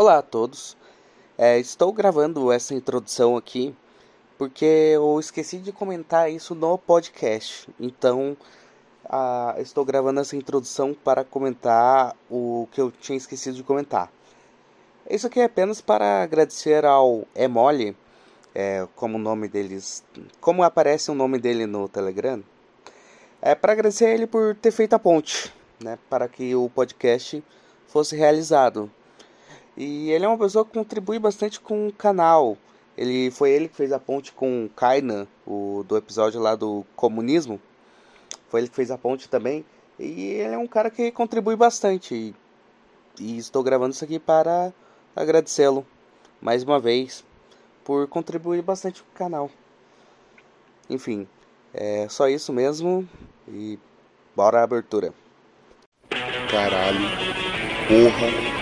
Olá a todos. É, estou gravando essa introdução aqui porque eu esqueci de comentar isso no podcast. Então, estou gravando essa introdução para comentar o que eu tinha esquecido de comentar. Isso aqui é apenas para agradecer ao Emole, é, como o nome deles, como aparece o nome dele no Telegram. É para agradecer a ele por ter feito a ponte, né, para que o podcast fosse realizado. E ele é uma pessoa que contribui bastante com o canal. Ele foi ele que fez a ponte com o Kainan, o do episódio lá do comunismo. Foi ele que fez a ponte também. E ele é um cara que contribui bastante. E, e estou gravando isso aqui para agradecê-lo mais uma vez por contribuir bastante com o canal. Enfim, é só isso mesmo e bora a abertura. Caralho, porra,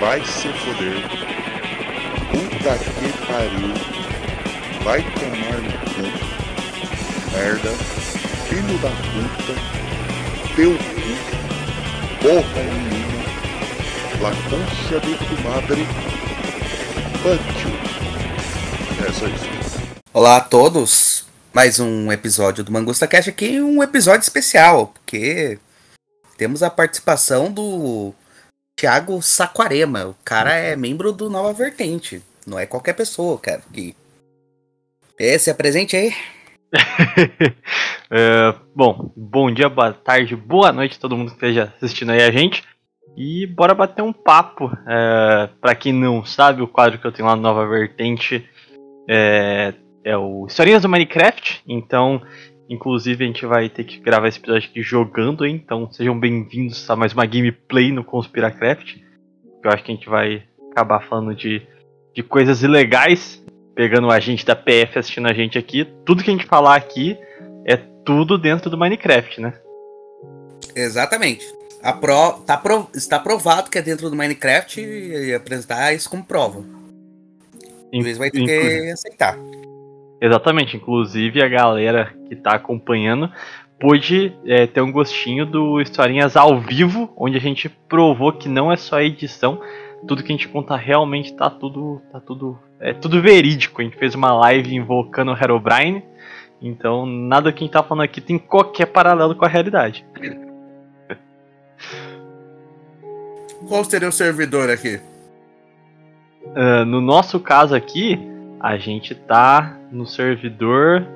vai se foder. Puta que pariu, vai tomar no cu. Merda, filho da puta, teu cu, porra nenhuma, la concha de tu madre, fuck É só isso. Olá a todos, mais um episódio do Mangusta Cash aqui, um episódio especial, porque temos a participação do Thiago Saquarema. O cara é membro do Nova Vertente, não é qualquer pessoa, cara. Que... Esse é presente aí. é, bom, bom dia, boa tarde, boa noite todo mundo que esteja assistindo aí a gente. E bora bater um papo. É, para quem não sabe, o quadro que eu tenho lá no Nova Vertente é, é o Historinhas do Minecraft. Então, inclusive, a gente vai ter que gravar esse episódio aqui jogando, hein? Então, sejam bem-vindos a mais uma gameplay no Conspiracraft. Eu acho que a gente vai acabar falando de, de coisas ilegais, pegando a gente da PF assistindo a gente aqui. Tudo que a gente falar aqui é tudo dentro do Minecraft, né? Exatamente. A pro, tá pro, está provado que é dentro do Minecraft e apresentar isso como prova. O juiz vai ter que aceitar. Exatamente, inclusive a galera que tá acompanhando pôde é, ter um gostinho do Historinhas ao vivo, onde a gente provou que não é só edição, tudo que a gente conta realmente tá tudo. tá tudo. É tudo verídico. A gente fez uma live invocando o Herobrine. Então nada que a gente tá falando aqui tem qualquer paralelo com a realidade. Qual seria o servidor aqui? Uh, no nosso caso aqui, a gente tá no servidor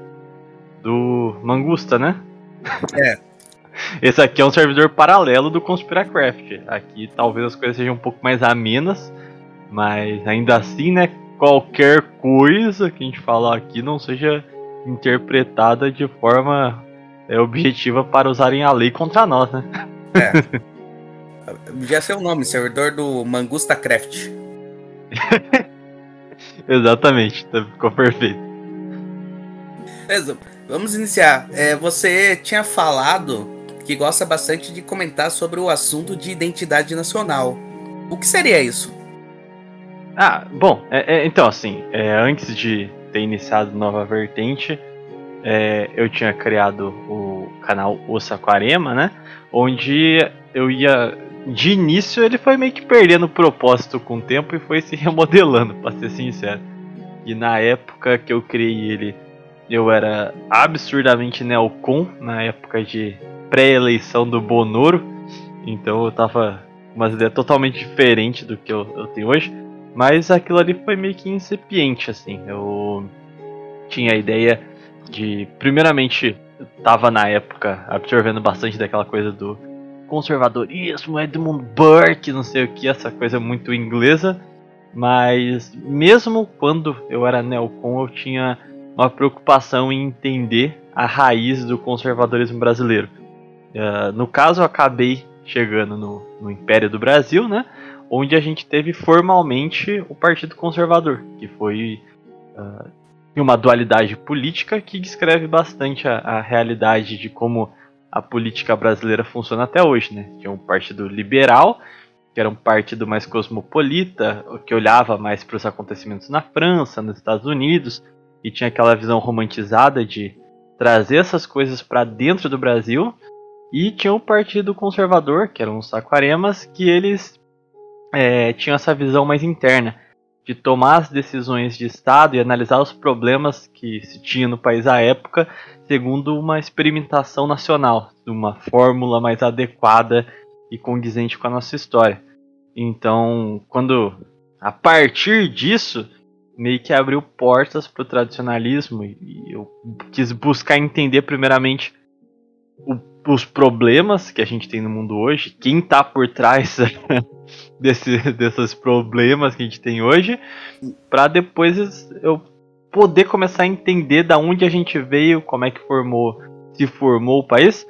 do Mangusta, né? É. Esse aqui é um servidor paralelo do Conspiracraft. Aqui talvez as coisas sejam um pouco mais amenas, mas ainda assim, né? Qualquer coisa que a gente falar aqui não seja interpretada de forma é, objetiva para usarem a lei contra nós, né? É. Já sei o nome, servidor do Mangusta Craft. Exatamente, tá, ficou perfeito. Vamos iniciar. É, você tinha falado que gosta bastante de comentar sobre o assunto de identidade nacional. O que seria isso? Ah, bom, é, é, então assim, é, antes de ter iniciado Nova Vertente, é, eu tinha criado o canal O Saquarema, né? Onde eu ia de início ele foi meio que perdendo o propósito com o tempo e foi se remodelando, pra ser sincero. E na época que eu criei ele, eu era absurdamente neocon, na época de pré-eleição do Bonoro. Então eu tava com umas ideias totalmente diferentes do que eu, eu tenho hoje. Mas aquilo ali foi meio que incipiente, assim. Eu tinha a ideia de, primeiramente, eu tava na época absorvendo bastante daquela coisa do conservadorismo, Edmund Burke, não sei o que, essa coisa muito inglesa. Mas mesmo quando eu era neocon, eu tinha uma preocupação em entender a raiz do conservadorismo brasileiro. Uh, no caso, eu acabei chegando no, no, Império do Brasil, né? Onde a gente teve formalmente o Partido Conservador, que foi uh, uma dualidade política que descreve bastante a, a realidade de como a política brasileira funciona até hoje, né? Tinha um partido liberal, que era um partido mais cosmopolita, que olhava mais para os acontecimentos na França, nos Estados Unidos, e tinha aquela visão romantizada de trazer essas coisas para dentro do Brasil. E tinha o Partido Conservador, que eram os saquaremas, que eles é, tinham essa visão mais interna de tomar as decisões de Estado e analisar os problemas que se tinha no país à época, segundo uma experimentação nacional, uma fórmula mais adequada e condizente com a nossa história. Então, quando a partir disso meio que abriu portas para o tradicionalismo e eu quis buscar entender primeiramente o, os problemas que a gente tem no mundo hoje, quem está por trás desse, desses problemas que a gente tem hoje, para depois eu poder começar a entender da onde a gente veio, como é que formou, se formou o país.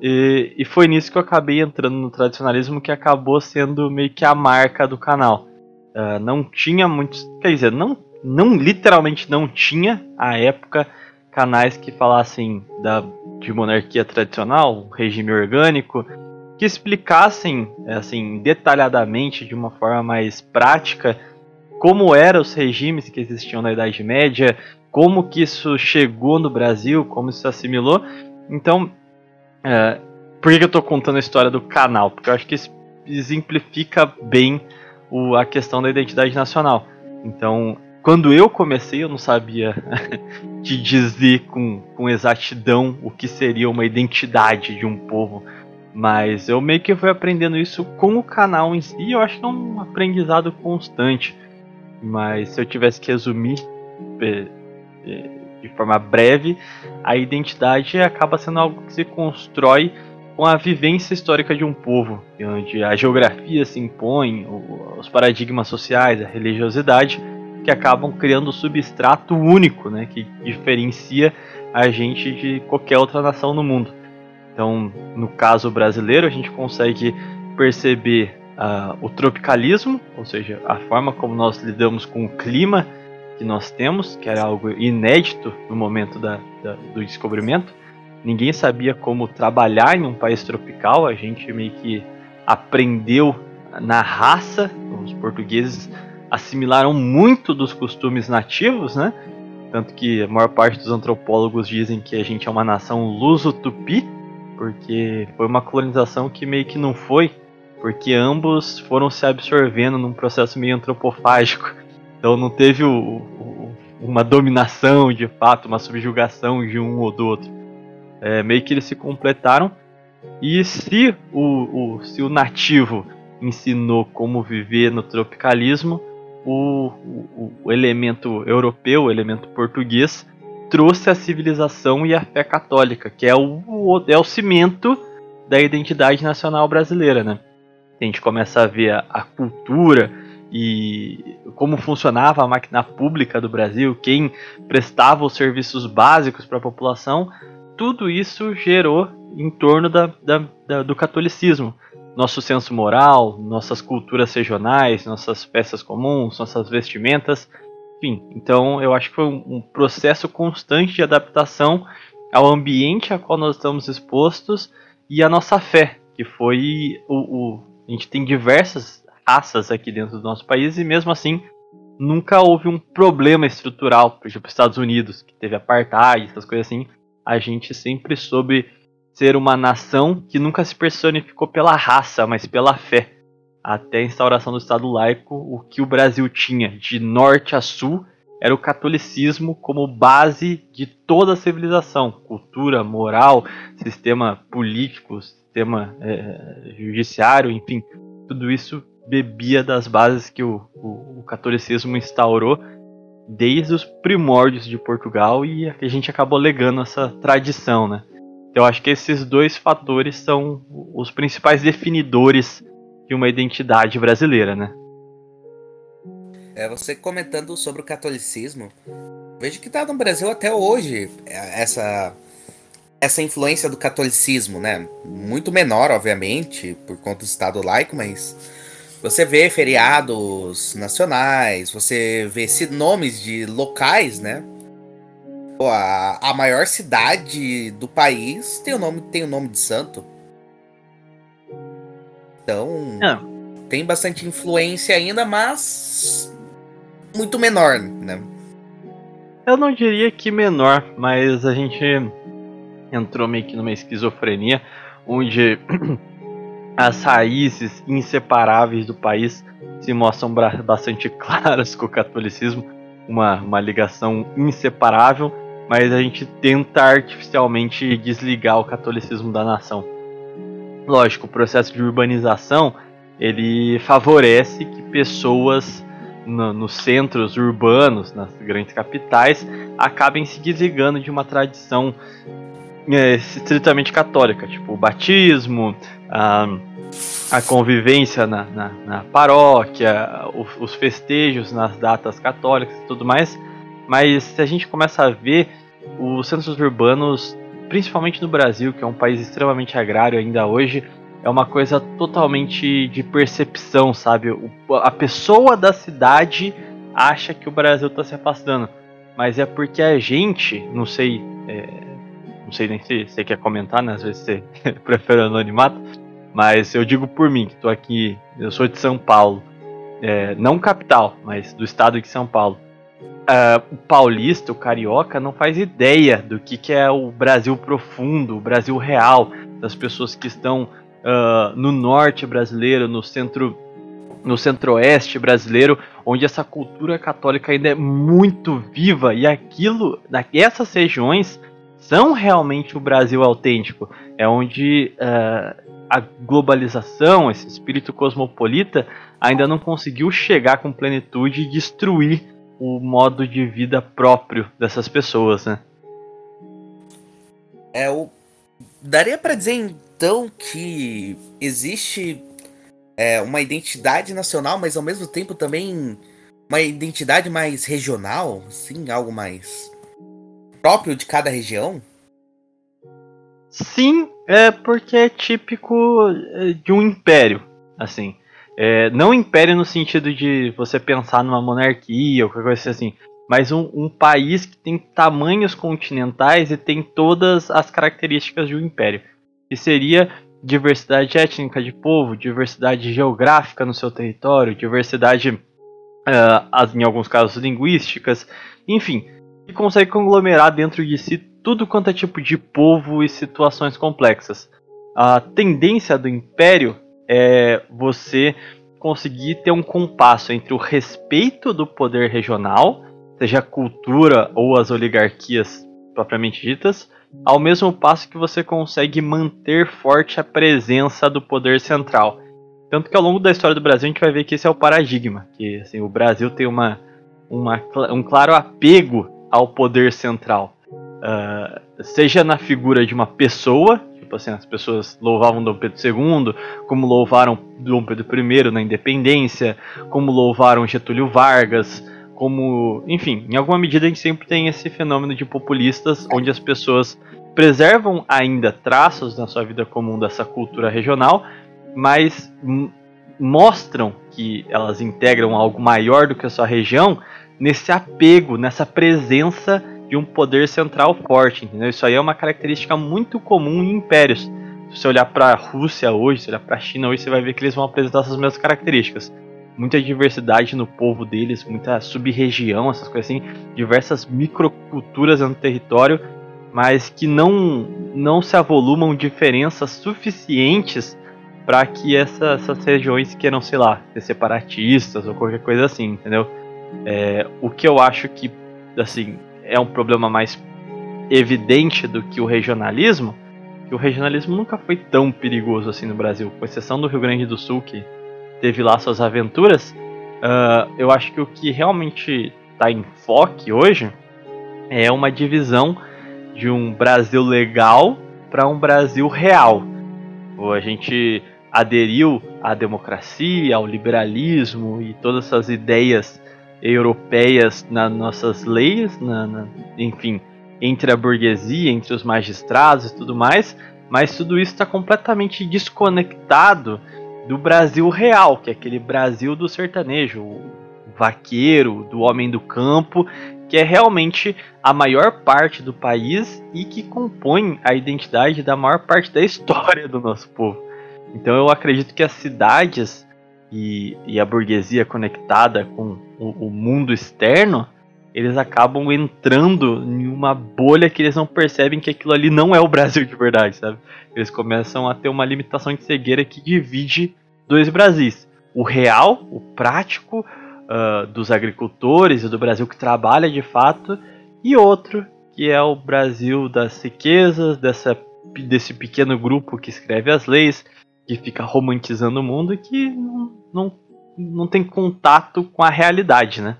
E, e foi nisso que eu acabei entrando no tradicionalismo, que acabou sendo meio que a marca do canal. Uh, não tinha muitos. Quer dizer, não, não literalmente não tinha à época canais que falassem da, de monarquia tradicional, regime orgânico, que explicassem assim detalhadamente de uma forma mais prática como eram os regimes que existiam na Idade Média, como que isso chegou no Brasil, como isso se assimilou. Então, uh, por que eu estou contando a história do canal? Porque eu acho que exemplifica bem o, a questão da identidade nacional. Então, quando eu comecei, eu não sabia te dizer com, com exatidão o que seria uma identidade de um povo. Mas eu meio que fui aprendendo isso com o canal em si, eu acho que é um aprendizado constante. Mas se eu tivesse que resumir de forma breve, a identidade acaba sendo algo que se constrói com a vivência histórica de um povo, onde a geografia se impõe, os paradigmas sociais, a religiosidade, que acabam criando um substrato único, né, que diferencia a gente de qualquer outra nação no mundo. Então, no caso brasileiro, a gente consegue perceber uh, o tropicalismo, ou seja, a forma como nós lidamos com o clima que nós temos, que era algo inédito no momento da, da, do descobrimento ninguém sabia como trabalhar em um país tropical, a gente meio que aprendeu na raça, os portugueses assimilaram muito dos costumes nativos, né? Tanto que a maior parte dos antropólogos dizem que a gente é uma nação luso-tupi, porque foi uma colonização que meio que não foi, porque ambos foram se absorvendo num processo meio antropofágico. Então não teve o, o, uma dominação de fato, uma subjugação de um ou do outro é, meio que eles se completaram. E se o, o, se o nativo ensinou como viver no tropicalismo, o, o, o elemento europeu, o elemento português, trouxe a civilização e a fé católica, que é o, é o cimento da identidade nacional brasileira. Né? A gente começa a ver a, a cultura e como funcionava a máquina pública do Brasil, quem prestava os serviços básicos para a população, tudo isso gerou em torno da, da, da, do catolicismo. Nosso senso moral, nossas culturas regionais, nossas peças comuns, nossas vestimentas, enfim. Então eu acho que foi um, um processo constante de adaptação ao ambiente a qual nós estamos expostos e a nossa fé, que foi o, o a gente tem diversas raças aqui dentro do nosso país e mesmo assim nunca houve um problema estrutural, por exemplo, Estados Unidos, que teve apartheid, essas coisas assim, a gente sempre soube ser uma nação que nunca se personificou pela raça, mas pela fé. Até a instauração do Estado laico, o que o Brasil tinha de norte a sul era o catolicismo como base de toda a civilização, cultura, moral, sistema político, sistema é, judiciário, enfim, tudo isso bebia das bases que o, o, o catolicismo instaurou desde os primórdios de Portugal e a gente acabou legando essa tradição, né? Então, eu acho que esses dois fatores são os principais definidores de uma identidade brasileira, né? É, você comentando sobre o catolicismo, vejo que está no Brasil até hoje é, essa essa influência do catolicismo, né? Muito menor, obviamente, por conta do Estado laico, mas você vê feriados nacionais, você vê nomes de locais, né? Pô, a, a maior cidade do país tem o nome, tem o nome de santo. Então, é. tem bastante influência ainda, mas muito menor, né? Eu não diria que menor, mas a gente entrou meio que numa esquizofrenia, onde as raízes inseparáveis do país se mostram bastante claras com o catolicismo, uma, uma ligação inseparável, mas a gente tenta artificialmente desligar o catolicismo da nação. Lógico, o processo de urbanização ele favorece que pessoas no, nos centros urbanos, nas grandes capitais, acabem se desligando de uma tradição é, estritamente católica, tipo o batismo, a, a convivência na, na, na paróquia, os, os, festejos nas datas católicas e tudo mais. Mas se a gente começa a ver os centros urbanos, principalmente no Brasil, que é um país extremamente agrário ainda hoje, é uma coisa totalmente de percepção, sabe? A pessoa da cidade acha que o Brasil está se afastando, mas é porque a gente, não sei, é, não sei nem se você quer comentar, né? Às vezes você prefere o anonimato, mas eu digo por mim que estou aqui, eu sou de São Paulo, é, não capital, mas do estado de São Paulo. Uh, o paulista, o carioca, não faz ideia do que, que é o Brasil profundo, o Brasil real, das pessoas que estão uh, no norte brasileiro, no centro no centro-oeste brasileiro, onde essa cultura católica ainda é muito viva e aquilo, essas regiões são realmente o Brasil autêntico. É onde a globalização, esse espírito cosmopolita, ainda não conseguiu chegar com plenitude e destruir o modo de vida próprio dessas pessoas, né? É o daria para dizer questão que existe é, uma identidade nacional, mas ao mesmo tempo também uma identidade mais regional, sim, algo mais próprio de cada região? Sim, é porque é típico é, de um império, assim. É, não império no sentido de você pensar numa monarquia ou qualquer coisa assim, mas um, um, país que tem tamanhos continentais e tem todas as características de um império que seria diversidade étnica de povo, diversidade geográfica no seu território, diversidade, uh, em alguns casos, linguísticas, enfim, e consegue conglomerar dentro de si tudo quanto é tipo de povo e situações complexas. A tendência do império é você conseguir ter um compasso entre o respeito do poder regional, seja a cultura ou as oligarquias propriamente ditas, ao mesmo passo que você consegue manter forte a presença do poder central. Tanto que ao longo da história do Brasil a gente vai ver que esse é o paradigma, que assim, o Brasil tem uma, uma, um claro apego ao poder central. Uh, seja na figura de uma pessoa, tipo assim, as pessoas louvavam Dom Pedro II, como louvaram Dom Pedro I na independência, como louvaram Getúlio Vargas, como, enfim, em alguma medida a gente sempre tem esse fenômeno de populistas onde as pessoas preservam ainda traços na sua vida comum dessa cultura regional, mas mostram que elas integram algo maior do que a sua região nesse apego, nessa presença um poder central forte, entendeu? Isso aí é uma característica muito comum em impérios. Se você olhar para a Rússia hoje, se olhar para a China hoje, você vai ver que eles vão apresentar essas mesmas características muita diversidade no povo deles, muita sub-região, essas coisas assim, diversas microculturas no território, mas que não, não se avolumam diferenças suficientes para que essa, essas regiões queiram, sei lá, ser separatistas ou qualquer coisa assim, entendeu? É, o que eu acho que, assim, é um problema mais evidente do que o regionalismo, que o regionalismo nunca foi tão perigoso assim no Brasil, com exceção do Rio Grande do Sul, que teve lá suas aventuras, uh, eu acho que o que realmente está em foque hoje é uma divisão de um Brasil legal para um Brasil real. A gente aderiu à democracia, ao liberalismo e todas essas ideias europeias nas nossas leis, na, na, enfim, entre a burguesia, entre os magistrados e tudo mais, mas tudo isso está completamente desconectado do Brasil real, que é aquele Brasil do sertanejo, o vaqueiro, do homem do campo, que é realmente a maior parte do país e que compõe a identidade da maior parte da história do nosso povo. Então eu acredito que as cidades e, e a burguesia conectada com o, o mundo externo eles acabam entrando em uma bolha que eles não percebem que aquilo ali não é o Brasil de verdade, sabe? Eles começam a ter uma limitação de cegueira que divide dois Brasis. O real, o prático, uh, dos agricultores e do Brasil que trabalha de fato, e outro, que é o Brasil das riquezas, dessa, desse pequeno grupo que escreve as leis, que fica romantizando o mundo e que não, não, não tem contato com a realidade, né?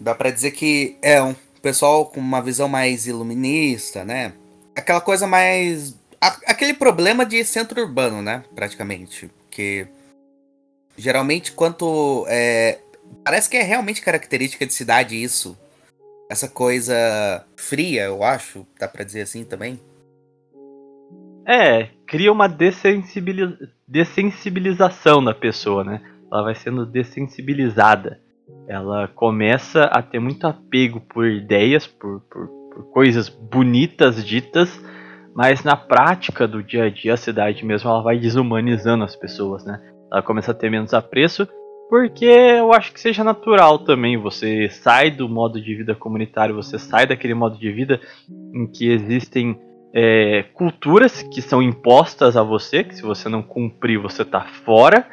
Dá para dizer que é um pessoal com uma visão mais iluminista, né? Aquela coisa mais. aquele problema de centro urbano, né? Praticamente. Que geralmente, quanto. É, parece que é realmente característica de cidade isso. Essa coisa fria, eu acho. Dá pra dizer assim também. É, cria uma dessensibiliz... dessensibilização da pessoa, né? Ela vai sendo dessensibilizada ela começa a ter muito apego por ideias, por, por, por, coisas bonitas ditas, mas na prática do dia a dia, a cidade mesmo, ela vai desumanizando as pessoas, né? Ela começa a ter menos apreço, porque eu acho que seja natural também. Você sai do modo de vida comunitário, você sai daquele modo de vida em que existem é, culturas que são impostas a você, que se você não cumprir, você está fora.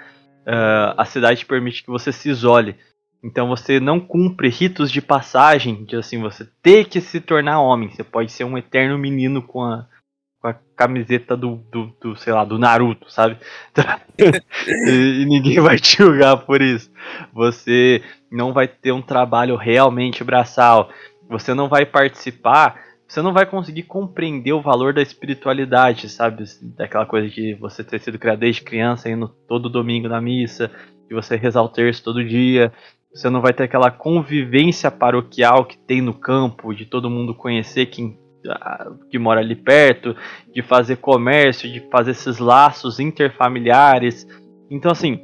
Uh, a cidade permite que você se isole. Então você não cumpre ritos de passagem, de assim, você ter que se tornar homem. Você pode ser um eterno menino com a, com a camiseta do, do, do, sei lá, do Naruto, sabe? e, e ninguém vai te julgar por isso. Você não vai ter um trabalho realmente braçal. Você não vai participar você não vai conseguir compreender o valor da espiritualidade, sabe? Daquela coisa de você ter sido criado desde criança, indo todo domingo na missa, de você rezar o terço todo dia, você não vai ter aquela convivência paroquial que tem no campo, de todo mundo conhecer quem ah, que mora ali perto, de fazer comércio, de fazer esses laços interfamiliares. Então, assim,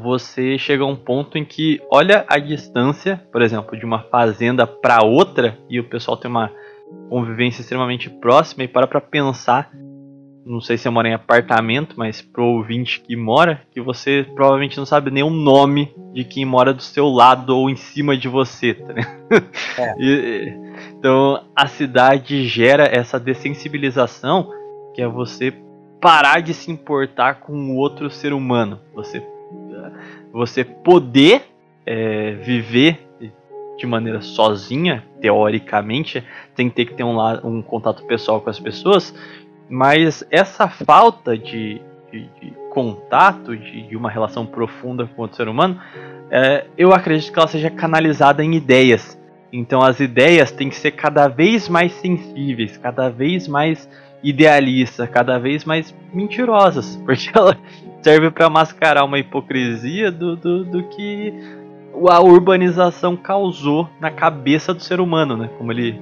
você chega a um ponto em que olha a distância, por exemplo, de uma fazenda para outra e o pessoal tem uma convivência extremamente próxima e para para pensar não sei se você mora em apartamento, mas pro ouvinte que mora, que você provavelmente não sabe nem o nome de quem mora do seu lado ou em cima de você, tá é. e, então a cidade gera essa dessensibilização que é você parar de se importar com o outro ser humano. Você, você poder é, viver de maneira sozinha, teoricamente, sem ter que ter um, um contato pessoal com as pessoas, mas essa falta de, de, de contato, de, de, uma relação profunda com outro ser humano, é, eu acredito que ela seja canalizada em ideias. Então as ideias têm que ser cada vez mais sensíveis, cada vez mais idealistas, cada vez mais mentirosas, porque ela serve para mascarar uma hipocrisia do, do, do que a urbanização causou na cabeça do ser humano, né? Como ele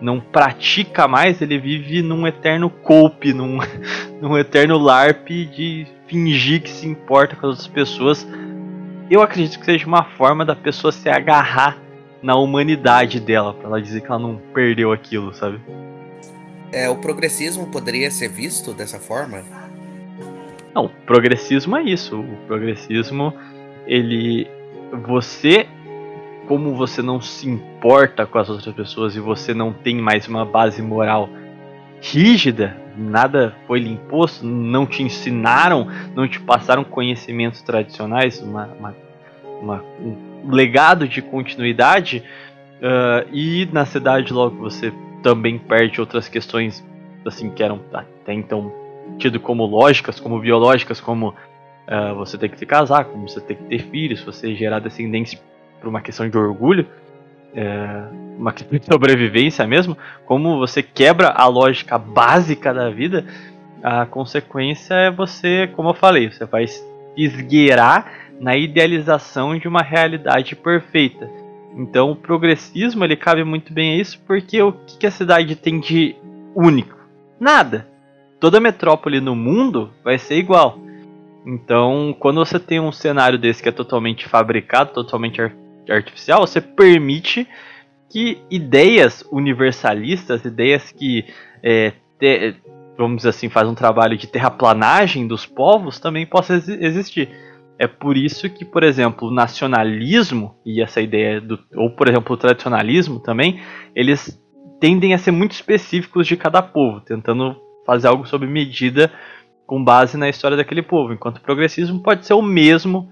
não pratica mais, ele vive num eterno cope, num, num eterno larp de fingir que se importa com as outras pessoas. Eu acredito que seja uma forma da pessoa se agarrar na humanidade dela, para ela dizer que ela não perdeu aquilo, sabe? É, o progressismo poderia ser visto dessa forma? Não, o progressismo é isso. O progressismo, ele. Você como você não se importa com as outras pessoas e você não tem mais uma base moral rígida, nada foi lhe imposto, não te ensinaram, não te passaram conhecimentos tradicionais, uma, uma, uma um legado de continuidade, uh, e na cidade logo você também perde outras questões assim que eram até então tido como lógicas, como biológicas, como uh, você ter que se casar, como você ter que ter filhos, você gerar descendentes por uma questão de orgulho, é, uma questão de sobrevivência mesmo, como você quebra a lógica básica da vida, a consequência é você, como eu falei, você vai esgueirar na idealização de uma realidade perfeita. Então o progressismo ele cabe muito bem a isso, porque o que a cidade tem de único? Nada. Toda metrópole no mundo vai ser igual. Então, quando você tem um cenário desse que é totalmente fabricado, totalmente artificial, você permite que ideias universalistas, ideias que, é, te, vamos dizer assim, faz um trabalho de terraplanagem dos povos também possam existir. É por isso que, por exemplo, o nacionalismo e essa ideia do, ou por exemplo, o tradicionalismo também, eles tendem a ser muito específicos de cada povo, tentando fazer algo sob medida com base na história daquele povo, enquanto o progressismo pode ser o mesmo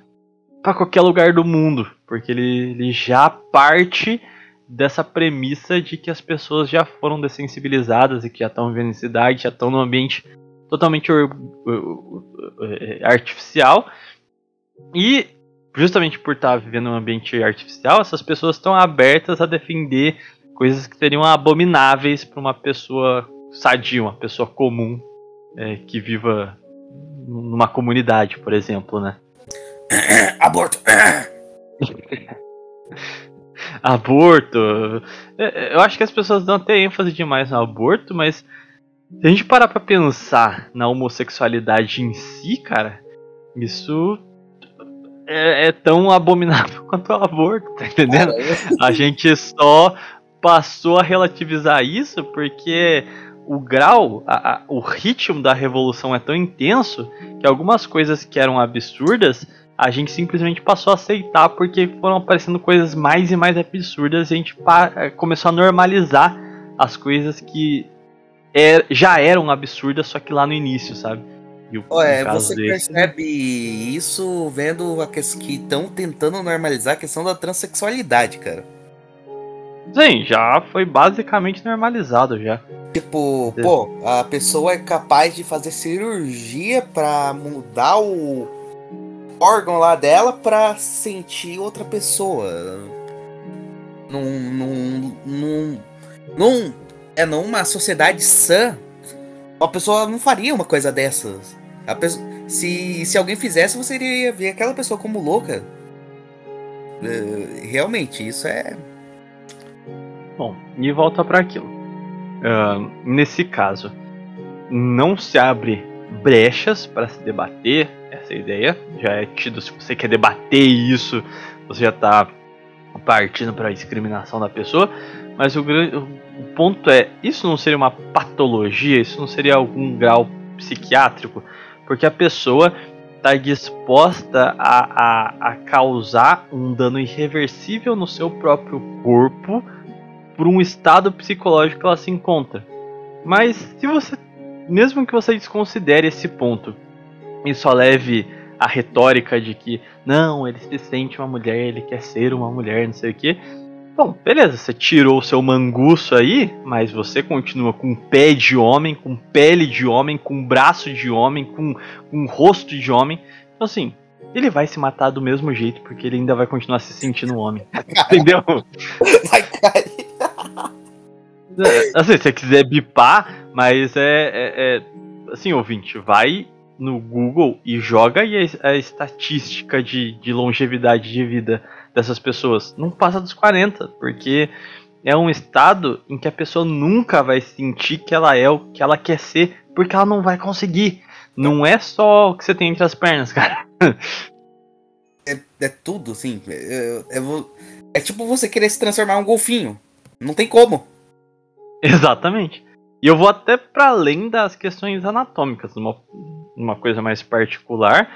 para qualquer lugar do mundo, porque ele, ele já parte dessa premissa de que as pessoas já foram dessensibilizadas e que já estão vivendo em cidade, já estão num ambiente totalmente artificial. E justamente por estar vivendo num ambiente artificial, essas pessoas estão abertas a defender coisas que seriam abomináveis para uma pessoa sadia, uma pessoa comum é, que viva numa comunidade, por exemplo, né? Aborto. aborto. É, é, eu acho que as pessoas dão até ênfase demais no aborto, mas se a gente parar pra pensar na homossexualidade em si, cara, isso é, é tão abominável quanto o aborto, tá entendendo? A gente só passou a relativizar isso porque o grau, a, a, o ritmo da revolução é tão intenso que algumas coisas que eram absurdas a gente simplesmente passou a aceitar porque foram aparecendo coisas mais e mais absurdas e a gente eh, começou a normalizar as coisas que er, já eram absurdas, só que lá no início, sabe? E o, é, você percebe isso vendo a que estão tentando normalizar a questão da transexualidade, cara. Sim, já foi basicamente normalizado já. Tipo, pô, a pessoa é capaz de fazer cirurgia para mudar o órgão lá dela pra sentir outra pessoa. Num. num. num. num é numa sociedade sã, uma pessoa não faria uma coisa dessas. A pessoa, se, se alguém fizesse, você iria ver aquela pessoa como louca. Uh, realmente, isso é. Bom, e volta para aquilo. Uh, nesse caso, não se abre brechas para se debater essa ideia. Já é tido, se você quer debater isso, você já está partindo para a discriminação da pessoa. Mas o, o ponto é: isso não seria uma patologia? Isso não seria algum grau psiquiátrico? Porque a pessoa está disposta a, a, a causar um dano irreversível no seu próprio corpo por um estado psicológico que ela se encontra. Mas se você mesmo que você desconsidere esse ponto e só leve a retórica de que não, ele se sente uma mulher, ele quer ser uma mulher, não sei o que. Bom, beleza, você tirou o seu manguço aí, mas você continua com pé de homem, com pele de homem, com braço de homem, com um rosto de homem. Então assim, ele vai se matar do mesmo jeito, porque ele ainda vai continuar se sentindo homem. Entendeu? Vai cair. Assim, se você quiser bipar, mas é, é, é, Assim, ouvinte, vai no Google e joga aí a, a estatística de, de longevidade de vida dessas pessoas. Não passa dos 40, porque é um estado em que a pessoa nunca vai sentir que ela é o que ela quer ser, porque ela não vai conseguir. Não é só o que você tem entre as pernas, cara. É, é tudo, assim. É, é, é, tipo você querer se transformar em um golfinho. Não tem como. Exatamente. E eu vou até para além das questões anatômicas, uma, uma coisa mais particular.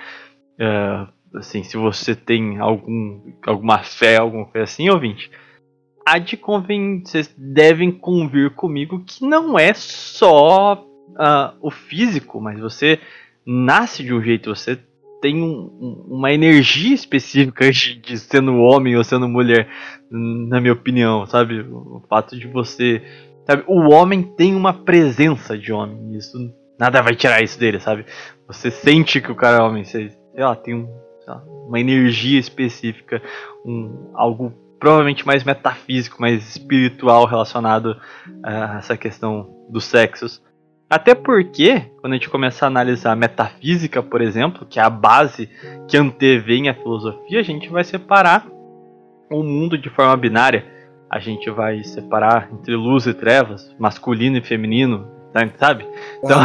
É, assim, se você tem algum, alguma fé, alguma coisa assim, ouvinte, há de convém, vocês devem convir comigo que não é só uh, o físico, mas você nasce de um jeito, você tem um, uma energia específica de, de sendo homem ou sendo mulher, na minha opinião, sabe? O fato de você Sabe? O homem tem uma presença de homem. Isso nada vai tirar isso dele, sabe? Você sente que o cara é homem, você, sei lá, tem um, lá, uma energia específica, um, algo provavelmente mais metafísico, mais espiritual relacionado a essa questão dos sexos. Até porque, quando a gente começa a analisar a metafísica, por exemplo, que é a base que antevém a filosofia, a gente vai separar o mundo de forma binária a gente vai separar entre luz e trevas, masculino e feminino, sabe? Então,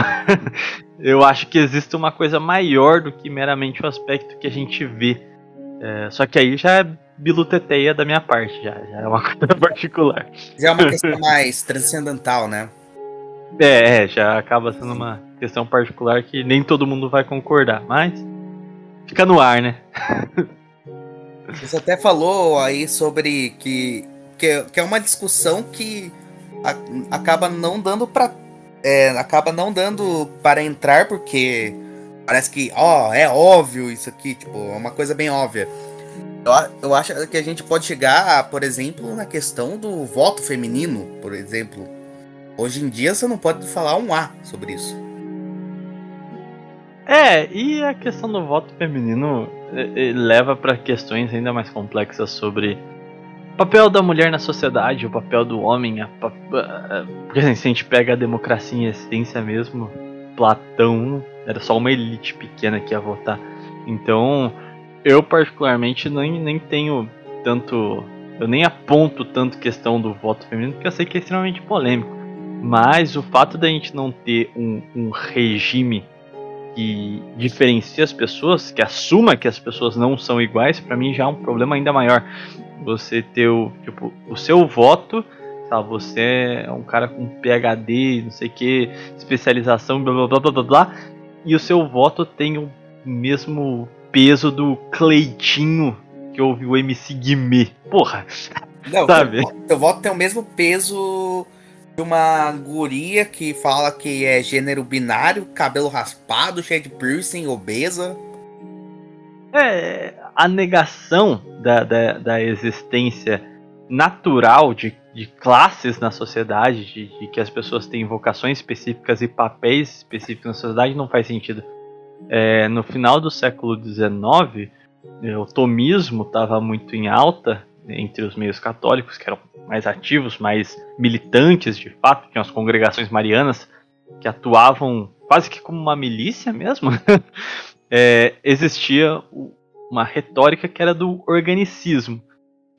eu acho que existe uma coisa maior do que meramente o aspecto que a gente vê. É, só que aí já é biluteteia da minha parte, já, já é uma coisa particular. Já é uma questão mais transcendental, né? É, é, já acaba sendo uma questão particular que nem todo mundo vai concordar, mas fica no ar, né? Você até falou aí sobre que, que, que é uma discussão que a, acaba não dando para é, acaba não dando para entrar porque parece que ó é óbvio isso aqui tipo é uma coisa bem óbvia. Eu, eu acho que a gente pode chegar por exemplo na questão do voto feminino por exemplo. Hoje em dia você não pode falar um a sobre isso. É e a questão do voto feminino leva para questões ainda mais complexas sobre papel da mulher na sociedade, o papel do homem, a, a, porque assim, se a gente pega a democracia em essência mesmo, Platão era só uma elite pequena que ia votar. Então, eu particularmente nem, nem tenho tanto. Eu nem aponto tanto questão do voto feminino, porque eu sei que é extremamente polêmico. Mas o fato da gente não ter um, um regime que diferencia as pessoas, que assuma que as pessoas não são iguais, para mim já é um problema ainda maior você ter o, tipo, o seu voto, sabe? Você é um cara com PhD, não sei o que, especialização, blá blá blá blá blá, blá e o seu voto tem o mesmo peso do Cleitinho que ouve o MC Guimê. Porra! Não, sabe? Teu, teu voto tem o mesmo peso de uma guria que fala que é gênero binário, cabelo raspado, cheio de piercing, obesa. É, a negação da, da, da existência natural de, de, classes na sociedade, de, de, que as pessoas têm vocações específicas e papéis específicos na sociedade, não faz sentido. É, no final do século XIX, o tomismo estava muito em alta entre os meios católicos, que eram mais ativos, mais militantes de fato, tinham as congregações marianas que atuavam quase que como uma milícia mesmo. é, existia uma retórica que era do organicismo.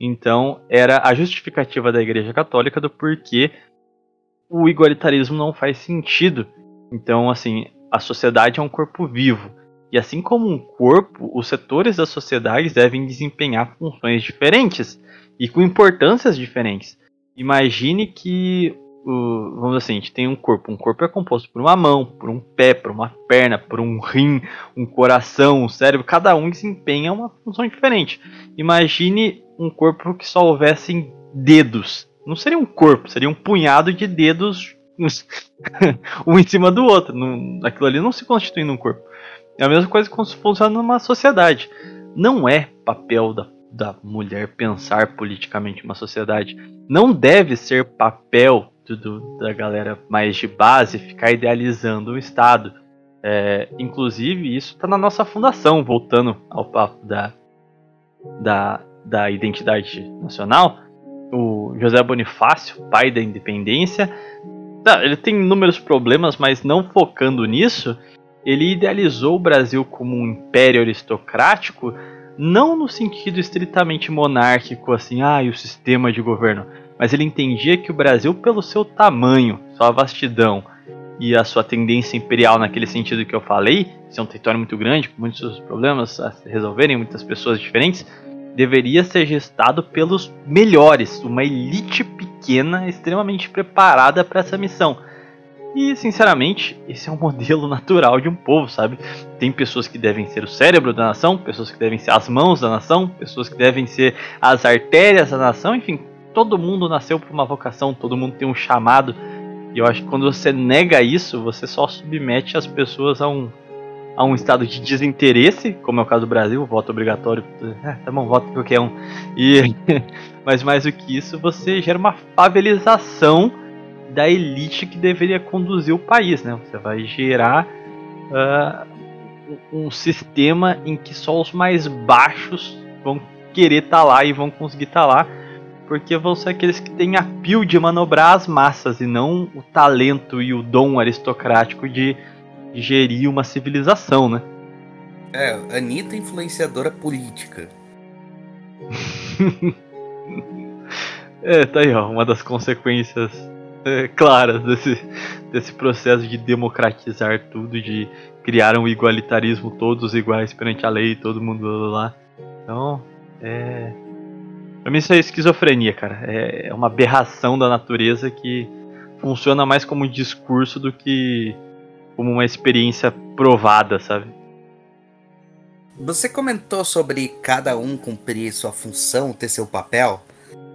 Então, era a justificativa da Igreja Católica do porquê o igualitarismo não faz sentido. Então, assim, a sociedade é um corpo vivo. E assim como um corpo, os setores da sociedade devem desempenhar funções diferentes e com importâncias diferentes. Imagine que vamos assim, a gente tem um corpo. Um corpo é composto por uma mão, por um pé, por uma perna, por um rim, um coração, um cérebro. Cada um desempenha uma função diferente. Imagine um corpo que só houvessem dedos. Não seria um corpo, seria um punhado de dedos um em cima do outro. Aquilo ali não se constitui num corpo. É a mesma coisa que funciona numa sociedade. Não é papel da, da mulher pensar politicamente uma sociedade. Não deve ser papel do, da galera mais de base ficar idealizando o Estado. É, inclusive, isso está na nossa fundação, voltando ao papo da, da, da identidade nacional. O José Bonifácio, pai da independência, tá, ele tem inúmeros problemas, mas não focando nisso, ele idealizou o Brasil como um império aristocrático, não no sentido estritamente monárquico, assim, ah, e o sistema de governo, mas ele entendia que o Brasil, pelo seu tamanho, sua vastidão e a sua tendência imperial naquele sentido que eu falei, ser um território muito grande, com muitos problemas a resolverem, muitas pessoas diferentes, deveria ser gestado pelos melhores, uma elite pequena extremamente preparada para essa missão. E, sinceramente, esse é um modelo natural de um povo, sabe? Tem pessoas que devem ser o cérebro da nação, pessoas que devem ser as mãos da nação, pessoas que devem ser as artérias da nação, enfim, todo mundo nasceu por uma vocação, todo mundo tem um chamado. E eu acho que quando você nega isso, você só submete as pessoas a um, a um estado de desinteresse, como é o caso do Brasil, voto obrigatório. É, tá bom, voto qualquer um. E, mas mais do que isso, você gera uma favelização da elite que deveria conduzir o país, né? Você vai gerar uh, um sistema em que só os mais baixos vão querer estar tá lá e vão conseguir estar tá lá porque vão ser aqueles que têm a pio de manobrar as massas e não o talento e o dom aristocrático de, gerir uma civilização, né? É, Anitta influenciadora política. é, tá aí, ó, uma das consequências é, claras desse, desse processo de democratizar tudo, de criar um igualitarismo, todos iguais perante a lei, todo mundo lá. Então, é, Pra mim isso é esquizofrenia, cara. É, é uma aberração da natureza que funciona mais como um discurso do que como uma experiência provada, sabe? você comentou sobre cada um cumprir sua função, ter seu papel.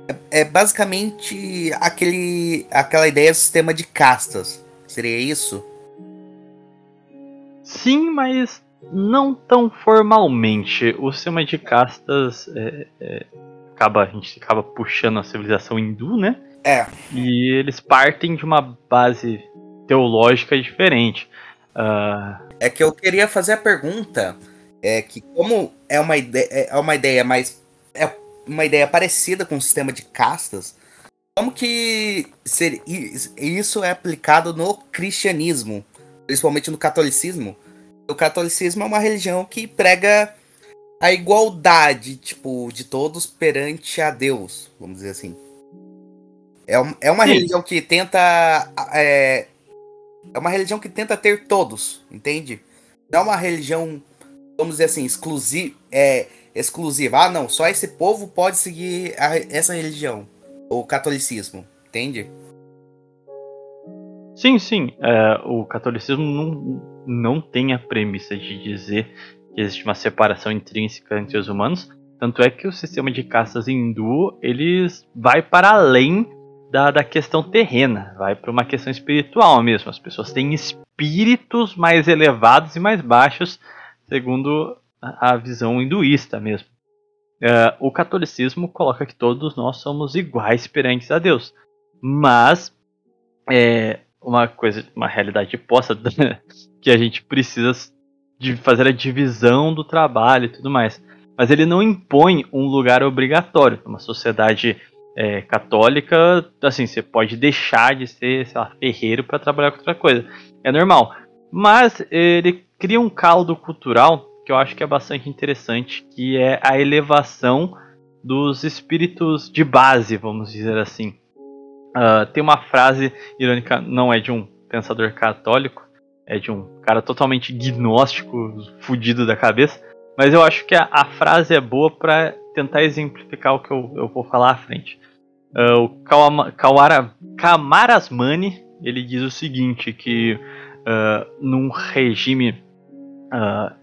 É, é basicamente aquele, aquela ideia do sistema de castas. Seria isso? Sim, mas não tão formalmente. O sistema de castas é, é, acaba, a gente acaba puxando a civilização hindu, né? É. E eles partem de uma base teológica diferente. Uh... É que eu queria fazer a pergunta, é que como é uma ideia, é uma ideia mais é uma ideia parecida com o sistema de castas, como que ser, isso é aplicado no cristianismo, principalmente no catolicismo? O catolicismo é uma religião que prega a igualdade, tipo, de todos perante a Deus, vamos dizer assim. É, é uma Sim. religião que tenta. É, é uma religião que tenta ter todos, entende? Não é uma religião, vamos dizer assim, exclusiva. É, exclusiva. Ah, não, só esse povo pode seguir a, essa religião. O catolicismo, entende? Sim, sim. É, o catolicismo não, não tem a premissa de dizer que existe uma separação intrínseca entre os humanos. Tanto é que o sistema de castas hindu eles vai para além da, da questão terrena, vai para uma questão espiritual mesmo. As pessoas têm espíritos mais elevados e mais baixos, segundo a, visão hinduísta mesmo. Uh, o catolicismo coloca que todos nós somos iguais perante a Deus, mas é uma coisa, uma realidade posta que a gente precisa de fazer a divisão do trabalho e tudo mais. Mas ele não impõe um lugar obrigatório. Uma sociedade é, católica, assim, você pode deixar de ser, sei lá, ferreiro para trabalhar com outra coisa. É normal. Mas ele cria um caldo cultural que eu acho que é bastante interessante, que é a elevação dos espíritos de base, vamos dizer assim. Uh, tem uma frase irônica, não é de um pensador católico, é de um cara totalmente gnóstico, fudido da cabeça, mas eu acho que a, a frase é boa para tentar exemplificar o que eu, eu vou falar à frente. Uh, o Kawama, Kawara, Kamarasmani ele diz o seguinte que uh, num regime uh,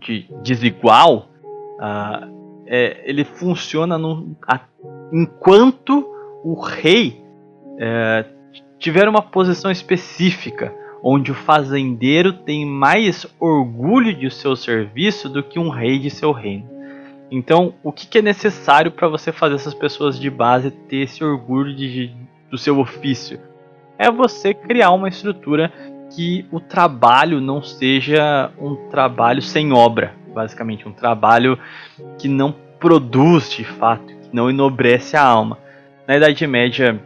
de desigual é, ele funciona num, a, enquanto o rei é, tiver uma posição específica onde o fazendeiro tem mais orgulho de seu serviço do que um rei de seu reino. Então, o que, que é necessário para você fazer essas pessoas de base ter esse orgulho de, do seu ofício? É você criar uma estrutura que o trabalho não seja um trabalho sem obra, basicamente, um trabalho que não produz de fato, que não enobrece a alma. Na Idade Média,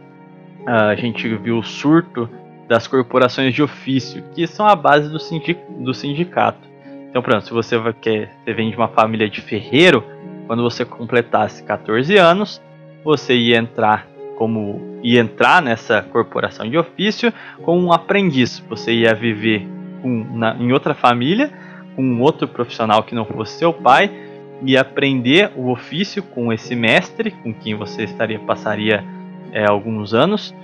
a gente viu o surto das corporações de ofício, que são a base do, do sindicato. Então, pronto, se você quer, você vem de uma família de ferreiro, quando você completasse 14 anos, você ia entrar como ia entrar nessa corporação de ofício como um aprendiz. Você ia viver com, na, em outra família, com um outro profissional que não fosse seu pai, e aprender o ofício com esse mestre, com quem você estaria passaria é, alguns anos,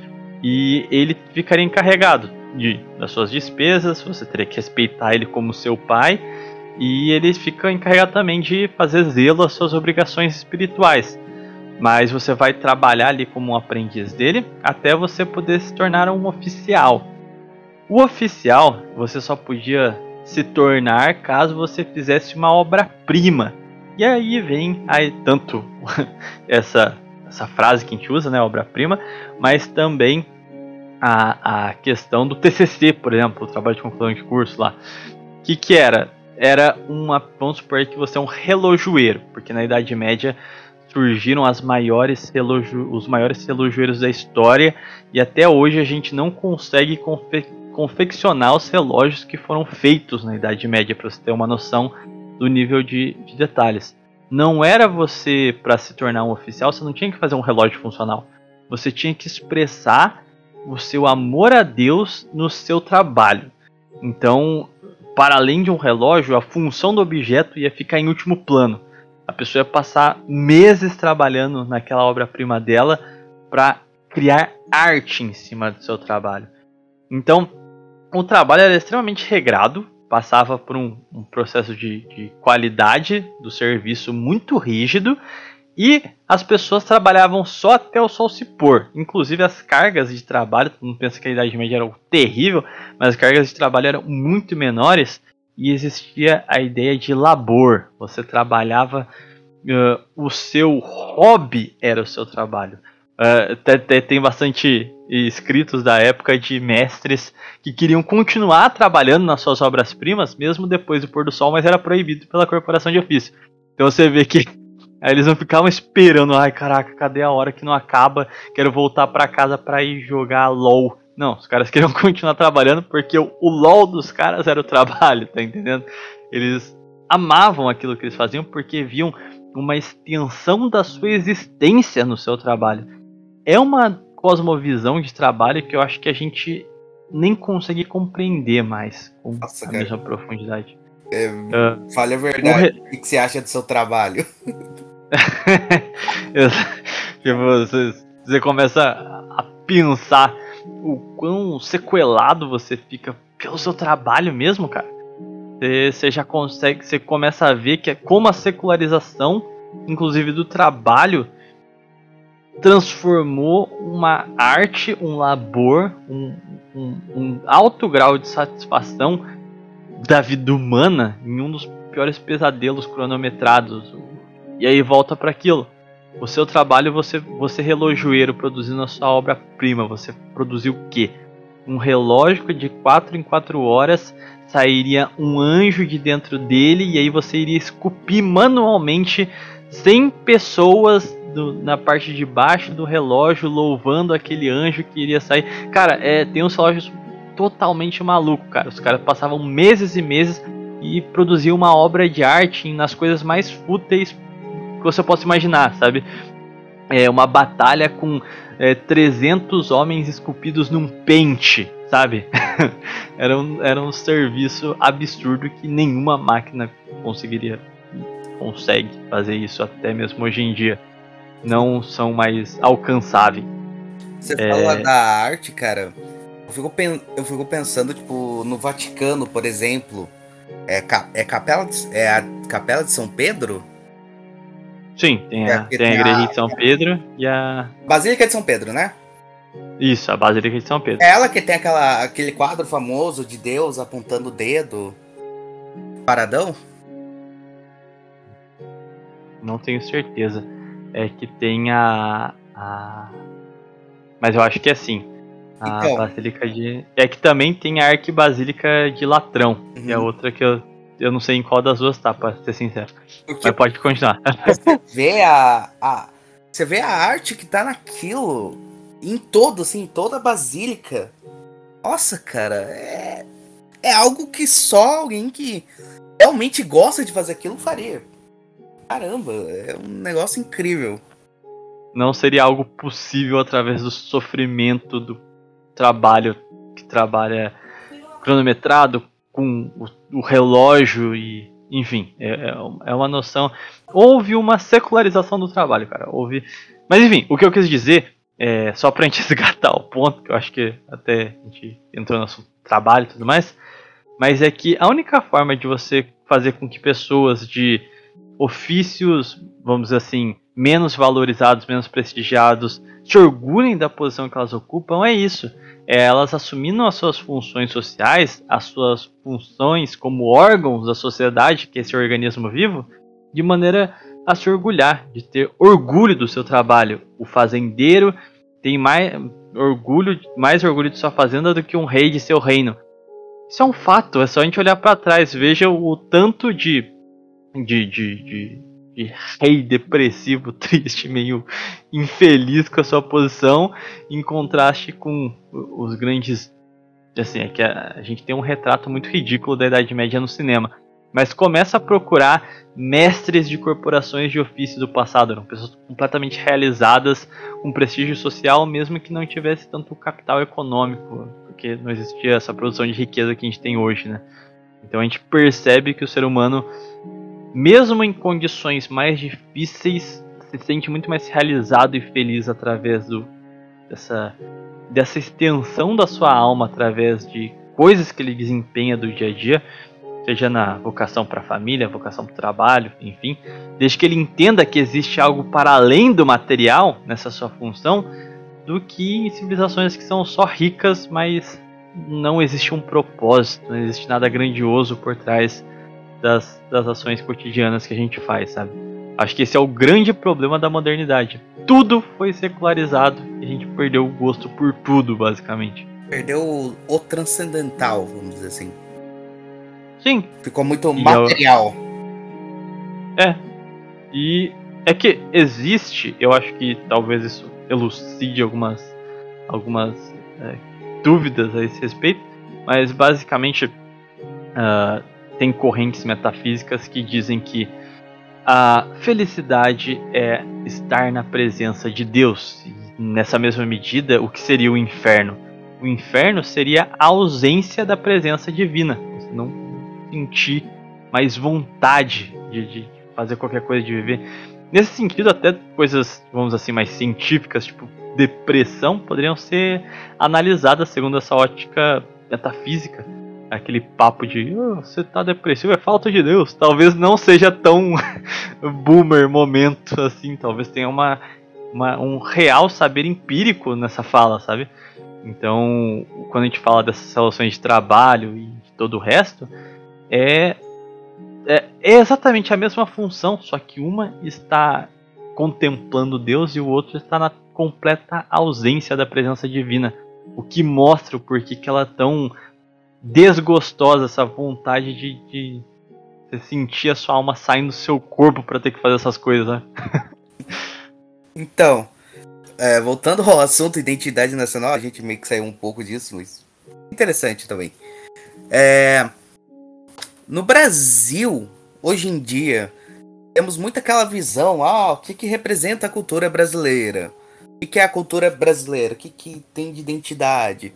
e ele ficaria encarregado de, das suas despesas, você teria que respeitar ele como seu pai, e ele fica encarregado também de fazer zelo às suas obrigações espirituais. Mas você vai trabalhar ali como um aprendiz dele até você poder se tornar um oficial. O oficial você só podia se tornar caso você fizesse uma obra-prima. E aí vem aí tanto essa essa frase que a gente usa, né, obra-prima, mas também a, a questão do TCC, por exemplo, o trabalho de conclusão de curso lá. O que, que era? Era uma. Vamos supor que você é um relojoeiro, porque na Idade Média surgiram as maiores os maiores relojoeiros da história e até hoje a gente não consegue confe, confeccionar os relógios que foram feitos na Idade Média, para você ter uma noção do nível de, de detalhes. Não era você, para se tornar um oficial, você não tinha que fazer um relógio funcional. Você tinha que expressar o seu amor a Deus no seu trabalho. Então, para além de um relógio, a função do objeto ia ficar em último plano. A pessoa ia passar meses trabalhando naquela obra-prima dela para criar arte em cima do seu trabalho. Então, o trabalho era extremamente regrado, passava por um, um processo de, de qualidade do serviço muito rígido e as pessoas trabalhavam só até o sol se pôr. Inclusive as cargas de trabalho, mundo pensa que a Idade Média era terrível, mas as cargas de trabalho eram muito menores e existia a ideia de labor. Você trabalhava, uh, o seu hobby era o seu trabalho. Uh, tem bastante escritos da época de mestres que queriam continuar trabalhando nas suas obras-primas, mesmo depois do pôr do sol, mas era proibido pela corporação de ofício. Então você vê que Aí eles não ficavam esperando, ai caraca, cadê a hora que não acaba? Quero voltar para casa para ir jogar LOL. Não, os caras queriam continuar trabalhando porque o, o LOL dos caras era o trabalho, tá entendendo? Eles amavam aquilo que eles faziam porque viam uma extensão da sua existência no seu trabalho. É uma cosmovisão de trabalho que eu acho que a gente nem consegue compreender mais com Nossa, a cara. mesma profundidade. É, uh, fale a verdade. Re... O que você acha do seu trabalho? tipo, você, você começa a pensar o quão sequelado você fica pelo seu trabalho mesmo, cara. Você, já consegue, você começa a ver que é como a secularização, inclusive do trabalho, transformou uma arte, um labor, um, um, um alto grau de satisfação da vida humana em um dos piores pesadelos cronometrados. E aí volta para aquilo. O seu trabalho, você, você relojoeiro produzindo a sua obra-prima, você produziu o quê? Um relógio de 4 em 4 horas sairia um anjo de dentro dele e aí você iria esculpir manualmente 100 pessoas do, na parte de baixo do relógio louvando aquele anjo que iria sair. Cara, é, tem uns relógios totalmente maluco, cara. Os caras passavam meses e meses e produziam uma obra de arte nas coisas mais fúteis que você possa imaginar, sabe? É uma batalha com é, 300 homens esculpidos num pente, sabe? era, um, era um serviço absurdo que nenhuma máquina conseguiria consegue fazer isso até mesmo hoje em dia. Não são mais alcançáveis. Você é... fala da arte, cara. Eu fico, eu fico pensando, tipo, no Vaticano, por exemplo. É, é, capela de, é a Capela de São Pedro? Sim, tem a, é, tem, tem a Igreja a, de São Pedro e a. Basílica de São Pedro, né? Isso, a Basílica de São Pedro. É ela que tem aquela, aquele quadro famoso de Deus apontando o dedo. Paradão? Não tenho certeza. É que tem a. a... Mas eu acho que é assim. A então, Basílica de. É que também tem a Arquibasílica de Latrão, uhum. que é uhum. outra que eu, eu não sei em qual das duas tá, pra ser sincero. Mas pode continuar. Você vê a, a. Você vê a arte que tá naquilo. Em todo, assim, em toda a basílica. Nossa, cara, é. É algo que só alguém que realmente gosta de fazer aquilo faria. Caramba, é um negócio incrível. Não seria algo possível através do sofrimento do trabalho que trabalha cronometrado com o, o relógio e enfim, é, é, é, uma noção. Houve uma secularização do trabalho, cara. Houve. Mas enfim, o que eu quis dizer, é, só pra gente esgatar o ponto, que eu acho que até a gente entrou no nosso trabalho e tudo mais, mas é que a única forma de você fazer com que pessoas de ofícios, vamos dizer assim, menos valorizados, menos prestigiados, se orgulhem da posição que elas ocupam, é isso é elas assumindo as suas funções sociais, as suas funções como órgãos da sociedade, que é esse organismo vivo, de maneira a se orgulhar, de ter orgulho do seu trabalho. O fazendeiro tem mais orgulho, mais orgulho de sua fazenda do que um rei de seu reino. Isso é um fato, é só a gente olhar para trás, veja o tanto de, de, de, de de rei depressivo, triste, meio infeliz com a sua posição, em contraste com os grandes. Assim, é que a, gente tem um retrato muito ridículo da Idade Média no cinema. Mas começa a procurar mestres de corporações de ofício do passado, eram pessoas completamente realizadas, com prestígio social, mesmo que não tivesse tanto capital econômico, porque não existia essa produção de riqueza que a gente tem hoje, né? Então a gente percebe que o ser humano mesmo em condições mais difíceis, se sente muito mais realizado e feliz através do, dessa, dessa extensão da sua alma, através de coisas que ele desempenha do dia a dia, seja na vocação para a família, vocação para o trabalho, enfim, desde que ele entenda que existe algo para além do material nessa sua função, do que em civilizações que são só ricas, mas não existe um propósito, não existe nada grandioso por trás das, das ações cotidianas que a gente faz, sabe? Acho que esse é o grande problema da modernidade. Tudo foi secularizado e a gente perdeu o gosto por tudo, basicamente. Perdeu o, transcendental, vamos dizer assim. Sim. Ficou muito e material. Eu... É. E é que existe, eu acho que talvez isso elucide algumas, algumas é, dúvidas a esse respeito, mas basicamente uh, tem correntes metafísicas que dizem que a felicidade é estar na presença de Deus. E nessa mesma medida, o que seria o inferno? O inferno seria a ausência da presença divina. Você não sentir mais vontade de, de fazer qualquer coisa, de viver. Nesse sentido, até coisas, vamos assim, mais científicas, tipo depressão, poderiam ser analisadas segundo essa ótica metafísica. Aquele papo de oh, você tá depressivo, é falta de Deus. Talvez não seja tão boomer momento assim, talvez tenha uma, uma, um real saber empírico nessa fala, sabe? Então, quando a gente fala dessas relações de trabalho e de todo o resto, é é, é exatamente a mesma função, só que uma está contemplando Deus e o outro está na completa ausência da presença divina. O que mostra o porquê que ela é tão desgostosa, essa vontade de, de você sentir a sua alma saindo do seu corpo para ter que fazer essas coisas, né? então, é, voltando ao assunto identidade nacional, a gente meio que saiu um pouco disso, mas interessante também. É, no Brasil, hoje em dia, temos muito aquela visão, ah, o que, que representa a cultura brasileira? O que, que é a cultura brasileira? O que, que tem de identidade?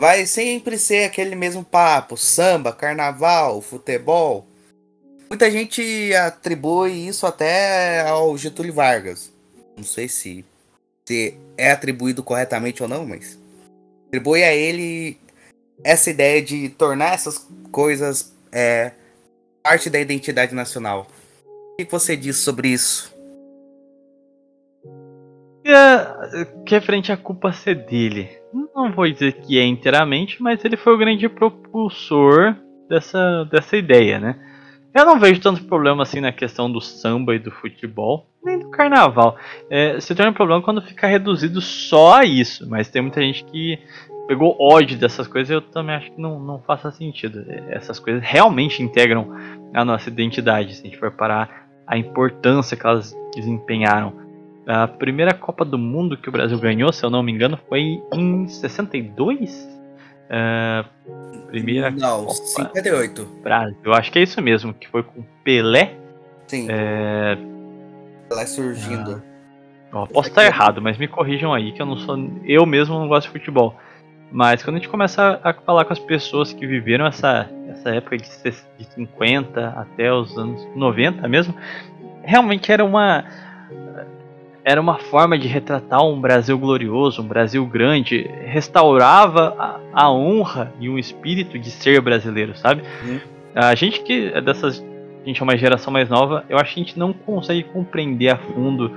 Vai sempre ser aquele mesmo papo, samba, carnaval, futebol. Muita gente atribui isso até ao Getúlio Vargas. Não sei se, se é atribuído corretamente ou não, mas atribui a ele essa ideia de tornar essas coisas é parte da identidade nacional. O que você diz sobre isso? É, que é frente à culpa ser dele. Não vou dizer que é inteiramente, mas ele foi o grande propulsor dessa, dessa ideia, né? Eu não vejo tanto problema assim na questão do samba e do futebol, nem do carnaval. É, se torna um problema quando fica reduzido só a isso, mas tem muita gente que pegou ódio dessas coisas, eu também acho que não, não faça sentido. Essas coisas realmente integram a nossa identidade, se a gente for parar a importância que elas desempenharam. A primeira Copa do Mundo que o Brasil ganhou, se eu não me engano, foi em 62? Uh, primeira Não, Copa 58. Brasil, eu acho que é isso mesmo, que foi com Pelé. Sim. É... Pelé surgindo. Ah, posso estar errado, mas me corrijam aí, que eu não sou. Eu mesmo não gosto de futebol. Mas quando a gente começa a falar com as pessoas que viveram essa, essa época de, de 50 até os anos 90 mesmo, realmente era uma era uma forma de retratar um Brasil glorioso, um Brasil grande, restaurava a, a honra e o espírito de ser brasileiro, sabe? Uhum. A gente que é dessas, a gente é uma geração mais nova, eu acho que a gente não consegue compreender a fundo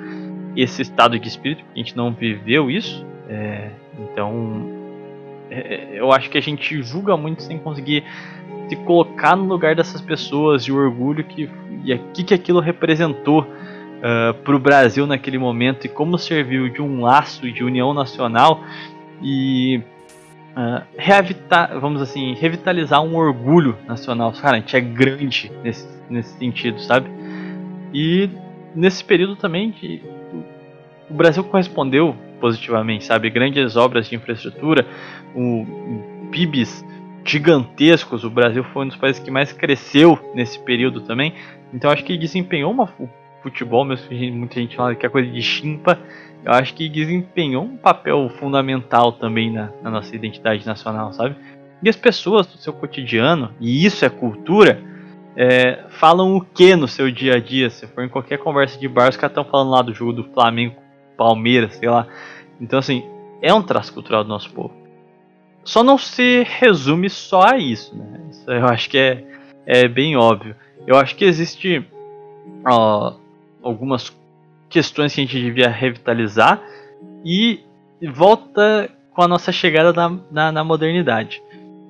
esse estado de espírito, porque a gente não viveu isso. É, então é, eu acho que a gente julga muito sem conseguir se colocar no lugar dessas pessoas e o orgulho que e aqui que aquilo representou uh, ah, para o Brasil naquele momento e como serviu de um laço de união nacional e uh, reavitar, vamos assim, revitalizar um orgulho nacional. Cara, a gente é grande nesse, nesse sentido, sabe? E nesse período também de, o Brasil correspondeu positivamente, sabe? Grandes obras de infraestrutura, o, PIBs gigantescos. O Brasil foi um dos países que mais cresceu nesse período também. Então acho que desempenhou uma futebol, mesmo que muita gente fala que é coisa de chimpa. Eu acho que desempenhou um papel fundamental também na, na nossa identidade nacional, sabe? E as pessoas do seu cotidiano, e isso é cultura, é, falam o que no seu dia a dia? Se for em qualquer conversa de bar, os caras estão falando lá do jogo do Flamengo, Palmeiras, sei lá. Então, assim, é um traço cultural do nosso povo. Só não se resume só a isso, né? Isso eu acho que é, é bem óbvio. Eu acho que existe ó, algumas questões que a gente devia revitalizar e volta com a nossa chegada na, na, na modernidade.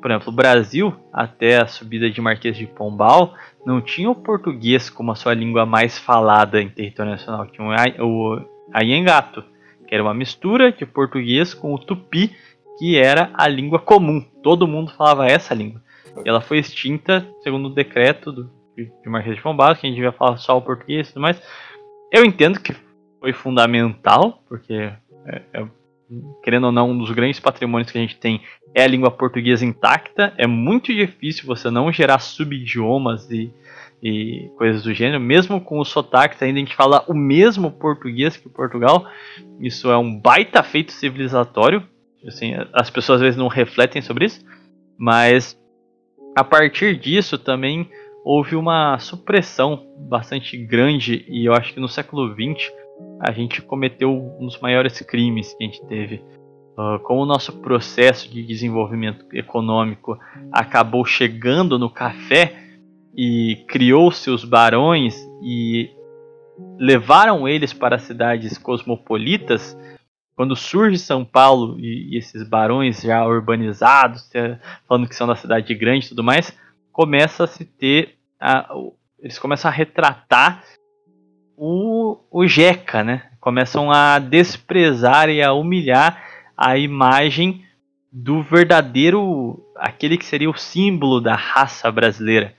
Por exemplo, o Brasil, até a subida de Marquês de Pombal, não tinha o português como a sua língua mais falada em território nacional. Tinha o Ayengato, que era uma mistura de português com o tupi, que era a língua comum. Todo mundo falava essa língua. E ela foi extinta, segundo o decreto do, de Marquês de que a gente devia falar só o português e tudo mais. Eu entendo que foi fundamental, porque, é, é, querendo ou não, um dos grandes patrimônios que a gente tem é a língua portuguesa intacta. É muito difícil você não gerar subidiomas e, e coisas do gênero, mesmo com os sotaques, ainda a gente fala o mesmo português que Portugal. Isso é um baita feito civilizatório. Assim, as pessoas às vezes não refletem sobre isso, mas a partir disso também houve uma supressão bastante grande e eu acho que no século XX a gente cometeu um dos maiores crimes que a gente teve. Uh, como o nosso processo de desenvolvimento econômico acabou chegando no café e criou-se os barões e levaram eles para cidades cosmopolitas, quando surge São Paulo e, esses barões já urbanizados, falando que são da cidade grande e tudo mais, começa a se ter. A, eles começam a retratar o, o Jeca, né? Começam a desprezar e a humilhar a imagem do verdadeiro, aquele que seria o símbolo da raça brasileira,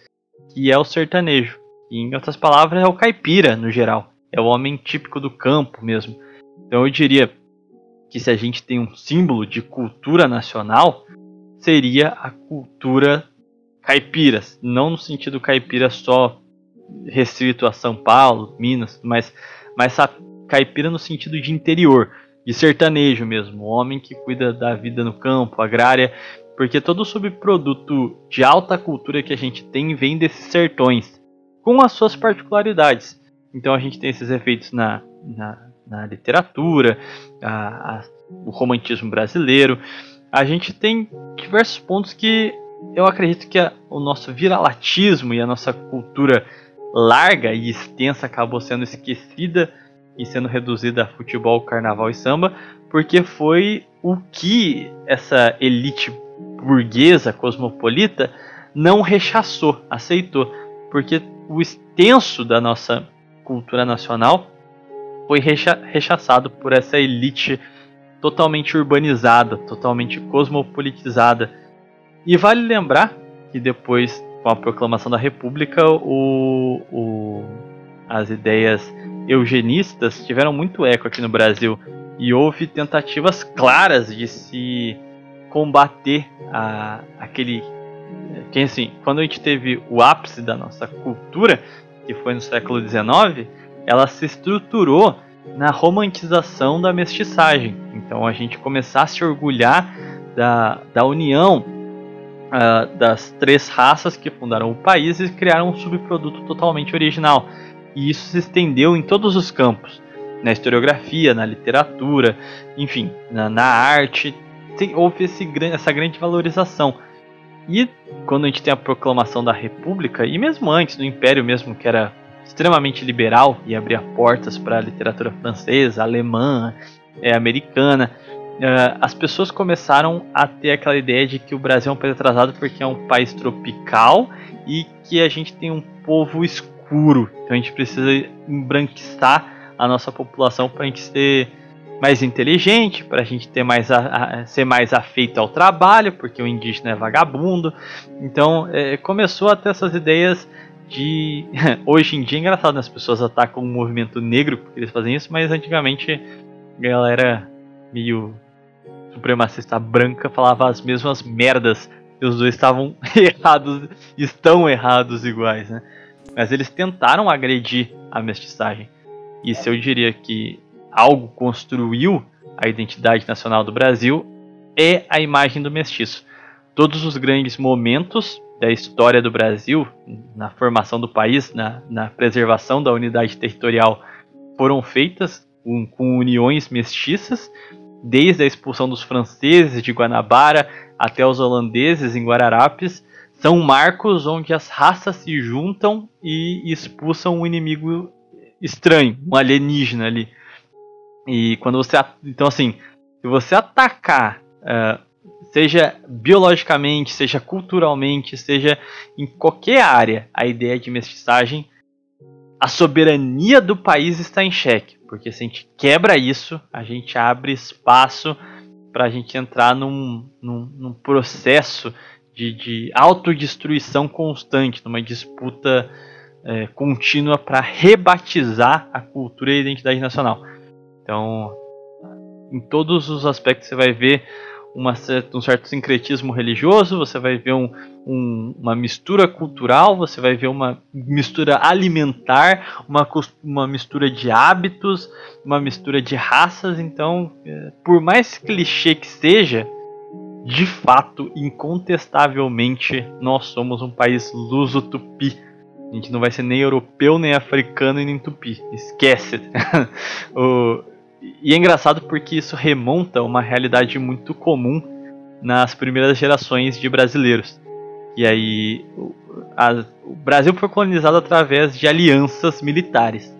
que é o sertanejo. E, em outras palavras, é o caipira no geral. É o homem típico do campo mesmo. Então eu diria que se a gente tem um símbolo de cultura nacional, seria a cultura caipiras, não no sentido caipira só restrito a São Paulo, Minas, mas, mas caipira no sentido de interior, de sertanejo mesmo, homem que cuida da vida no campo, agrária, porque todo subproduto de alta cultura que a gente tem vem desses sertões, com as suas particularidades. Então a gente tem esses efeitos na, na, na literatura, a, a, o romantismo brasileiro. A gente tem diversos pontos que eu acredito que a, o nosso viralatismo e a nossa cultura larga e extensa acabou sendo esquecida e sendo reduzida a futebol, carnaval e samba, porque foi o que essa elite burguesa cosmopolita não rechaçou, aceitou, porque o extenso da nossa cultura nacional foi recha rechaçado por essa elite totalmente urbanizada, totalmente cosmopolitizada. E vale lembrar que depois, com a proclamação da República, o, o, as ideias eugenistas tiveram muito eco aqui no Brasil e houve tentativas claras de se combater a, aquele que assim quando a gente teve o ápice da nossa cultura que foi no século XIX ela se estruturou na romantização da mestiçagem. Então a gente começar a se orgulhar da, da união uh, das três raças que fundaram o país e criaram um subproduto totalmente original. E isso se estendeu em todos os campos, na historiografia, na literatura, enfim, na, na arte. Tem, houve esse, essa grande valorização. E quando a gente tem a proclamação da República, e mesmo antes do Império mesmo, que era extremamente liberal e abria portas para a literatura francesa, alemã, é, americana. Uh, as pessoas começaram a ter aquela ideia de que o Brasil é um país atrasado porque é um país tropical e que a gente tem um povo escuro. Então a gente precisa embranquiçar a nossa população para a gente ser mais inteligente, para a gente ter mais a, a, ser mais afeito ao trabalho, porque o indígena é vagabundo. Então é, começou a ter essas ideias de. Hoje em dia é engraçado, né? as pessoas atacam o movimento negro porque eles fazem isso, mas antigamente a galera meio supremacista branca falava as mesmas merdas e os dois estavam errados, estão errados iguais, né? Mas eles tentaram agredir a mestiçagem. E se eu diria que algo construiu a identidade nacional do Brasil é a imagem do mestiço. Todos os grandes momentos da história do Brasil, na formação do país, na, na preservação da unidade territorial, foram feitas com, com uniões mestiças, desde a expulsão dos franceses de Guanabara até os holandeses em Guararapes, são marcos onde as raças se juntam e expulsam um inimigo estranho, um alienígena ali. E quando você. Então, assim, se você atacar, uh, seja biologicamente, seja culturalmente, seja em qualquer área, a ideia de mestiçagem, a soberania do país está em xeque. Porque se a gente quebra isso, a gente abre espaço para a gente entrar num, num, num processo de, de autodestruição constante, numa disputa é, contínua para rebatizar a cultura e a identidade nacional. Então, em todos os aspectos você vai ver uma, um certo sincretismo religioso, você vai ver um, um, uma mistura cultural, você vai ver uma mistura alimentar, uma, uma mistura de hábitos, uma mistura de raças. Então, é, por mais clichê que seja, de fato, incontestavelmente, nós somos um país luso-tupi. A gente não vai ser nem europeu, nem africano e nem tupi. Esquece. o... E é engraçado porque isso remonta a uma realidade muito comum nas primeiras gerações de brasileiros. E aí, a... o Brasil foi colonizado através de alianças militares.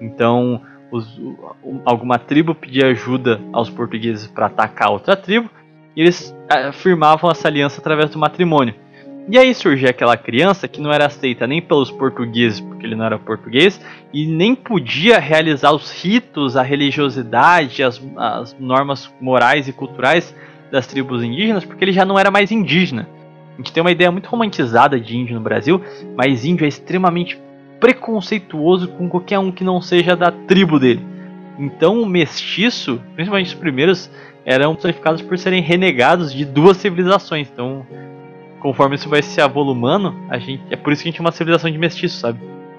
Então, os... alguma tribo pedia ajuda aos portugueses para atacar outra tribo e eles é, firmavam essa aliança através do matrimônio. E aí surgia aquela criança que não era aceita nem pelos portugueses, porque ele não era português, e nem podia realizar os ritos, a religiosidade, as, as normas morais e culturais das tribos indígenas, porque ele já não era mais indígena. A gente tem uma ideia muito romantizada de índio no Brasil, mas índio é extremamente preconceituoso com qualquer um que não seja da tribo dele. Então o mestiço, principalmente os primeiros, eram classificados por serem renegados de duas civilizações. Então, conforme isso vai se avolumando, a gente é por isso que a gente é uma civilização de mestiços, sabe?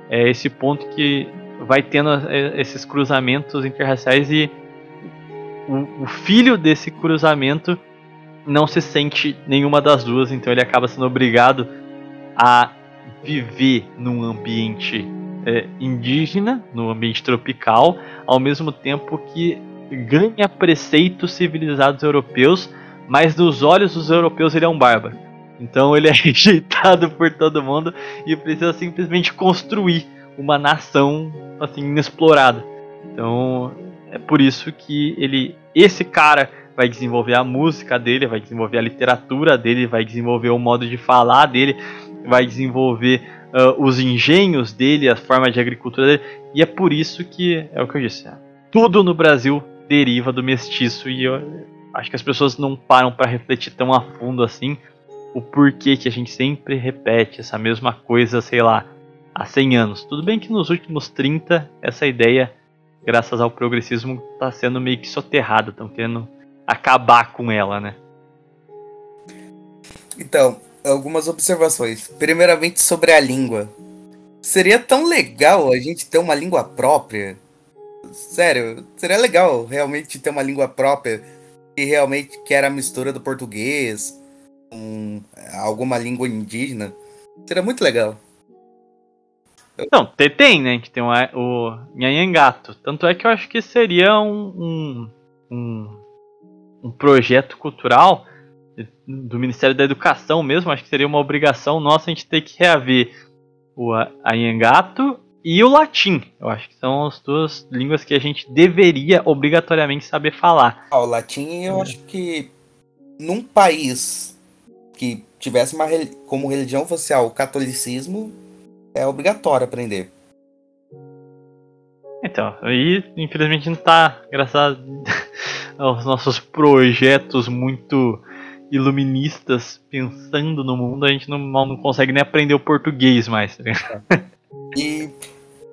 É esse ponto que vai tendo é, esses cruzamentos interraciais e o, o filho desse cruzamento não se sente nenhuma das duas, então ele acaba sendo obrigado a viver num ambiente é, indígena, num ambiente tropical, ao mesmo tempo que ganha preceitos civilizados europeus, mas nos olhos dos europeus ele é um bárbaro. Então ele é rejeitado por todo mundo e precisa simplesmente construir uma nação assim inexplorada. Então é por isso que ele, esse cara vai desenvolver a música dele, vai desenvolver a literatura dele, vai desenvolver o modo de falar dele, vai desenvolver uh, os engenhos dele, a forma de agricultura dele. E é por isso que é o que eu disse. Tudo no Brasil deriva do mestiço e eu acho que as pessoas não param para refletir tão a fundo assim o porquê que a gente sempre repete essa mesma coisa, sei lá, há 100 anos. Tudo bem que nos últimos 30 essa ideia, graças ao progressismo, está sendo meio que soterrada, estão querendo acabar com ela, né? Então, algumas observações. Primeiramente sobre a língua. Seria tão legal a gente ter uma língua própria sério, seria legal realmente ter uma língua própria que realmente que era a mistura do português com alguma língua indígena. Seria muito legal. Não, tem, né? Que tem o, o Nhanhangato. Tanto é que eu acho que seria um, um, um, um projeto cultural do Ministério da Educação mesmo. Acho que seria uma obrigação nossa a gente ter que reaver o Anhangato e o latim. Eu acho que são as duas línguas que a gente deveria obrigatoriamente saber falar. Ah, o latim eu acho que num país que tivesse uma, como religião oficial o catolicismo, é obrigatório aprender. Então, aí infelizmente não tá, graças aos nossos projetos muito iluministas pensando no mundo, a gente não, não consegue nem aprender o português mais. Tá e,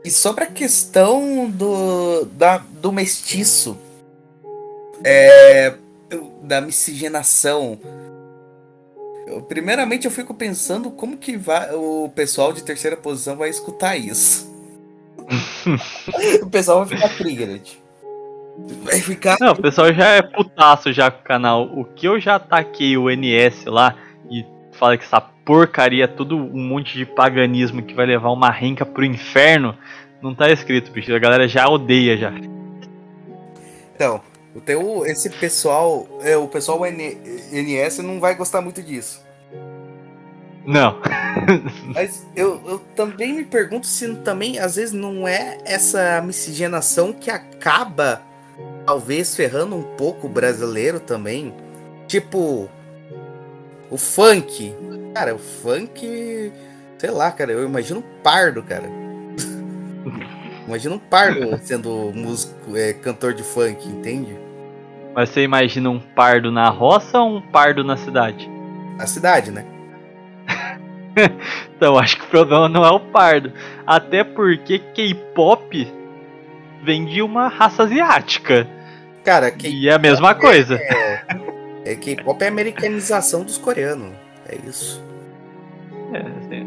e sobre a questão do, da, do mestiço, é, da miscigenação, eu, primeiramente eu fico pensando como que vai, o pessoal de terceira posição vai escutar isso. o pessoal vai ficar triggered. Vai ficar. Não, o pessoal já é putaço já com o canal. O que eu já ataquei o NS lá e falei que essa porcaria, tudo um monte de paganismo que vai levar uma renca pro inferno, não tá escrito, bicho. A galera já odeia já. Então, o teu, esse pessoal, é, o pessoal NS não vai gostar muito disso. Não. Mas eu, eu também me pergunto se também, às vezes, não é essa miscigenação que acaba, talvez, ferrando um pouco o brasileiro também. Tipo, o funk. Cara, o funk. Sei lá, cara, eu imagino pardo, cara. imagino um pardo sendo músico, é, cantor de funk, entende? Mas você imagina um pardo na roça ou um pardo na cidade? Na cidade, né? então, acho que o problema não é o pardo. Até porque K-pop vem de uma raça asiática. Cara, e é a mesma coisa. É, é K-pop é a americanização dos coreanos. É isso. É, assim,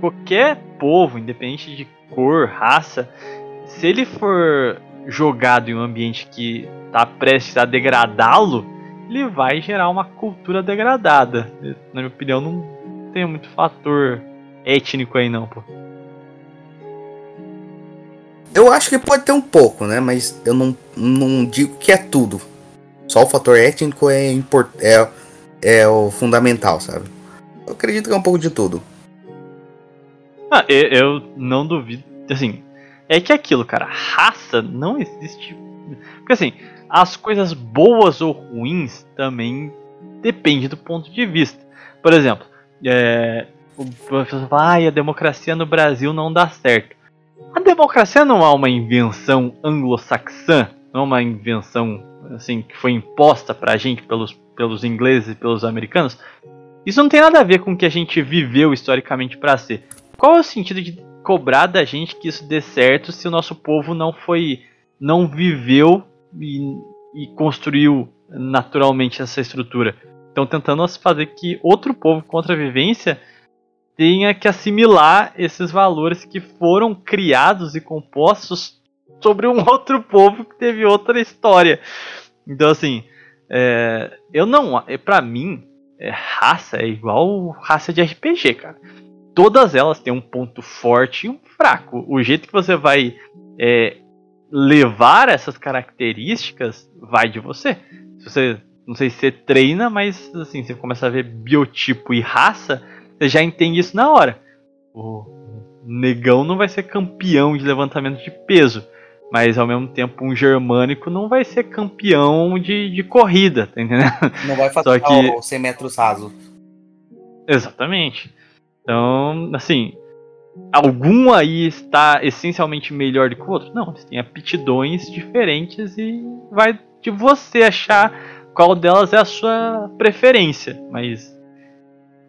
qualquer povo, independente de cor, raça, se ele for jogado em um ambiente que está prestes a degradá-lo, ele vai gerar uma cultura degradada. Na minha opinião, não tem muito fator étnico aí não, pô. Eu acho que pode ter um pouco, né? Mas eu não, não digo que é tudo. Só o fator étnico é, import, é, é o fundamental, sabe? Eu acredito que é um pouco de tudo. Ah, eu, eu não duvido. Assim, é que é aquilo, cara, raça não existe. Porque assim, as coisas boas ou ruins também depende do ponto de vista. Por exemplo, é, o professor fala, ah, a democracia no Brasil não dá certo. A democracia não é uma invenção anglo-saxã, não é uma invenção assim que foi imposta pra gente pelos, pelos ingleses e pelos americanos. Isso não tem nada a ver com o que a gente viveu historicamente para ser. Qual é o sentido de cobrar da gente que isso dê certo se o nosso povo não foi, não viveu e, e construiu naturalmente essa estrutura? Estão tentando fazer que outro povo contra a vivência tenha que assimilar esses valores que foram criados e compostos sobre um outro povo que teve outra história. Então, assim, é, eu não. É, para mim, é, raça é igual raça de RPG, cara. Todas elas têm um ponto forte e um fraco. O jeito que você vai é, levar essas características vai de você. Se você não sei se você treina, mas assim, você começa a ver biotipo e raça, você já entende isso na hora. O negão não vai ser campeão de levantamento de peso, mas ao mesmo tempo um germânico não vai ser campeão de, de corrida, tá entendendo? Não vai fazer que... 100 metros raso. Exatamente. Então, assim, algum aí está essencialmente melhor do que o outro? Não, eles têm aptidões diferentes e vai de você achar qual delas é a sua preferência, mas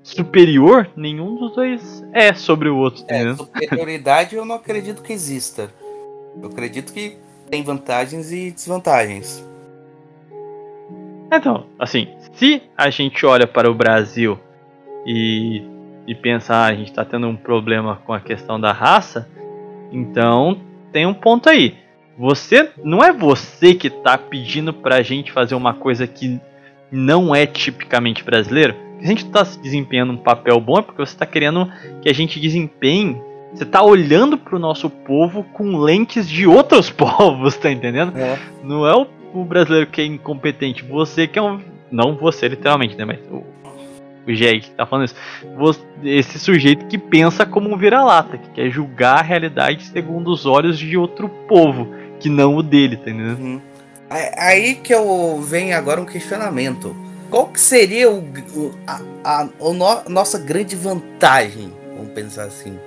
superior, nenhum dos dois é sobre o outro. É, superioridade eu não acredito que exista. Eu acredito que tem vantagens e desvantagens. Então, assim, se a gente olha para o Brasil e, e pensa, ah, a gente está tendo um problema com a questão da raça, então tem um ponto aí. Você não é você que está pedindo para a gente fazer uma coisa que não é tipicamente brasileiro. Se a gente está desempenhando um papel bom é porque você está querendo que a gente desempenhe. Você está olhando para o nosso povo com lentes de outros povos, tá entendendo? É. Não é o, o, brasileiro que é incompetente, você que é um. Não você, literalmente, né? Mas o, o Jeg que tá falando isso. Você, esse sujeito que pensa como um vira-lata, que quer julgar a realidade segundo os olhos de outro povo que não o dele, tá entendendo? Uhum. Aí que eu venho agora um questionamento. Qual que seria o, o a, a o no, nossa grande vantagem? Vamos pensar assim.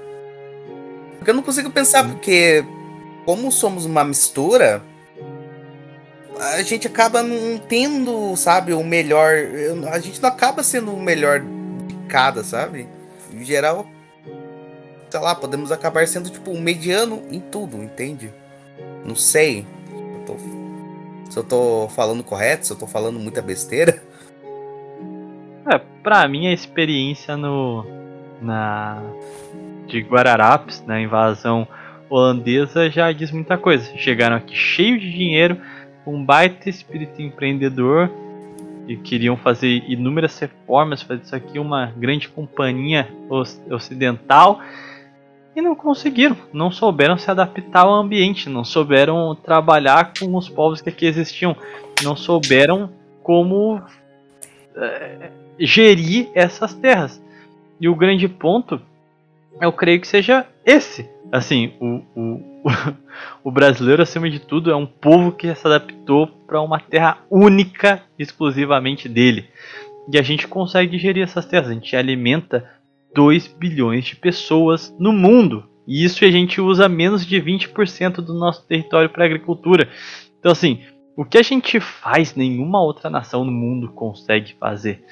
Porque eu não consigo pensar, uhum. porque como somos uma mistura, a gente acaba não tendo, sabe, o melhor. A gente não acaba sendo o melhor de cada, sabe? Em geral, sei lá, podemos acabar sendo tipo um mediano em tudo, entende? Não sei eu tô, se eu tô falando correto, se eu tô falando muita besteira. É, pra mim a experiência no. na. de Guararapes, na invasão holandesa, já diz muita coisa. Chegaram aqui cheio de dinheiro, com um baita espírito empreendedor e queriam fazer inúmeras reformas, fazer isso aqui uma grande companhia ocidental e não conseguiram, não souberam se adaptar ao ambiente, não souberam trabalhar com os povos que aqui existiam, não souberam como é, gerir essas terras. E o grande ponto, eu creio que seja esse. Assim, o, o, o brasileiro, acima de tudo, é um povo que se adaptou para uma terra única, exclusivamente dele. E a gente consegue gerir essas terras. A gente alimenta 2 bilhões de pessoas no mundo. E isso a gente usa menos de 20% do nosso território para agricultura. Então, assim, o que a gente faz, nenhuma outra nação no mundo consegue fazer.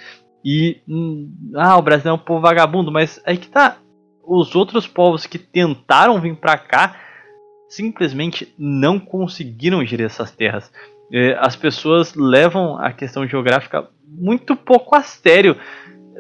E, hum, ah, o Brasil é um povo vagabundo, mas aí que tá. Os outros povos que tentaram vir para cá simplesmente não conseguiram gerir essas terras. É, as pessoas levam a questão geográfica muito pouco a sério.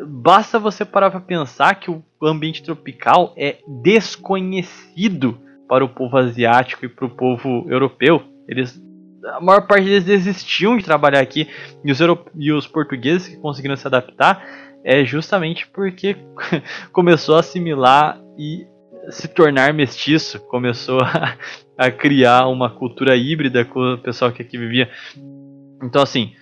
Basta você parar para pensar que o ambiente tropical é desconhecido para o povo asiático e para o povo europeu. Eles a maior parte deles desistiam de trabalhar aqui e os, e os portugueses que conseguiram se adaptar é justamente porque começou a assimilar e se tornar mestiço, começou a, a, criar uma cultura híbrida com o pessoal que aqui vivia. Então, assim,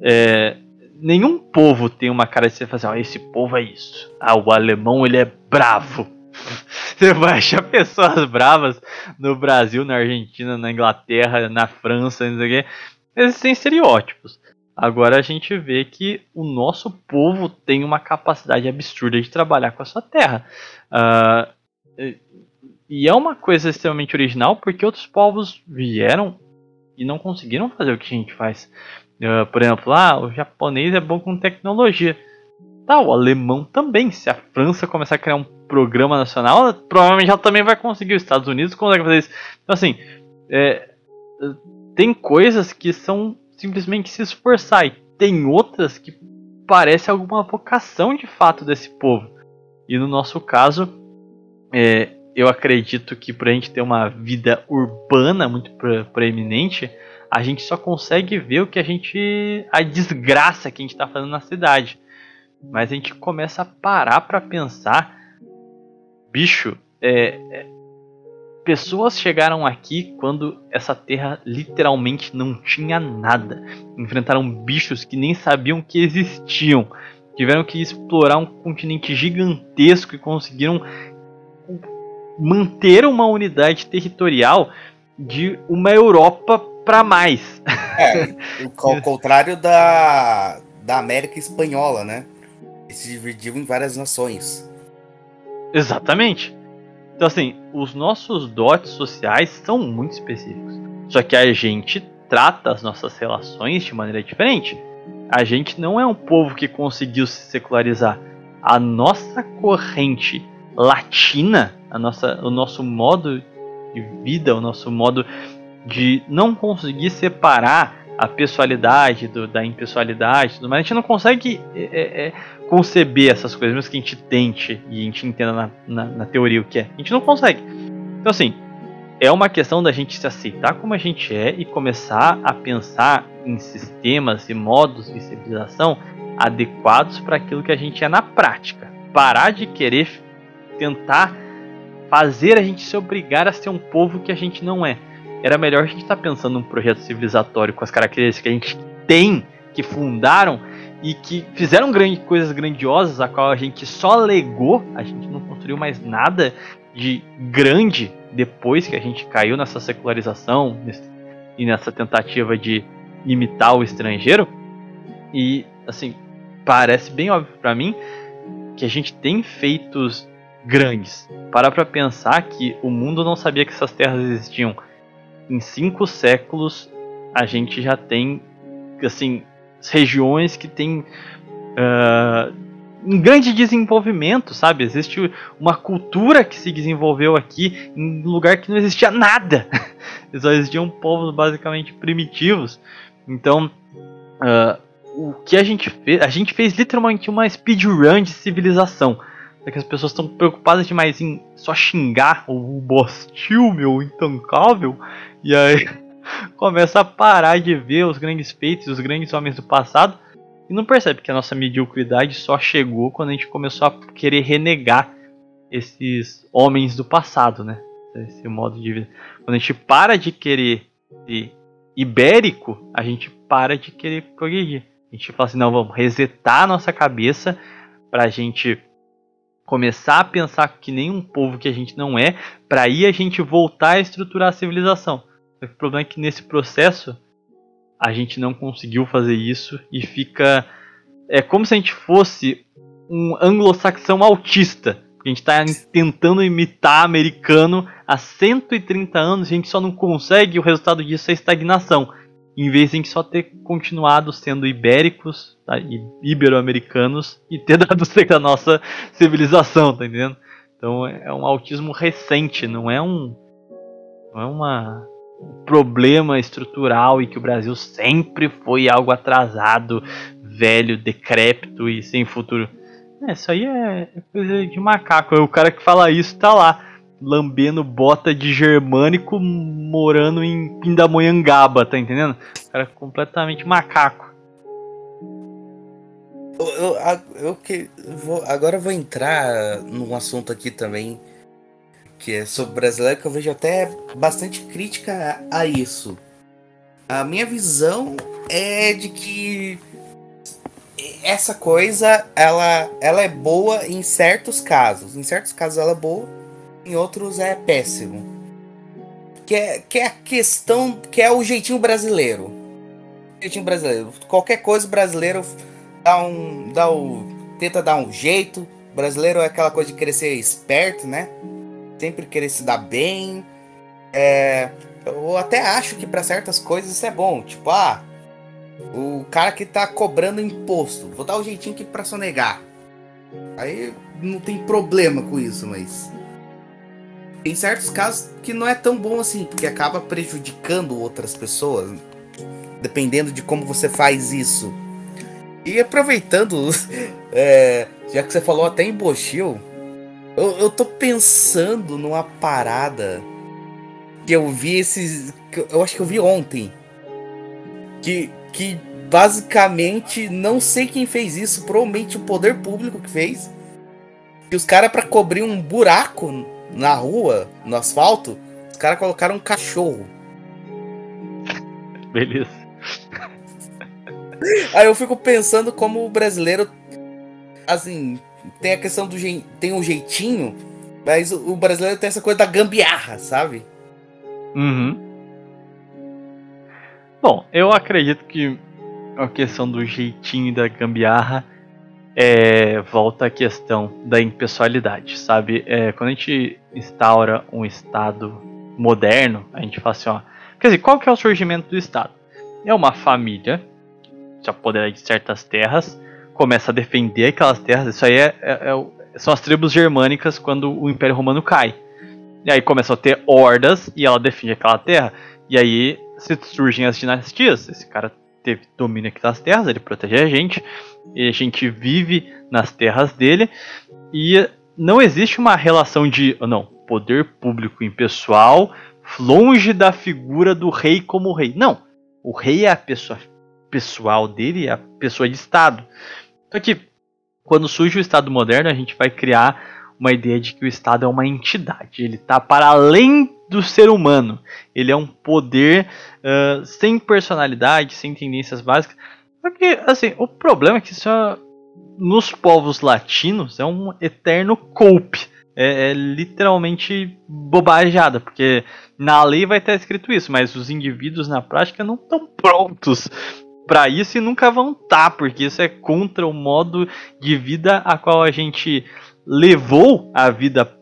é, nenhum povo tem uma cara de você fazer, oh, esse povo é isso. Ah, o alemão ele é bravo. Você vai achar pessoas bravas no Brasil, na Argentina, na Inglaterra, na França, não sei o quê. Existem estereótipos. Agora a gente vê que o nosso povo tem uma capacidade absurda de trabalhar com a sua terra. Uh, e é uma coisa extremamente original porque outros povos vieram e não conseguiram fazer o que a gente faz. Uh, por exemplo, ah, o japonês é bom com tecnologia. Tá, o alemão também. Se a França começar a criar um programa nacional, provavelmente ela também vai conseguir. Os Estados Unidos consegue fazer isso. Então, assim, é, tem coisas que são simplesmente se esforçar, e tem outras que parece alguma vocação de fato desse povo. E no nosso caso, é, eu acredito que para a gente ter uma vida urbana muito proeminente, a gente só consegue ver o que a gente. a desgraça que a gente está fazendo na cidade. Mas a gente começa a parar para pensar bicho, é, é, pessoas chegaram aqui quando essa terra literalmente não tinha nada. Enfrentaram bichos que nem sabiam que existiam. Tiveram que explorar um continente gigantesco e conseguiram manter uma unidade territorial de uma Europa para mais. É, ao contrário da, da América Espanhola, né? Que se dividiu em várias nações. Exatamente. Então, assim, os nossos dotes sociais são muito específicos. Só que a gente trata as nossas relações de maneira diferente. A gente não é um povo que conseguiu se secularizar. A nossa corrente latina, a nossa, o nosso modo de vida, o nosso modo de não conseguir separar a pessoalidade do, da impessoalidade, mas a gente não consegue é, é, é conceber essas coisas, mesmo que a gente tente e a gente entenda na, na, na teoria o que é. A gente não consegue. Então, assim, é uma questão da gente se aceitar como a gente é e começar a pensar em sistemas e modos de civilização adequados para aquilo que a gente é na prática. Parar de querer tentar fazer a gente se obrigar a ser um povo que a gente não é. Era melhor a gente estar tá pensando num projeto civilizatório com as características que a gente tem, que fundaram e que fizeram grande, coisas grandiosas, a qual a gente só legou, a gente não construiu mais nada de grande depois que a gente caiu nessa secularização nesse, e nessa tentativa de imitar o estrangeiro. E assim, parece bem óbvio para mim que a gente tem feitos grandes. Parar para pensar que o mundo não sabia que essas terras existiam. Em cinco séculos a gente já tem assim regiões que têm uh, um grande desenvolvimento, sabe? Existe uma cultura que se desenvolveu aqui em um lugar que não existia nada. Só existiam povos basicamente primitivos. Então, uh, o que a gente fez? A gente fez literalmente uma speedrun de civilização. É que as pessoas estão preocupadas demais em só xingar o Bostil, meu, intancável. E aí começa a parar de ver os grandes feitos, os grandes homens do passado e não percebe que a nossa mediocridade só chegou quando a gente começou a querer renegar esses homens do passado, né? Esse modo de vida. Quando a gente para de querer ser ibérico, a gente para de querer progredir. A gente fala assim, não, vamos resetar a nossa cabeça para a gente começar a pensar que nem um povo que a gente não é, para aí a gente voltar a estruturar a civilização. O problema é que nesse processo a gente não conseguiu fazer isso e fica é como se a gente fosse um anglo-saxão autista. A gente está tentando imitar americano há 130 anos, a gente só não consegue, o resultado disso é estagnação. Em vez de só ter continuado sendo ibéricos, tá? ibero-americanos, e ter dado certo a nossa civilização, tá entendendo? Então é um autismo recente, não é um. Não é uma um problema estrutural e que o Brasil sempre foi algo atrasado, velho, decrépito e sem futuro. É, isso aí é coisa de macaco. O cara que fala isso tá lá, lambendo bota de germânico, morando em Pindamonhangaba, tá entendendo? É completamente macaco. Eu, eu, eu que vou, agora vou entrar num assunto aqui também que é sobre brasileiro que eu vejo até bastante crítica a isso. A minha visão é de que essa coisa ela, ela é boa em certos casos. Em certos casos ela é boa, em outros é péssimo. Que é, que é a questão, que é o jeitinho brasileiro. Jeitinho brasileiro. Qualquer coisa brasileiro dá um, dá o, tenta dar um jeito. Brasileiro é aquela coisa de querer ser esperto, né? Sempre querer se dar bem. É, eu até acho que para certas coisas isso é bom. Tipo, ah, o cara que tá cobrando imposto. Vou dar o um jeitinho aqui pra sonegar. Aí não tem problema com isso, mas. Tem certos casos que não é tão bom assim, porque acaba prejudicando outras pessoas. Dependendo de como você faz isso. E aproveitando, é, já que você falou até em Bochil, eu, eu tô pensando numa parada que eu vi esses. Eu acho que eu vi ontem. Que que basicamente não sei quem fez isso, provavelmente o poder público que fez. E os caras para cobrir um buraco na rua, no asfalto, os caras colocaram um cachorro. Beleza. Aí eu fico pensando como o brasileiro assim, tem a questão do tem um jeitinho, mas o brasileiro tem essa coisa da gambiarra, sabe? Uhum. Bom, eu acredito que a questão do jeitinho da gambiarra é, volta à questão da impessoalidade, sabe? É, quando a gente instaura um Estado moderno, a gente fala assim, ó. Quer dizer, qual que é o surgimento do Estado? É uma família, se apodera de certas terras, começa a defender aquelas terras, isso aí é, é, é, são as tribos germânicas quando o Império Romano cai. E aí começam a ter hordas e ela defende aquela terra, e aí se surgem as dinastias. Esse cara teve domínio aqui das terras, ele protege a gente, e a gente vive nas terras dele, e não existe uma relação de, não, poder público impessoal longe da figura do rei como rei. Não, o rei é a pessoa pessoal dele, é a pessoa de Estado. Só que quando surge o Estado moderno, a gente vai criar uma ideia de que o Estado é uma entidade, ele está para além do ser humano. Ele é um poder uh, sem personalidade, sem tendências básicas. Porque, assim, o problema é que isso é, nos povos latinos é um eterno cope. É, é, literalmente bobajada, porque na lei vai estar escrito isso, mas os indivíduos na prática não estão prontos para isso e nunca vão estar, tá, porque isso é contra o modo de vida a qual a gente levou a vida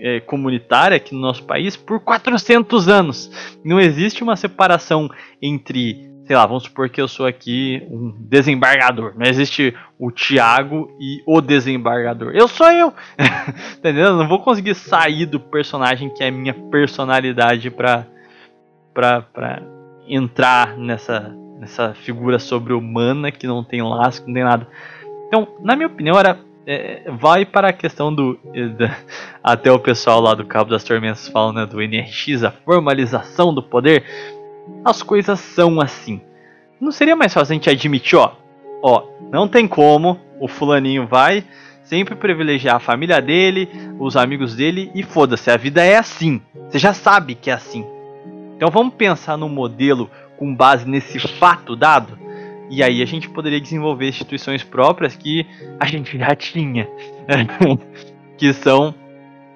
é, comunitária aqui no nosso país por 400 anos. Não existe uma separação entre, sei lá, vamos supor que eu sou aqui um desembargador. Não existe o Tiago e o desembargador. Eu sou eu. entendendo? Não vou conseguir sair do personagem que é minha personalidade pra, pra, pra entrar nessa, nessa figura sobre-humana que não tem laço, não tem nada. Então, na minha opinião, era é, vai para a questão do. até o pessoal lá do Cabo das Tormentas fala né, do NRX, a formalização do poder. As coisas são assim. Não seria mais fácil a gente admitir, ó, ó, não tem como, o fulaninho vai sempre privilegiar a família dele, os amigos dele e foda-se, a vida é assim. Você já sabe que é assim. Então vamos pensar no modelo com base nesse fato dado? E aí a gente poderia desenvolver instituições próprias que a gente já tinha. que são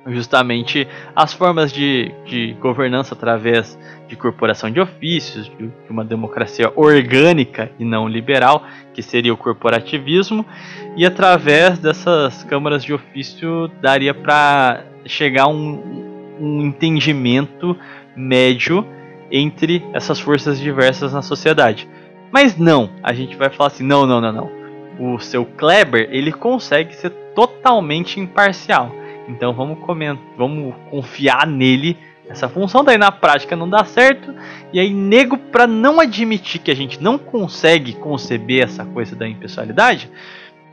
justamente as formas de, de governança através de corporação de ofícios, de, de uma democracia orgânica e não liberal, que seria o corporativismo, e através dessas câmaras de ofício daria para chegar a um, um entendimento médio entre essas forças diversas na sociedade. Mas não, a gente vai falar assim, não, não, não, não. O seu Kleber, ele consegue ser totalmente imparcial. Então vamos comentar, vamos confiar nele. Essa função, daí na prática não dá certo, e aí nego para não admitir que a gente não consegue conceber essa coisa da impessoalidade,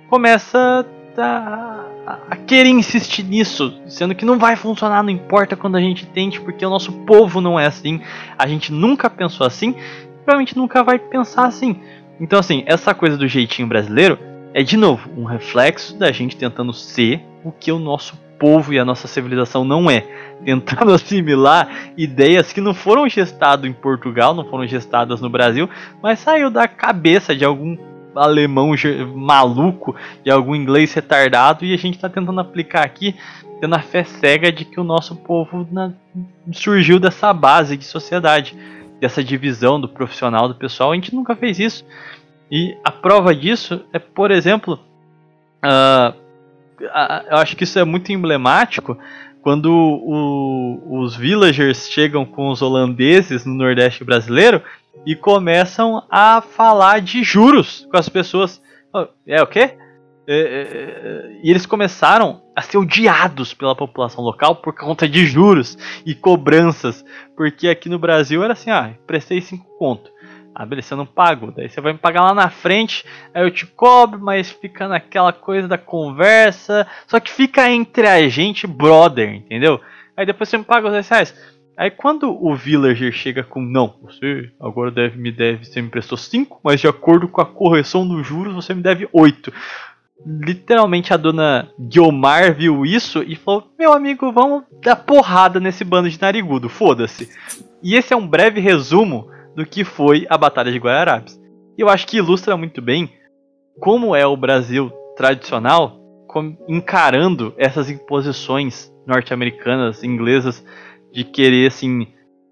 começa a, a, querer insistir nisso, sendo que não vai funcionar, não importa quando a gente tente, porque o nosso povo não é assim, a gente nunca pensou assim, provavelmente nunca vai pensar assim. Então assim, essa coisa do jeitinho brasileiro é de novo um reflexo da gente tentando ser o que o nosso povo e a nossa civilização não é. Tentando assimilar ideias que não foram gestadas em Portugal, não foram gestadas no Brasil, mas saiu da cabeça de algum alemão maluco, de algum inglês retardado, e a gente está tentando aplicar aqui, tendo a fé cega de que o nosso povo na, surgiu dessa base de sociedade, dessa divisão do profissional do pessoal. A gente nunca fez isso. E a prova disso é, por exemplo, uh, eu acho que isso é muito emblemático quando o, os villagers chegam com os holandeses no Nordeste brasileiro e começam a falar de juros com as pessoas. É o quê? É, é, é, e eles começaram a ser odiados pela população local por conta de juros e cobranças. Porque aqui no Brasil era assim: ah, prestei 5 conto. Ah, beleza, eu não pago. Daí você vai me pagar lá na frente, aí eu te cobro, mas fica naquela coisa da conversa. Só que fica entre a gente, brother, entendeu? Aí depois você me paga os 10 reais. Aí quando o villager chega com não, você agora deve me deve, você me prestou 5, mas de acordo com a correção dos juros você me deve 8. Literalmente a dona Guilmar viu isso e falou: Meu amigo, vamos dar porrada nesse bando de narigudo, foda-se. E esse é um breve resumo do que foi a Batalha de Guararapes. E eu acho que ilustra muito bem como é o Brasil tradicional encarando essas imposições norte-americanas, inglesas, de querer assim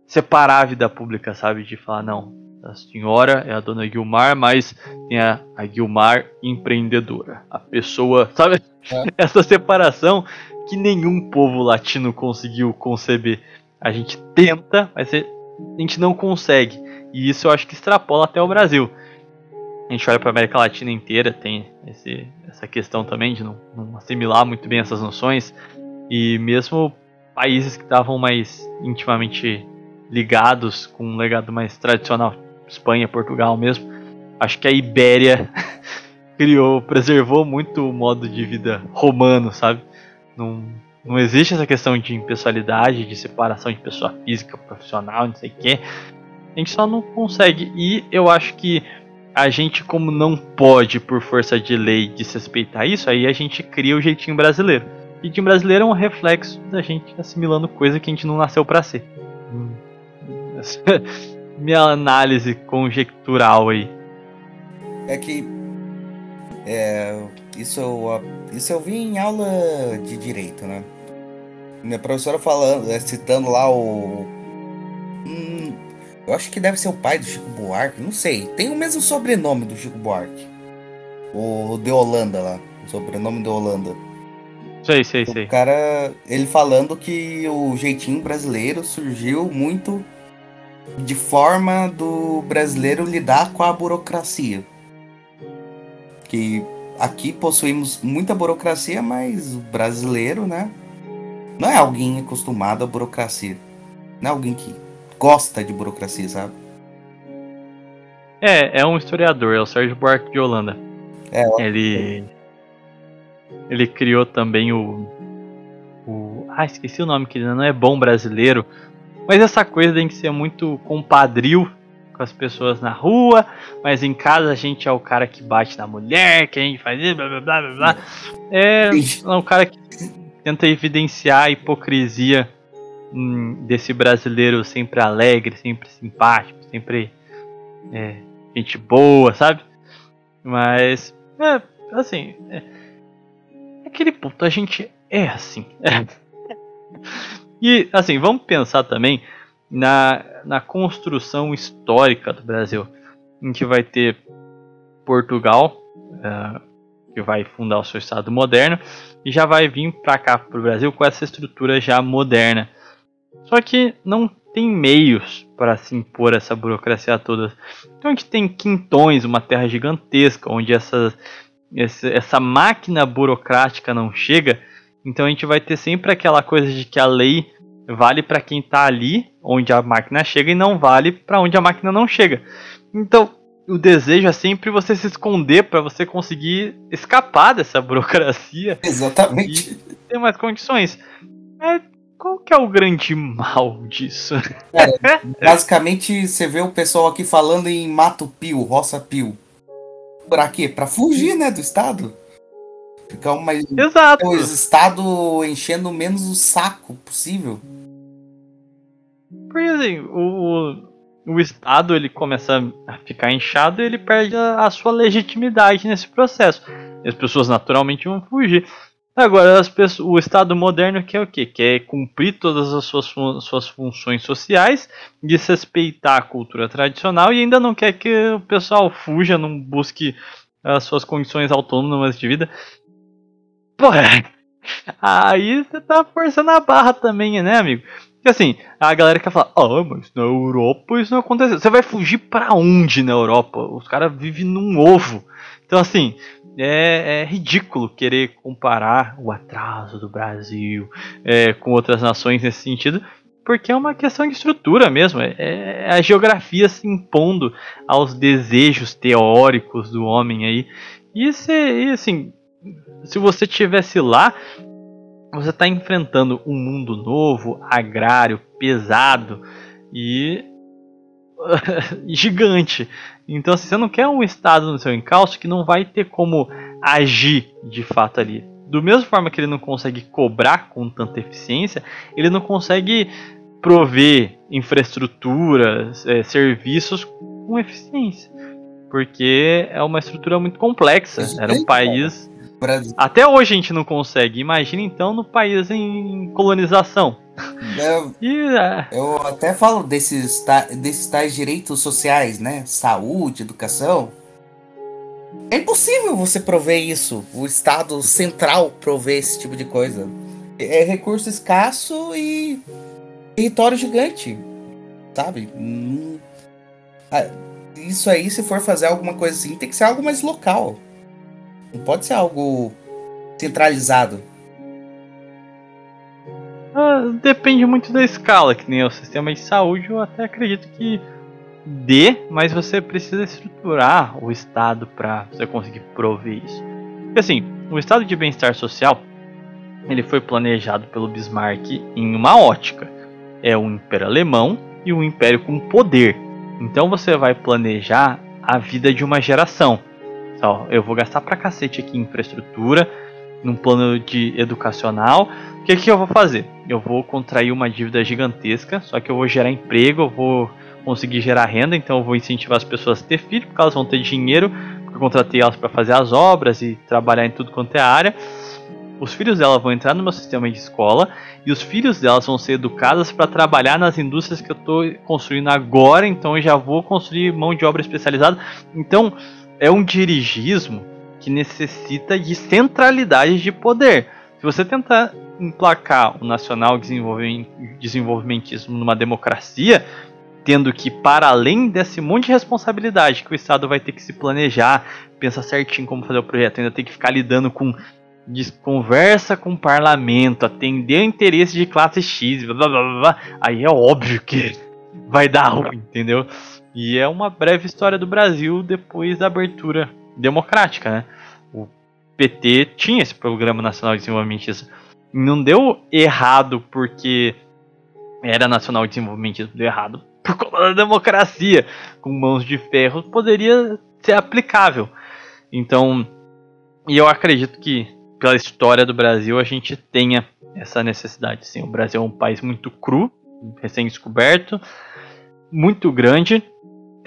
separar a vida pública, sabe? De falar, não, a senhora é a dona Guilmar, mas tem a, a Guilmar empreendedora. A pessoa, sabe? É. Essa separação que nenhum povo latino conseguiu conceber. A gente tenta, mas a gente não consegue. E isso eu acho que extrapola até o Brasil. A gente olha para a América Latina inteira, tem esse, essa questão também de não, não assimilar muito bem essas noções. E mesmo países que estavam mais intimamente ligados com um legado mais tradicional, Espanha, Portugal mesmo, acho que a Ibéria criou, preservou muito o modo de vida romano, sabe? Não existe essa questão de impessoalidade, de separação de pessoa física, profissional, não sei o quê. A gente só não consegue. E eu acho que a gente, como não pode, por força de lei, desrespeitar isso, aí a gente cria o jeitinho brasileiro. O jeitinho brasileiro é um reflexo da gente assimilando coisa que a gente não nasceu para ser. Hum. Minha análise conjectural aí. É que. É, isso, eu, isso eu vi em aula de direito, né? Minha professora falando, é, citando lá o eu acho que deve ser o pai do Chico Buarque, não sei. Tem o mesmo sobrenome do Chico Buarque. O de Holanda lá. O sobrenome de Holanda. Sei, sei, sei. O cara, ele falando que o jeitinho brasileiro surgiu muito de forma do brasileiro lidar com a burocracia. Que aqui possuímos muita burocracia, mas o brasileiro, né? Não é alguém acostumado à burocracia. Não é alguém que gosta de burocracia, sabe? É, é um historiador, é o Sérgio Buarque de Holanda. É, ele ele criou também o o ah, esqueci o nome que ele não é bom brasileiro, mas essa coisa tem que ser muito compadril com as pessoas na rua, mas em casa a gente é o cara que bate na mulher, que a gente faz blá blá blá blá. É, é um cara que tenta evidenciar a hipocrisia Hum, desse brasileiro sempre alegre, sempre simpático, sempre é, gente boa, sabe? Mas, é, assim, é, é aquele ponto, a gente é assim. E assim, vamos pensar também na, na construção histórica do Brasil. A gente vai ter Portugal, uh, que vai fundar o seu Estado moderno, e já vai vir para cá, para o Brasil, com essa estrutura já moderna. Só que não tem meios para se impor essa burocracia toda. Então a gente tem quintões, uma terra gigantesca, onde essa, essa, máquina burocrática não chega. Então a gente vai ter sempre aquela coisa de que a lei vale para quem está ali, onde a máquina chega, e não vale para onde a máquina não chega. Então o desejo é sempre você se esconder para você conseguir escapar dessa burocracia. Exatamente. E ter mais condições. É, qual que é o grande mal disso? Cara, basicamente você vê o pessoal aqui falando em Mato Pio, Roça Pio. Pra quê? Pra fugir, né, do Estado. Ficar mais. Exato. O Estado enchendo menos o saco possível. Porque assim, o, o Estado ele começa a ficar inchado e ele perde a, a sua legitimidade nesse processo. As pessoas naturalmente vão fugir. Agora, pessoas, o Estado moderno quer o quê? Quer cumprir todas as suas, suas funções sociais, desrespeitar a cultura tradicional e ainda não quer que o pessoal fuja, não busque as suas condições autônomas de vida. Porra, aí você tá forçando a barra também, né, amigo? Porque assim, a galera quer falar, ah, mas na Europa isso não aconteceu. Você vai fugir para onde na Europa? Os caras vivem num ovo. Então, assim, é, é, ridículo querer comparar o atraso do Brasil é, com outras nações nesse sentido, porque é uma questão de estrutura mesmo. É, é, a geografia se impondo aos desejos teóricos do homem aí. E, se, e assim, se você tivesse lá, você está enfrentando um mundo novo, agrário, pesado e gigante. Então, assim, você não quer um estado no seu encalço que não vai ter como agir de fato ali. Do mesmo forma que ele não consegue cobrar com tanta eficiência, ele não consegue prover infraestrutura, é, serviços com eficiência. Porque é uma estrutura muito complexa. Era um país Brasil. Até hoje a gente não consegue. Imagina então no país em colonização. Eu, é. eu até falo desses, desses tais direitos sociais, né? Saúde, educação. É impossível você prover isso. O Estado central prover esse tipo de coisa. É recurso escasso e território gigante. Sabe? Hum, ah, isso aí, se for fazer alguma coisa assim, tem que ser algo mais local. Não pode ser algo centralizado. Ah, depende muito da escala, que nem o sistema de saúde, eu até acredito que dê, mas você precisa estruturar o Estado para você conseguir prover isso. Porque assim, o Estado de bem-estar social ele foi planejado pelo Bismarck em uma ótica. É um império alemão e um império com poder. Então você vai planejar a vida de uma geração. Eu vou gastar pra cacete aqui em infraestrutura, num plano de educacional. O que, que eu vou fazer? Eu vou contrair uma dívida gigantesca, só que eu vou gerar emprego, eu vou conseguir gerar renda, então eu vou incentivar as pessoas a ter filho, porque elas vão ter dinheiro, porque eu contratei elas para fazer as obras e trabalhar em tudo quanto é área. Os filhos dela vão entrar no meu sistema de escola e os filhos delas vão ser educados para trabalhar nas indústrias que eu estou construindo agora, então eu já vou construir mão de obra especializada. Então, é um dirigismo que necessita de centralidade de poder. Se você tentar emplacar o nacional desenvolvimentismo numa democracia, tendo que, para além desse monte de responsabilidade que o Estado vai ter que se planejar, pensar certinho como fazer o projeto, ainda tem que ficar lidando com conversa com o parlamento, atender interesse de classe X, blá, blá, blá, blá, aí é óbvio que vai dar ruim, entendeu? E é uma breve história do Brasil depois da abertura democrática, né? O PT tinha esse Programa Nacional de Desenvolvimentismo. Não deu errado porque era Nacional de Desenvolvimentismo, deu errado por conta da democracia, com mãos de ferro, poderia ser aplicável. Então, e eu acredito que pela história do Brasil a gente tenha essa necessidade. Sim, o Brasil é um país muito cru, recém-descoberto, muito grande,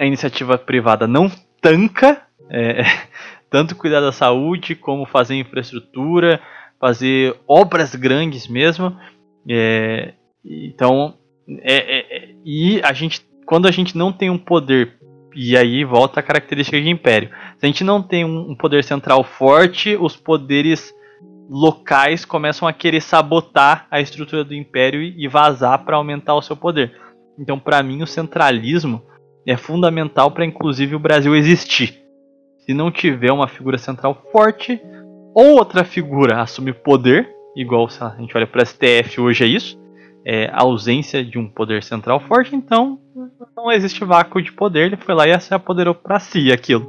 a iniciativa privada não tanca é, tanto cuidar da saúde, como fazer infraestrutura, fazer obras grandes mesmo. É, então, é, é, e a gente, quando a gente não tem um poder, e aí volta a característica de império, se a gente não tem um poder central forte, os poderes locais começam a querer sabotar a estrutura do império e vazar para aumentar o seu poder. Então, para mim, o centralismo é fundamental para, inclusive, o Brasil existir. Se não tiver uma figura central forte, ou outra figura assume poder, igual se a gente olha para o STF hoje é isso, é a ausência de um poder central forte, então não existe vácuo de poder, ele foi lá e se apoderou para si aquilo.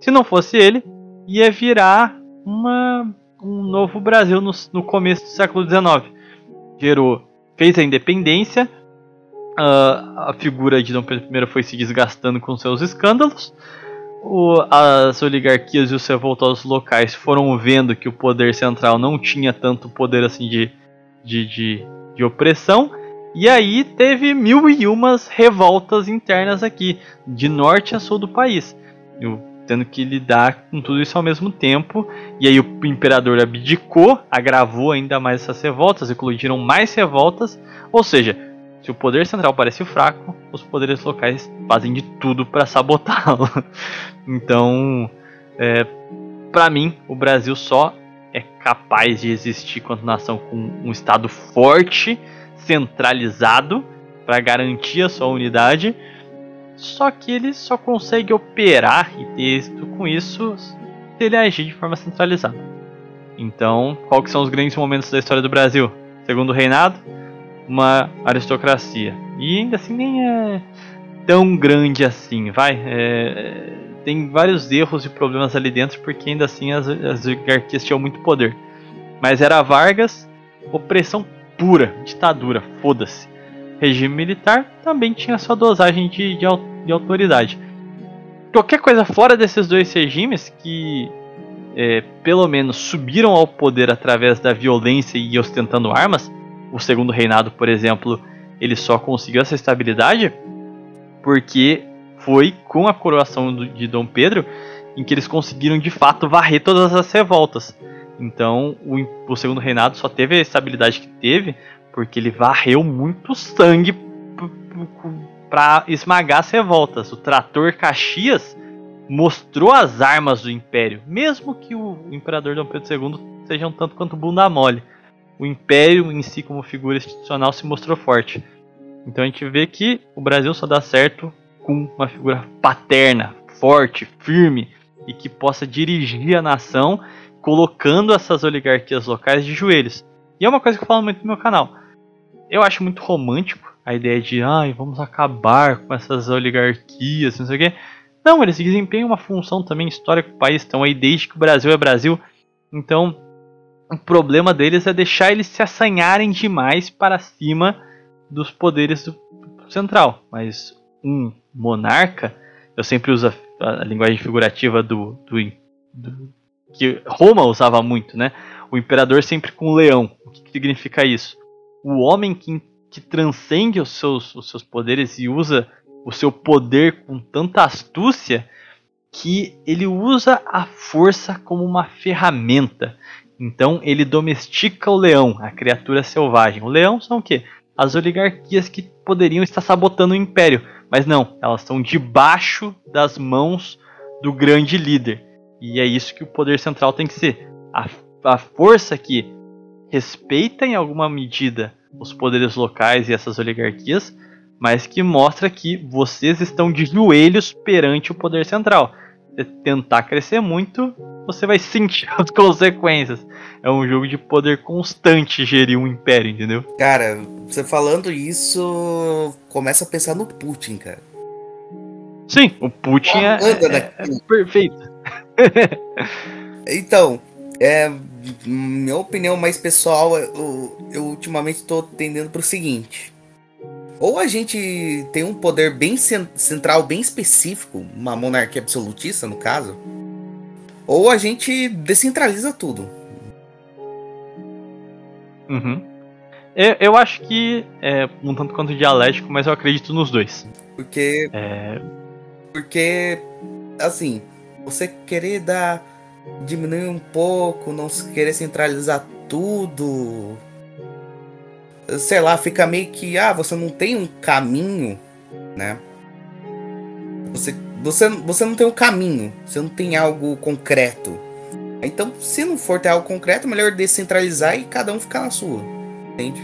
Se não fosse ele, ia virar uma, um novo Brasil no, no começo do século XIX. Gerou, fez a independência, uh, a figura de Dom Pedro I foi se desgastando com seus escândalos, o, as oligarquias e os revoltosos locais foram vendo que o poder central não tinha tanto poder assim de, de, de, de opressão. E aí teve mil e umas revoltas internas aqui, de norte a sul do país. Eu, tendo que lidar com tudo isso ao mesmo tempo. E aí o imperador abdicou, agravou ainda mais essas revoltas, eclodiram mais revoltas. Ou seja, se o poder central parece fraco, os poderes locais fazem de tudo para sabotá-lo. então, é, para mim, o Brasil só é capaz de existir quanto nação com um Estado forte, centralizado, para garantir a sua unidade. Só que ele só consegue operar e ter êxito com isso se ele agir de forma centralizada. Então, quais são os grandes momentos da história do Brasil? Segundo reinado, uma aristocracia. E ainda assim nem é tão grande assim, vai. É, tem vários erros e problemas ali dentro, porque ainda assim as, as oligarquias tinham muito poder. Mas era Vargas, opressão pura, ditadura, foda-se. Regime militar também tinha sua dosagem de, de, de autoridade. Qualquer coisa fora desses dois regimes que é, pelo menos subiram ao poder através da violência e ostentando armas, o segundo reinado, por exemplo, ele só conseguiu essa estabilidade porque foi com a coroação de Dom Pedro em que eles conseguiram de fato varrer todas as revoltas. Então, o, o segundo reinado só teve a estabilidade que teve porque ele varreu muito sangue para esmagar as revoltas. O trator Caxias mostrou as armas do império, mesmo que o imperador Dom Pedro II seja um tanto quanto bunda mole o império em si como figura institucional se mostrou forte. Então a gente vê que o Brasil só dá certo com uma figura paterna, forte, firme e que possa dirigir a nação colocando essas oligarquias locais de joelhos. E é uma coisa que eu falo muito no meu canal. Eu acho muito romântico a ideia de, ai, vamos acabar com essas oligarquias, não sei o quê. Não, eles desempenham uma função também histórica do país, estão aí desde que o Brasil é Brasil. Então, o problema deles é deixar eles se assanharem demais para cima dos poderes do central. Mas um monarca, eu sempre uso a, a linguagem figurativa do, do, do, que Roma usava muito, né? O imperador sempre com o leão. O que, que significa isso? O homem que, que transcende os seus, os seus poderes e usa o seu poder com tanta astúcia que ele usa a força como uma ferramenta. Então ele domestica o leão, a criatura selvagem. O leão são o quê? As oligarquias que poderiam estar sabotando o império, mas não, elas estão debaixo das mãos do grande líder. E é isso que o poder central tem que ser. A, a força que respeita em alguma medida os poderes locais e essas oligarquias, mas que mostra que vocês estão de joelhos perante o poder central tentar crescer muito, você vai sentir as consequências. É um jogo de poder constante gerir um império, entendeu? Cara, você falando isso, começa a pensar no Putin, cara. Sim, o Putin é, é, é, perfeito. então, é, minha opinião mais pessoal, eu, eu ultimamente estou tendendo para o seguinte. Ou a gente tem um poder bem central, bem específico, uma monarquia absolutista, no caso, ou a gente descentraliza tudo. Uhum. Eu, eu acho que é um tanto quanto dialético, mas eu acredito nos dois. Porque. É... Porque, assim, você querer dar. diminuir um pouco, não querer centralizar tudo. Sei lá, fica meio que. Ah, você não tem um caminho, né? Você, você, você não tem um caminho, você não tem algo concreto. Então, se não for ter algo concreto, melhor descentralizar e cada um ficar na sua. Entende?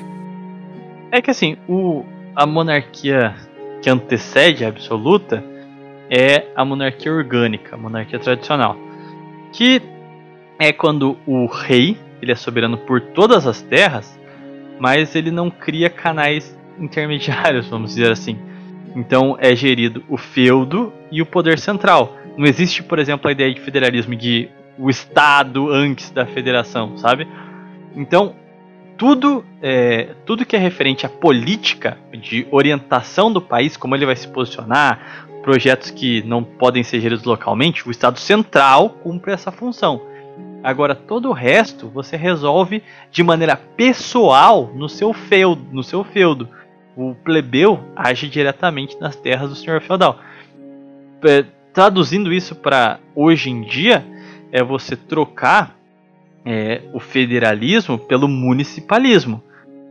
É que assim, o, a monarquia que antecede a absoluta é a monarquia orgânica, a monarquia tradicional. Que é quando o rei ele é soberano por todas as terras, mas ele não cria canais intermediários, vamos dizer assim. Então é gerido o feudo e o poder central. Não existe, por exemplo, a ideia de federalismo de o Estado antes da federação, sabe? Então tudo, é, tudo que é referente à política de orientação do país, como ele vai se posicionar, projetos que não podem ser geridos localmente, o Estado Central cumpre essa função. Agora, todo o resto você resolve de maneira pessoal no seu feudo. No seu feudo. O plebeu age diretamente nas terras do senhor feudal. É, traduzindo isso para hoje em dia, é você trocar é, o federalismo pelo municipalismo.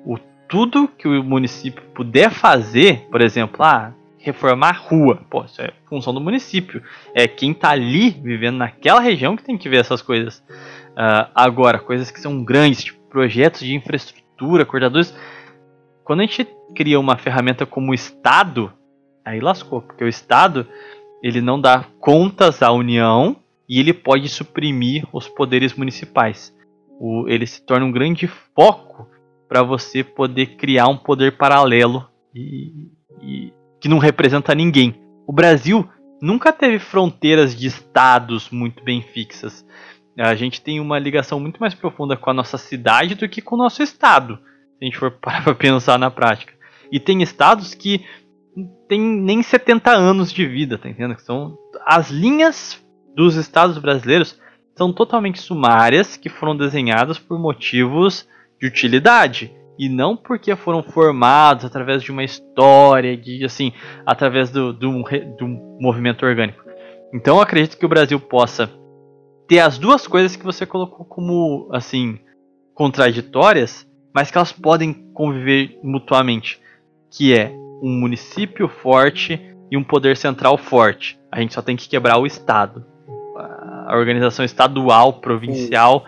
O, tudo que o município puder fazer, por exemplo, ah, reformar rua, pô, isso é função do município. É quem está ali vivendo naquela região que tem que ver essas coisas. Uh, agora, coisas que são grandes, tipo projetos de infraestrutura, cortadores. Quando a gente cria uma ferramenta como o Estado, aí lascou, porque o Estado ele não dá contas à União e ele pode suprimir os poderes municipais. O, ele se torna um grande foco para você poder criar um poder paralelo e, e, que não representa ninguém. O Brasil nunca teve fronteiras de estados muito bem fixas. A gente tem uma ligação muito mais profunda com a nossa cidade do que com o nosso estado, se a gente for parar para pensar na prática. E tem estados que tem nem 70 anos de vida, tá entendendo? Que são as linhas dos estados brasileiros são totalmente sumárias que foram desenhadas por motivos de utilidade e não porque foram formados através de uma história, de assim, através do, do, do movimento orgânico. Então eu acredito que o Brasil possa ter as duas coisas que você colocou como assim contraditórias, mas que elas podem conviver mutuamente, que é um município forte e um poder central forte. A gente só tem que quebrar o Estado a organização estadual, provincial,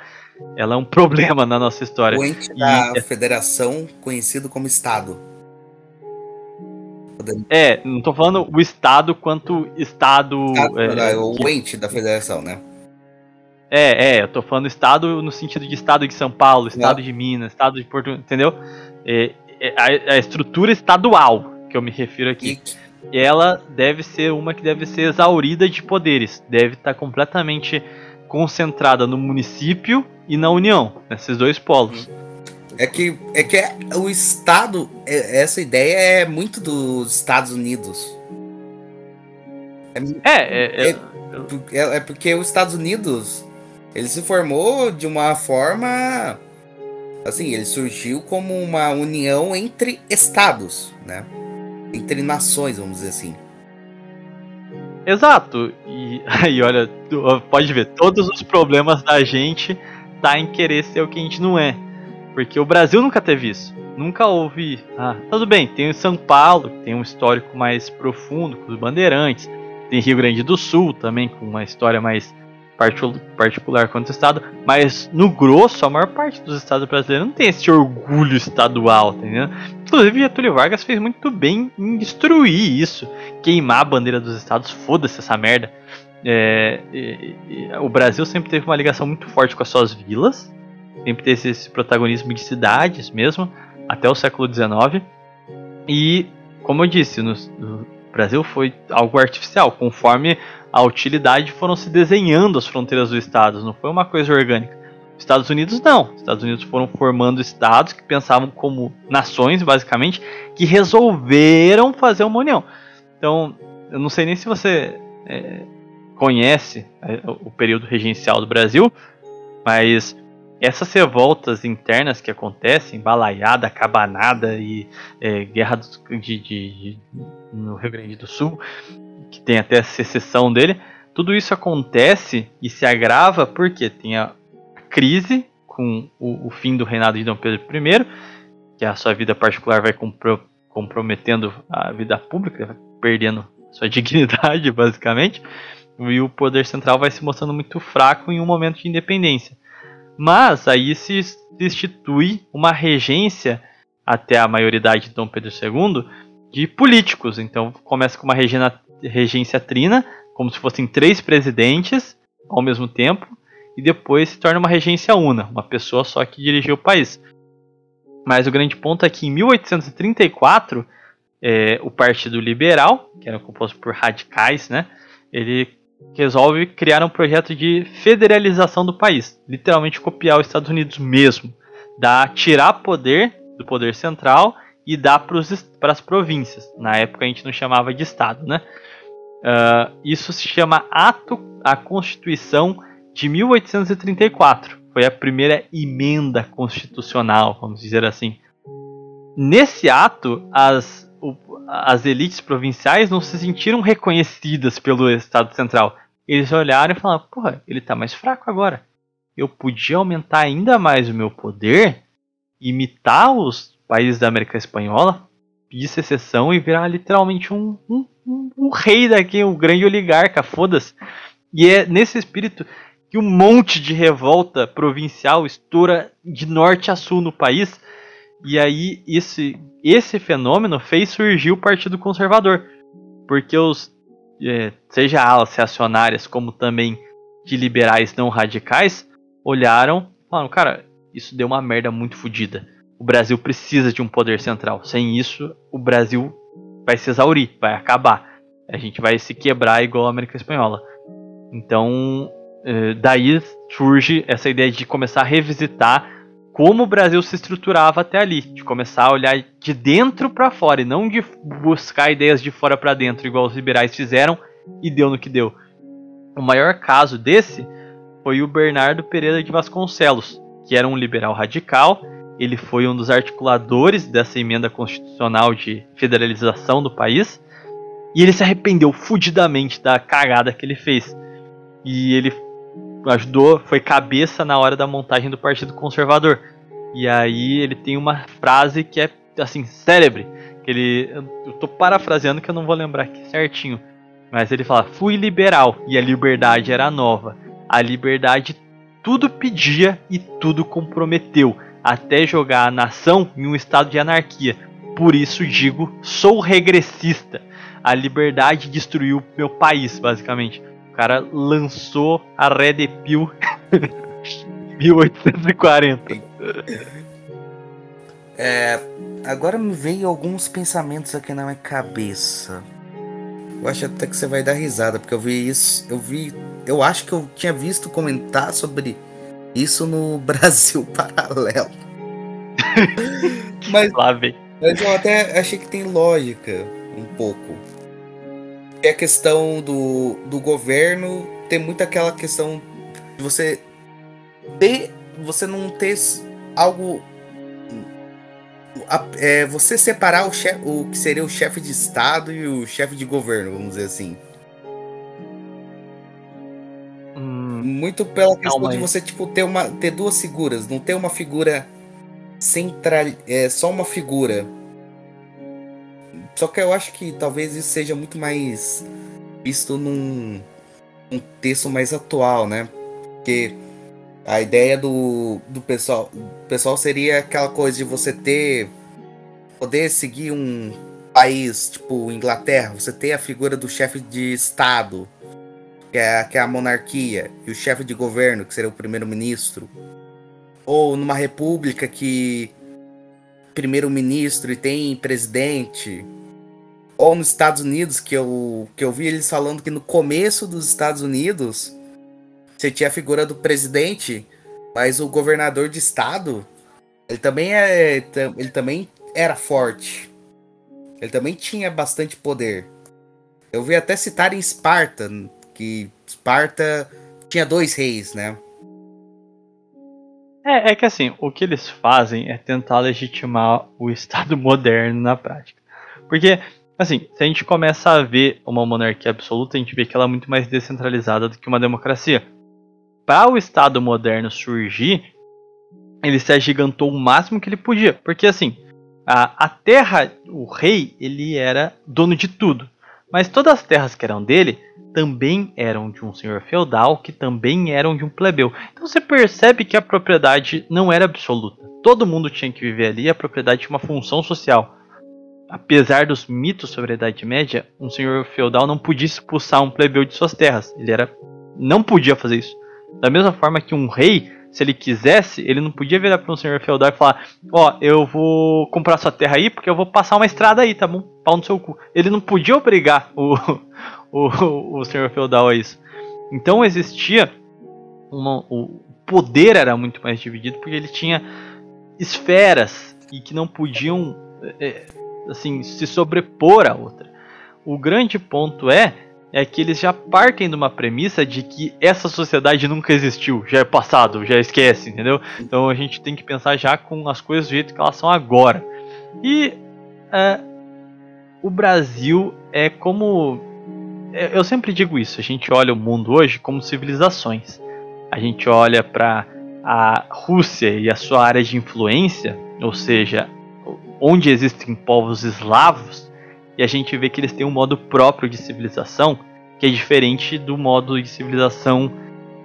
ela é um problema na nossa história. O ente da e, federação conhecido como Estado. É, não estou falando o Estado quanto Estado. estado é, o que... ente da federação, né? É, é, eu tô falando Estado no sentido de Estado de São Paulo, Estado não. de Minas, Estado de Porto, entendeu? É, é, a, a, estrutura estadual que eu me refiro aqui. E ela deve ser uma que deve ser exaurida de poderes, deve estar completamente concentrada no município e na União, nesses dois polos. É que, é que é, o Estado, é, essa ideia é muito dos Estados Unidos. É, é, é, é, é porque os Estados Unidos ele se formou de uma forma assim, ele surgiu como uma união entre estados, né? entre nações, vamos dizer assim. Exato. E aí, olha, pode ver, todos os problemas da gente tá em querer ser o que a gente não é. Porque o Brasil nunca teve isso. Nunca houve. Ah, tudo bem, tem o São Paulo, que tem um histórico mais profundo com os bandeirantes. Tem Rio Grande do Sul também, com uma história mais particular quanto estado, mas no grosso, a maior parte dos estados brasileiros não tem esse orgulho estadual, tá entendeu? Inclusive, Getúlio Vargas fez muito bem em destruir isso, queimar a bandeira dos estados, foda-se essa merda. É, e, e, o Brasil sempre teve uma ligação muito forte com as suas vilas, sempre teve esse protagonismo de cidades mesmo, até o século XIX. E, como eu disse, no, no Brasil foi algo artificial, conforme a utilidade foram se desenhando as fronteiras dos estados, não foi uma coisa orgânica. Estados Unidos não. Estados Unidos foram formando estados que pensavam como nações, basicamente, que resolveram fazer uma união. Então, eu não sei nem se você é, conhece é, o período regencial do Brasil, mas essas revoltas internas que acontecem, balaiada, cabanada e é, guerra de, de, de, no Rio Grande do Sul, que tem até a secessão dele, tudo isso acontece e se agrava porque tem a crise com o, o, fim do reinado de Dom Pedro I, que a sua vida particular vai compro, comprometendo a vida pública, perdendo sua dignidade, basicamente, e o poder central vai se mostrando muito fraco em um momento de independência. Mas aí se institui uma regência até a maioridade de Dom Pedro II de políticos. Então começa com uma regência trina, como se fossem três presidentes ao mesmo tempo, e depois se torna uma regência una, uma pessoa só que dirigiu o país. Mas o grande ponto é que em 1834, é, o Partido Liberal, que era composto por radicais, né, ele resolve criar um projeto de federalização do país, literalmente copiar os Estados Unidos mesmo, dar, tirar poder do poder central e dar para as províncias. Na época a gente não chamava de estado, né? Uh, isso se chama Ato à Constituição de 1834. Foi a primeira emenda constitucional, vamos dizer assim. Nesse ato, as, o, as elites provinciais não se sentiram reconhecidas pelo Estado Central. Eles olharam e falaram: porra, ele está mais fraco agora. Eu podia aumentar ainda mais o meu poder, imitar os países da América Espanhola, pedir secessão e virar literalmente um, um, um, rei daqui, um grande oligarca, foda-se. E é nesse espírito que um monte de revolta provincial estoura de norte a sul no país. E aí esse, esse fenômeno fez surgir o Partido Conservador. Porque os, é, seja alas reacionárias como também de liberais não radicais, olharam e falaram, cara, isso deu uma merda muito fodida. O Brasil precisa de um poder central. Sem isso, o Brasil vai se exaurir, vai acabar. A gente vai se quebrar igual a América Espanhola. Então, eh, daí surge essa ideia de começar a revisitar como o Brasil se estruturava até ali, de começar a olhar de dentro para fora e não de buscar ideias de fora para dentro, igual os liberais fizeram e deu no que deu. O maior caso desse foi o Bernardo Pereira de Vasconcelos, que era um liberal radical. Ele foi um dos articuladores dessa emenda constitucional de federalização do país. E ele se arrependeu fudidamente da cagada que ele fez. E ele ajudou, foi cabeça na hora da montagem do Partido Conservador. E aí ele tem uma frase que é assim, célebre, que ele eu tô parafraseando que eu não vou lembrar aqui certinho, mas ele fala: "Fui liberal e a liberdade era nova. A liberdade tudo pedia e tudo comprometeu, até jogar a nação em um estado de anarquia. Por isso digo, sou regressista. A liberdade destruiu meu país, basicamente cara lançou a Red Pill 1840. É, agora me veio alguns pensamentos aqui na minha cabeça. Eu acho até que você vai dar risada, porque eu vi isso. Eu vi. Eu acho que eu tinha visto comentar sobre isso no Brasil Paralelo. mas, Lá vem. mas eu até achei que tem lógica um pouco é a questão do, do governo tem muito aquela questão de você ter você não ter algo é, você separar o, chefe, o que seria o chefe de estado e o chefe de governo vamos dizer assim muito pela questão mas... de você tipo ter uma ter duas figuras não ter uma figura central é só uma figura. Só que eu acho que talvez isso seja muito mais visto num, um texto mais atual, né? Porque a ideia do, do pessoal, pessoal seria aquela coisa de você ter poder seguir um país, tipo Inglaterra, você ter a figura do chefe de estado, que é, que é a monarquia, e o chefe de governo, que seria o primeiro-ministro. Ou numa república que primeiro-ministro e tem presidente, ou nos Estados Unidos, que eu, que eu vi eles falando que no começo dos Estados Unidos você tinha a figura do presidente, mas o governador de estado, ele também é, ele também era forte. Ele também tinha bastante poder. Eu vi até citar em Esparta, que Esparta tinha dois reis, né? É, é que assim, o que eles fazem é tentar legitimar o Estado moderno na prática. Porque Assim, se a gente começa a ver uma monarquia absoluta, a gente vê que ela é muito mais descentralizada do que uma democracia. Para o Estado moderno surgir, ele se agigantou o máximo que ele podia. Porque assim, a, a terra, o rei, ele era dono de tudo. Mas todas as terras que eram dele também eram de um senhor feudal, que também eram de um plebeu. Então você percebe que a propriedade não era absoluta. Todo mundo tinha que viver ali, a propriedade tinha uma função social. Apesar dos mitos sobre a Idade Média, um senhor feudal não podia expulsar um plebeu de suas terras. Ele era não podia fazer isso. Da mesma forma que um rei se ele quisesse, ele não podia virar para um senhor feudal e falar: Ó, oh, eu vou comprar sua terra aí porque eu vou passar uma estrada aí, tá bom? Pau no seu cu. Ele não podia obrigar o, o, o senhor feudal a isso. Então existia. Uma, o poder era muito mais dividido porque ele tinha esferas e que não podiam é, assim se sobrepor a outra. O grande ponto é é que eles já partem de uma premissa de que essa sociedade nunca existiu, já é passado, já esquece, entendeu? Então a gente tem que pensar já com as coisas do jeito que elas são agora. E é, o Brasil é como. É, eu sempre digo isso, a gente olha o mundo hoje como civilizações. A gente olha para a Rússia e a sua área de influência, ou seja, onde existem povos eslavos, e a gente vê que eles têm um modo próprio de civilização que é diferente do modo de civilização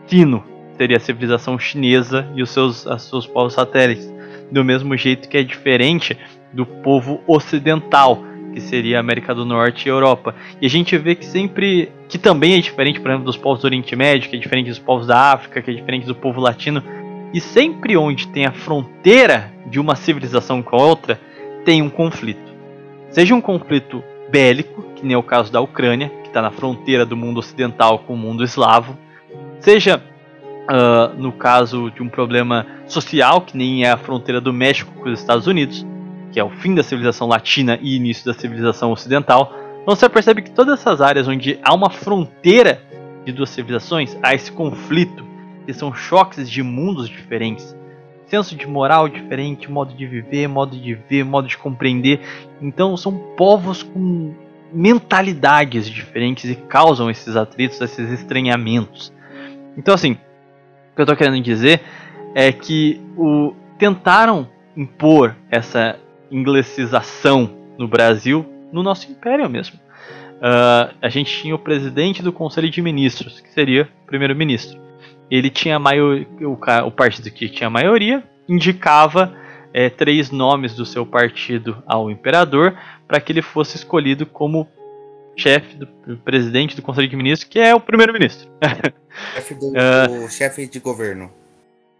fino, seria a civilização chinesa e os seus, os seus povos satélites, do mesmo jeito que é diferente do povo ocidental, que seria a América do Norte e Europa. E a gente vê que sempre que também é diferente, por exemplo, dos povos do Oriente Médio, que é diferente dos povos da África, que é diferente do povo latino, e sempre onde tem a fronteira de uma civilização com a outra, tem um conflito. Seja um conflito bélico, que nem é o caso da Ucrânia, que está na fronteira do mundo ocidental com o mundo eslavo, seja uh, no caso de um problema social, que nem é a fronteira do México com os Estados Unidos, que é o fim da civilização latina e início da civilização ocidental, você percebe que todas essas áreas onde há uma fronteira de duas civilizações, há esse conflito, que são choques de mundos diferentes senso de moral diferente, modo de viver, modo de ver, modo de compreender. Então são povos com mentalidades diferentes e causam esses atritos, esses estranhamentos. Então assim, o que eu estou querendo dizer é que o, tentaram impor essa inglesização no Brasil, no nosso império mesmo. Uh, a gente tinha o presidente do Conselho de Ministros, que seria o primeiro-ministro ele tinha maior, o, o partido que tinha maioria indicava é, três nomes do seu partido ao imperador para que ele fosse escolhido como chefe do presidente do Conselho de Ministros, que é o primeiro-ministro. Chefe do, uh, chefe de governo.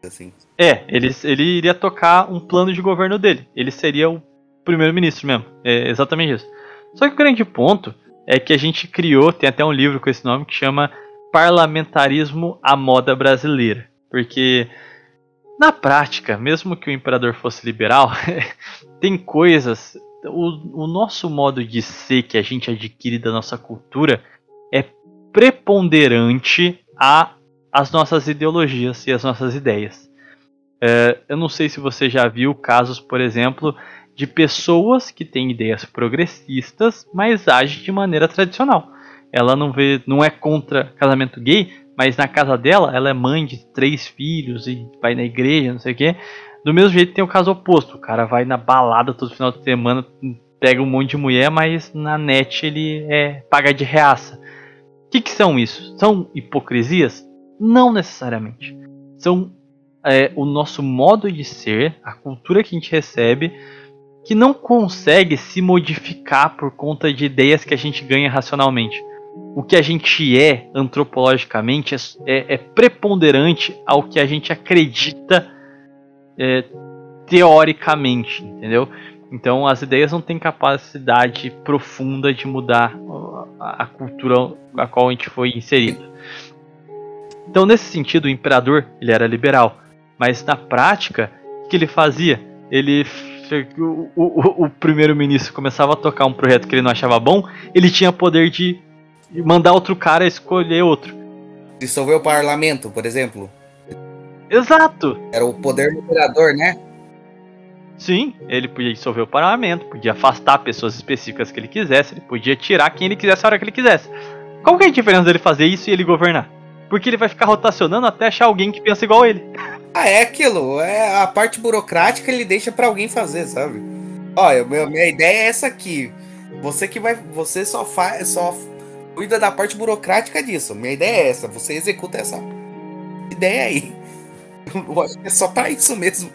Assim. É, ele, ele iria tocar um plano de governo dele. Ele seria o primeiro-ministro mesmo. É exatamente isso. Só que o grande ponto é que a gente criou, tem até um livro com esse nome que chama parlamentarismo à moda brasileira. Porque, na prática, mesmo que o imperador fosse liberal, tem coisas. O, o nosso modo de ser que a gente adquire da nossa cultura é preponderante a as nossas ideologias e as nossas ideias. É, eu não sei se você já viu casos, por exemplo, de pessoas que têm ideias progressistas, mas agem de maneira tradicional ela não vê, não é contra casamento gay, mas na casa dela ela é mãe de três filhos e vai na igreja, não sei o que. Do mesmo jeito tem o caso oposto, o cara vai na balada todo final de semana, pega um monte de mulher, mas na net ele é paga de reaça. O que, que são isso? São hipocrisias? Não necessariamente. São é, o nosso modo de ser, a cultura que a gente recebe, que não consegue se modificar por conta de ideias que a gente ganha racionalmente o que a gente é antropologicamente é, é, é preponderante ao que a gente acredita é, teoricamente, entendeu? Então as ideias não têm capacidade profunda de mudar a, a cultura a qual a gente foi inserido. Então nesse sentido o imperador ele era liberal, mas na prática o que ele fazia? Ele o, o, o primeiro-ministro começava a tocar um projeto que ele não achava bom, ele tinha poder de e mandar outro cara escolher outro. Dissolver o parlamento, por exemplo. Exato! Era o poder do imperador, né? Sim, ele podia dissolver o parlamento, podia afastar pessoas específicas que ele quisesse, ele podia tirar quem ele quisesse a hora que ele quisesse. Qual que é a diferença dele fazer isso e ele governar? Porque ele vai ficar rotacionando até achar alguém que pensa igual a ele. Ah, é aquilo. É a parte burocrática ele deixa para alguém fazer, sabe? Olha, minha ideia é essa aqui. Você que vai. Você só faz. Só cuida da parte burocrática disso. Minha ideia é essa. Você executa essa ideia aí. Eu acho que é só para isso mesmo.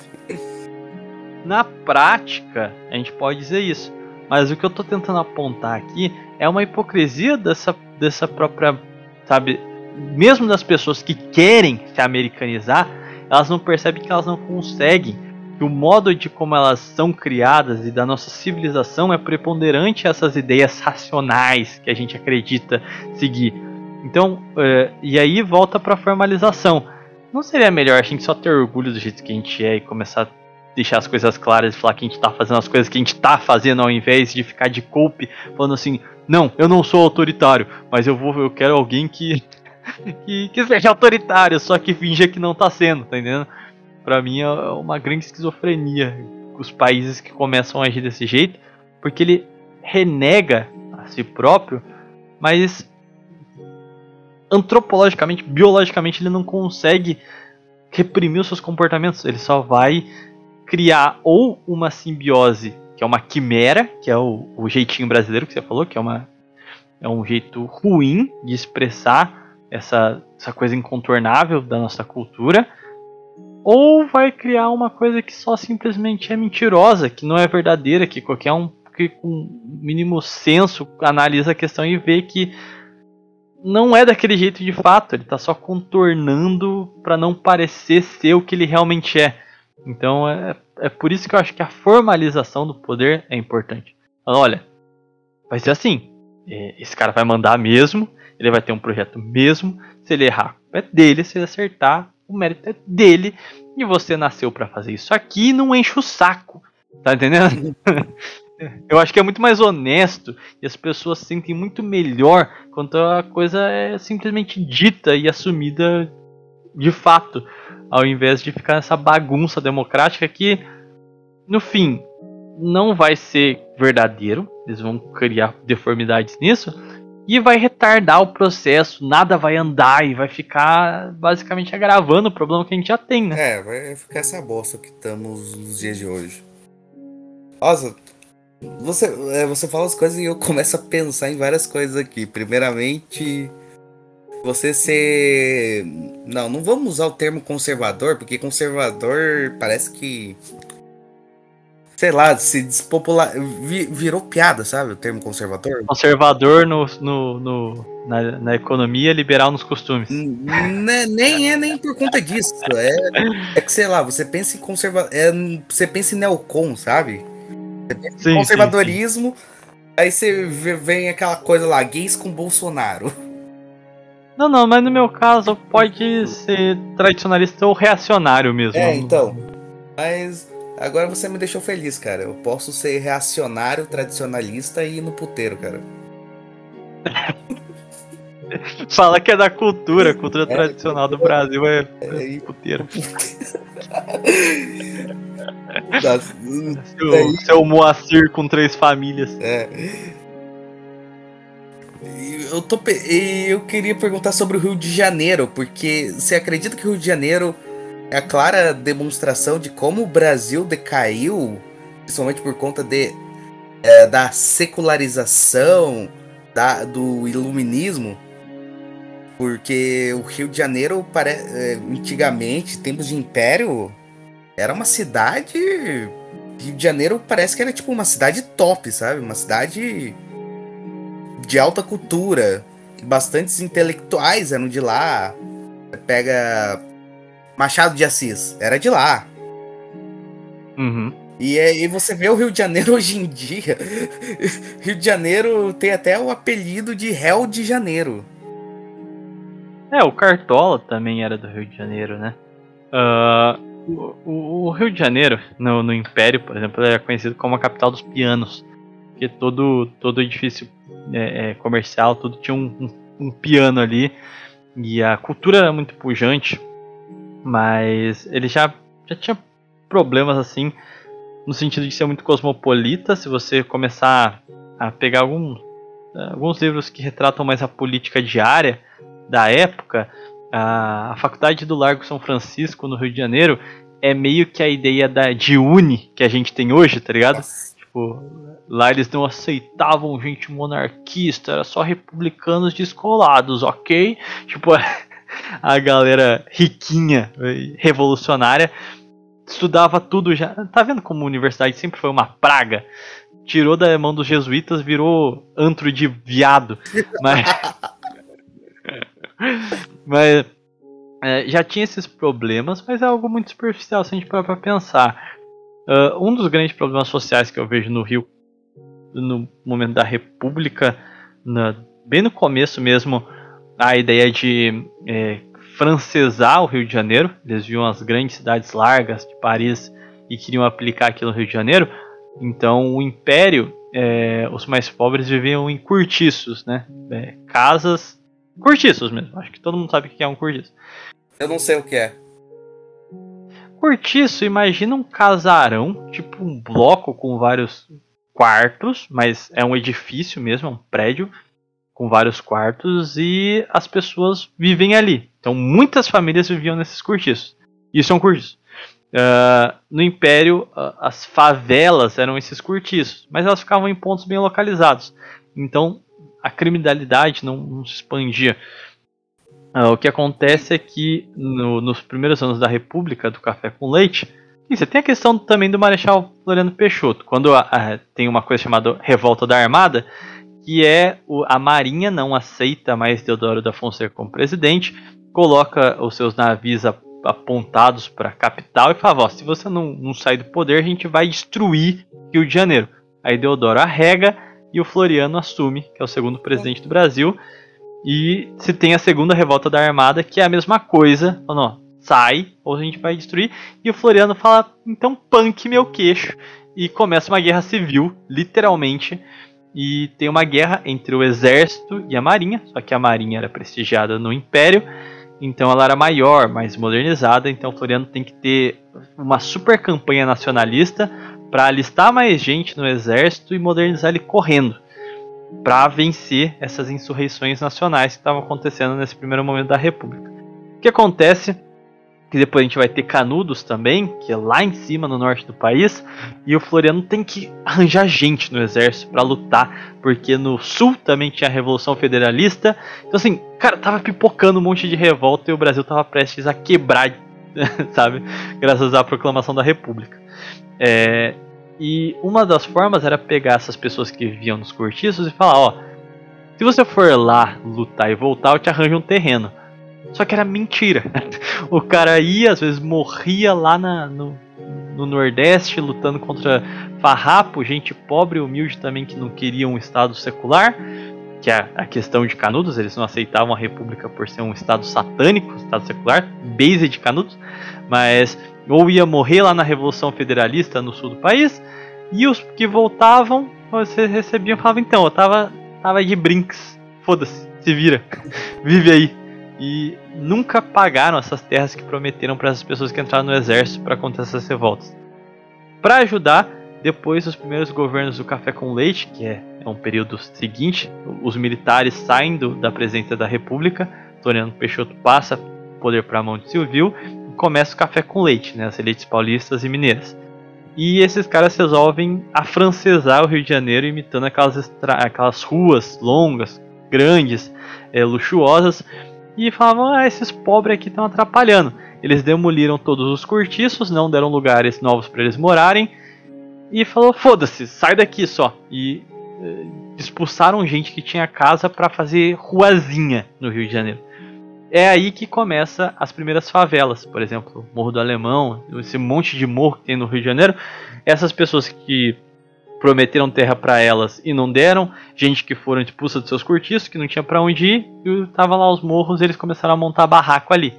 Na prática, a gente pode dizer isso. Mas o que eu tô tentando apontar aqui é uma hipocrisia dessa, dessa própria, sabe, mesmo das pessoas que querem se americanizar, elas não percebem que elas não conseguem. Que o modo de como elas são criadas e da nossa civilização é preponderante a essas ideias racionais que a gente acredita seguir. Então, é, e aí volta para a formalização. Não seria melhor a gente só ter orgulho do jeito que a gente é e começar a deixar as coisas claras e falar que a gente tá fazendo as coisas que a gente tá fazendo ao invés de ficar de culpe falando assim, não, eu não sou autoritário, mas eu vou, eu quero alguém que que, que seja autoritário, só que finja que não tá sendo, tá entendendo? Pra mim é uma grande esquizofrenia os países que começam a agir desse jeito, porque ele renega a si próprio, mas antropologicamente, biologicamente, ele não consegue reprimir os seus comportamentos, ele só vai criar ou uma simbiose, que é uma quimera, que é o, o jeitinho brasileiro que você falou, que é, uma, é um jeito ruim de expressar essa, essa coisa incontornável da nossa cultura, ou vai criar uma coisa que só simplesmente é mentirosa, que não é verdadeira, que qualquer um que com mínimo senso analisa a questão e vê que não é daquele jeito de fato, ele está só contornando para não parecer ser o que ele realmente é. Então é, é por isso que eu acho que a formalização do poder é importante. Olha, vai ser assim, é, esse cara vai mandar mesmo, ele vai ter um projeto mesmo. Se ele errar, é dele. Se ele acertar, o mérito é dele. E você nasceu para fazer isso aqui e não enche o saco. Tá entendendo? Eu acho que é muito mais honesto e as pessoas se sentem muito melhor quando a coisa é simplesmente dita e assumida de fato, ao invés de ficar nessa bagunça democrática que, no fim, não vai ser verdadeiro. Eles vão criar deformidades nisso, e vai retardar o processo, nada vai andar e vai ficar basicamente agravando o problema que a gente já tem, né? É, vai ficar essa bosta que estamos nos dias de hoje. Nossa, você, é, você fala as coisas e eu começo a pensar em várias coisas aqui. Primeiramente, você ser. Não, não vamos usar o termo conservador, porque conservador parece que sei lá, se despopular. virou piada, sabe? O termo conservador. Conservador no, no, no na, na, economia, liberal nos costumes. Né, nem é nem por conta disso. É, é que, sei lá, você pensa em conserva é, você pensa em neocon, sabe? Sim, conservadorismo, sim, sim. aí você vem aquela coisa lá, gays com Bolsonaro. Não, não, mas no meu caso pode ser tradicionalista ou reacionário mesmo. É, então. Mas Agora você me deixou feliz, cara. Eu posso ser reacionário, tradicionalista e ir no puteiro, cara. Fala que é da cultura, a cultura é, tradicional do Brasil é, é, é puteiro. seu, seu Moacir com três famílias. É. Eu, tô, eu queria perguntar sobre o Rio de Janeiro, porque você acredita que o Rio de Janeiro é a clara demonstração de como o Brasil decaiu, principalmente por conta de, é, da secularização, da, do iluminismo. Porque o Rio de Janeiro, pare, é, antigamente, tempos de império, era uma cidade. Rio de Janeiro parece que era tipo uma cidade top, sabe? Uma cidade de alta cultura. Bastantes intelectuais eram de lá. Pega Machado de Assis, era de lá. Uhum. E aí você vê o Rio de Janeiro hoje em dia. Rio de Janeiro tem até o apelido de réu de janeiro. É, o Cartola também era do Rio de Janeiro, né? Uh, o, o, Rio de Janeiro, no, no Império, por exemplo, era conhecido como a capital dos pianos. Porque todo, todo edifício é, é, comercial, tudo tinha um, um, um piano ali. E a cultura era muito pujante. Mas ele já, já tinha problemas assim, no sentido de ser muito cosmopolita. Se você começar a pegar algum, alguns livros que retratam mais a política diária da época, a, a faculdade do Largo São Francisco, no Rio de Janeiro, é meio que a ideia da, de uni que a gente tem hoje, tá ligado? Nossa. Tipo, lá eles não aceitavam gente monarquista, era só republicanos descolados, ok? Tipo, a galera riquinha, revolucionária, estudava tudo já. Tá vendo como a universidade sempre foi uma praga? Tirou da mão dos jesuítas, virou antro de viado. Mas. mas é, já tinha esses problemas, mas é algo muito superficial se a gente parar pra pensar. Uh, um dos grandes problemas sociais que eu vejo no Rio no momento da República, na, bem no começo mesmo, a ideia de é, francesar o Rio de Janeiro. Eles viam as grandes cidades largas de Paris e queriam aplicar aquilo no Rio de Janeiro. Então, o Império, é, os mais pobres viviam em cortiços, né? É, casas, cortiços mesmo. Acho que todo mundo sabe o que é um cortiço. Eu não sei o que é. Cortiço, imagina um casarão, tipo um bloco com vários quartos, mas é um edifício mesmo, é um prédio com vários quartos e as pessoas vivem ali. Então muitas famílias viviam nesses cortiços. Isso é um cortiço. Uh, no Império, uh, as favelas eram esses cortiços, mas elas ficavam em pontos bem localizados. Então a criminalidade não, não se expandia. Uh, o que acontece é que no, nos primeiros anos da República do Café com Leite, você tem a questão também do Marechal Floriano Peixoto, quando tem uma coisa chamada Revolta da Armada, que é o, a Marinha não aceita mais Deodoro da Fonseca como presidente, coloca os seus navios apontados para a capital e fala: se você não, não sair do poder, a gente vai destruir Rio de Janeiro. Aí Deodoro arrega e o Floriano assume, que é o segundo presidente do Brasil. E se tem a segunda revolta da Armada, que é a mesma coisa, falando, ó, sai ou a gente vai destruir. E o Floriano fala, então punk meu queixo. E começa uma guerra civil, literalmente. E tem uma guerra entre o exército e a marinha, só que a marinha era prestigiada no Império então ela era maior, mais modernizada. Então Floriano tem que ter uma super campanha nacionalista para alistar mais gente no exército e modernizar ele correndo para vencer essas insurreições nacionais que estavam acontecendo nesse primeiro momento da República. O que acontece que depois a gente vai ter Canudos também, que é lá em cima no norte do país, e o Floriano tem que arranjar gente no exército para lutar, porque no sul também tinha a Revolução Federalista. Então assim, cara, tava pipocando um monte de revolta e o Brasil tava prestes a quebrar, sabe? Graças à proclamação da República. É, e uma das formas era pegar essas pessoas que viviam nos cortiços e falar, ó, se você for lá lutar e voltar, eu te arranjo um terreno. Só que era mentira. o cara ia, às vezes morria lá na, no, no Nordeste lutando contra farrapo, gente pobre e humilde também que não queria um Estado secular, que é a questão de Canudos, eles não aceitavam a República por ser um Estado satânico, Estado secular, base de Canudos, mas ou ia morrer lá na Revolução Federalista no sul do país, e os que voltavam, você recebiam e falavam, então, eu tava, tava de brinks, foda-se, se vira, vive aí e nunca pagaram essas terras que prometeram para as pessoas que entraram no exército para acontecer essas revoltas. Para ajudar, depois dos primeiros governos do café com leite, que é, é um período seguinte, os militares saem da presidência da República, Toriano Peixoto passa poder para a mão de Silvio e começa o café com leite, né, as elites paulistas e mineiras. E esses caras resolvem afrancesar o Rio de Janeiro, imitando aquelas, aquelas ruas longas, grandes, é, luxuosas, e falavam: ah, esses pobres aqui estão atrapalhando. Eles demoliram todos os cortiços, não deram lugares novos para eles morarem e falou: foda-se, sai daqui só. E eh, expulsaram gente que tinha casa para fazer ruazinha no Rio de Janeiro. É aí que começa as primeiras favelas, por exemplo, Morro do Alemão, esse monte de morro que tem no Rio de Janeiro. Essas pessoas que prometeram terra para elas e não deram, gente que foram expulsa dos seus cortiços, que não tinha para onde ir, e tava lá os morros, eles começaram a montar barraco ali.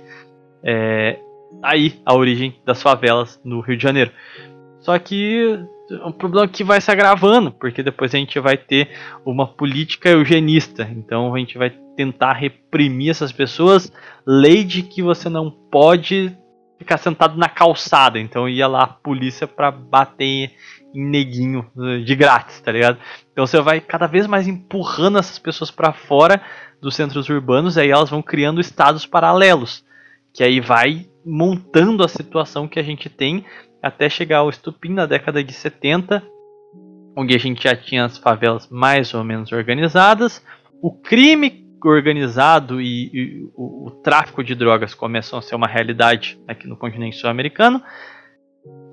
É, aí a origem das favelas no Rio de Janeiro. Só que é um problema que vai se agravando, porque depois a gente vai ter uma política eugenista. Então a gente vai tentar reprimir essas pessoas, lei de que você não pode ficar sentado na calçada. Então ia lá a polícia para bater em neguinho de grátis, tá ligado? Então você vai cada vez mais empurrando essas pessoas para fora dos centros urbanos, e aí elas vão criando estados paralelos, que aí vai montando a situação que a gente tem até chegar ao estupim na década de 70, onde a gente já tinha as favelas mais ou menos organizadas, o crime organizado e, e o, o, tráfico de drogas começam a ser uma realidade aqui no continente sul-americano.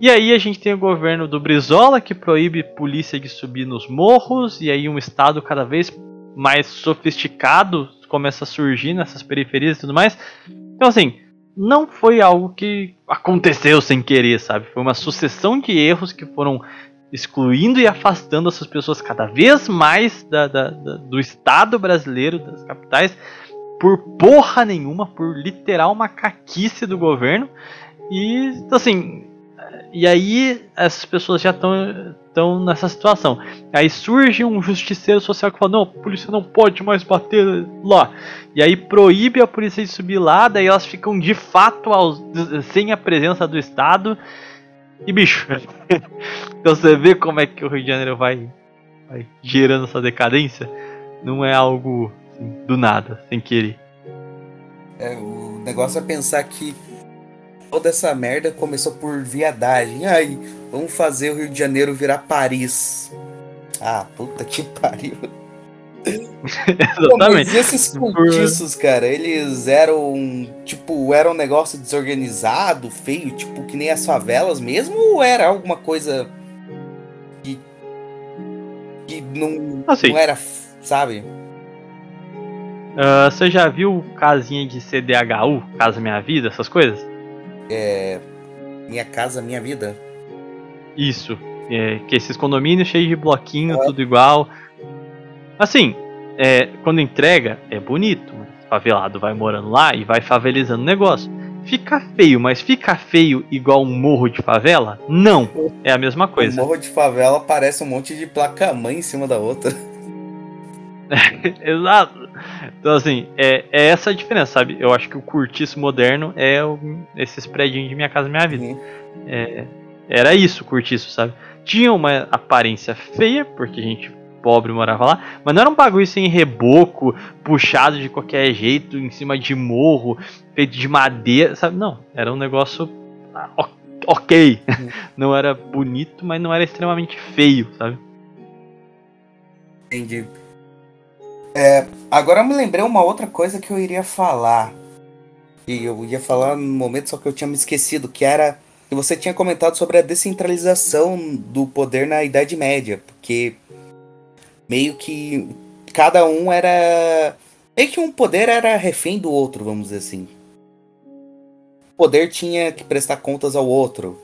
E aí a gente tem o governo do Brizola que proíbe polícia de subir nos morros e aí um estado cada vez mais sofisticado começa a surgir nessas periferias e tudo mais. Então assim, não foi algo que aconteceu sem querer, sabe? Foi uma sucessão de erros que foram excluindo e afastando essas pessoas cada vez mais da, da, da, do Estado brasileiro, das capitais, por porra nenhuma, por literal macaquice do governo. E assim, e aí essas pessoas já estão estão nessa situação. Aí surge um justiceiro social que fala: não, a polícia não pode mais bater lá. E aí proíbe a polícia de subir lá, daí elas ficam de fato aos, sem a presença do Estado. E bicho, então você vê como é que o Rio de Janeiro vai, vai gerando essa decadência. Não é algo assim, do nada, sem querer. É, o negócio é pensar que toda essa merda começou por viadagem. Ai, vamos fazer o Rio de Janeiro virar Paris. Ah, puta que pariu. Exatamente. Pô, mas esses cultiços, cara, eles eram, tipo, era um negócio desorganizado, feio, tipo, que nem as favelas mesmo, ou era alguma coisa que, que não, assim, não era, sabe? Uh, você já viu casinha de CDHU, Casa Minha Vida, essas coisas? É. Minha Casa Minha Vida? Isso. É, que esses condomínios cheios de bloquinho, é. tudo igual. Assim, é, quando entrega, é bonito. Favelado vai morando lá e vai favelizando o negócio. Fica feio, mas fica feio igual um morro de favela? Não. É a mesma coisa. O morro de favela parece um monte de placa-mãe em cima da outra. Exato. Então, assim, é, é, essa a diferença, sabe? Eu acho que o curtiço moderno é o, esses prédios de Minha Casa Minha Vida. É, era isso, o curtiço, sabe? Tinha uma aparência feia, porque a gente pobre morava lá, mas não era um bagulho sem reboco, puxado de qualquer jeito, em cima de morro, feito de madeira, sabe? Não, era um negócio ok. Uhum. Não era bonito, mas não era extremamente feio, sabe? Entendi. É, agora eu me lembrei uma outra coisa que eu iria falar. E eu ia falar no momento, só que eu tinha me esquecido, que era que você tinha comentado sobre a descentralização do poder na Idade Média, porque meio que cada um era. Meio que um poder era refém do outro, vamos dizer assim. O poder tinha que prestar contas ao outro.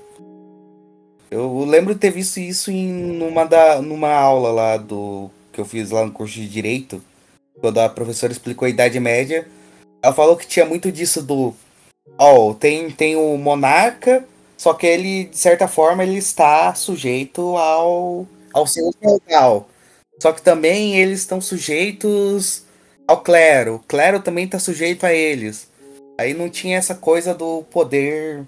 Eu lembro de ter visto isso em numa, da, numa aula lá do. que eu fiz lá no curso de Direito. Quando a professora explicou a Idade Média. Ela falou que tinha muito disso do. Ó, oh, tem, tem o monarca, só que ele, de certa forma, ele está sujeito ao, ao seu feudal. Só que também eles estão sujeitos ao clero. O clero também está sujeito a eles. Aí não tinha essa coisa do poder,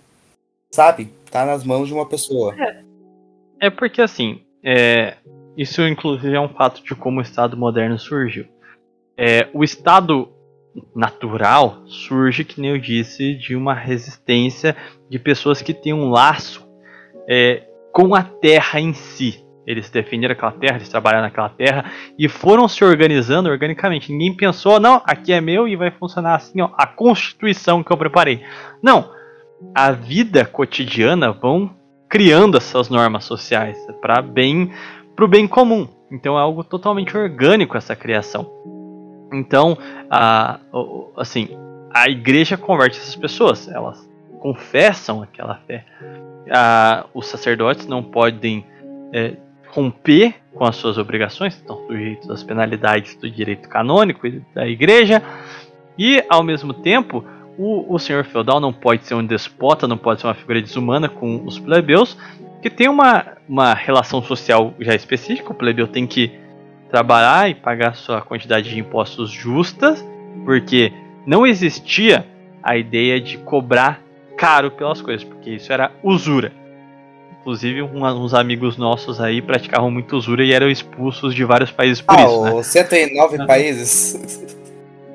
sabe? Tá nas mãos de uma pessoa. É, é porque assim, é, isso inclusive é um fato de como o Estado moderno surgiu. É, o Estado natural surge, que nem eu disse, de uma resistência de pessoas que têm um laço é, com a terra em si. Eles defenderam aquela terra, eles trabalharam naquela terra e foram se organizando organicamente. Ninguém pensou, não, aqui é meu e vai funcionar assim, ó, a constituição que eu preparei. Não, a vida cotidiana vão criando essas normas sociais para bem, para o bem comum. Então é algo totalmente orgânico essa criação. Então, a, assim, a igreja converte essas pessoas. Elas confessam aquela fé. A, os sacerdotes não podem é, romper com as suas obrigações, estão sujeitos às penalidades do direito canônico da igreja, e ao mesmo tempo o, o senhor feudal não pode ser um despota, não pode ser uma figura desumana com os plebeus, que tem uma, uma relação social já específica, o plebeu tem que trabalhar e pagar sua quantidade de impostos justas, porque não existia a ideia de cobrar caro pelas coisas, porque isso era usura. Inclusive, um, uns amigos nossos aí praticavam muito usura e eram expulsos de vários países por ah, isso. Né? 109 países.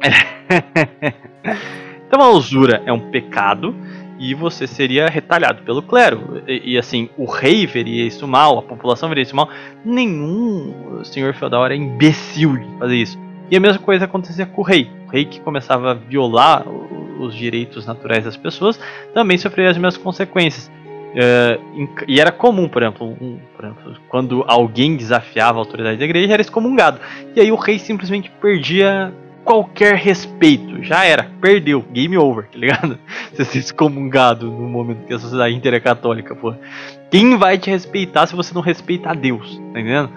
então a usura é um pecado e você seria retalhado pelo clero. E, e, assim, o rei veria isso mal, a população veria isso mal. Nenhum senhor feudal era imbecil de fazer isso. E a mesma coisa acontecia com o rei. O rei que começava a violar os direitos naturais das pessoas também sofreria as mesmas consequências. Uh, e era comum, por exemplo, um, por exemplo, quando alguém desafiava a autoridade da igreja, era excomungado. E aí o rei simplesmente perdia qualquer respeito. Já era, perdeu, game over, tá ligado? Você ser excomungado no momento que a sociedade inteira é católica, pô. Quem vai te respeitar se você não respeita a Deus, tá entendendo?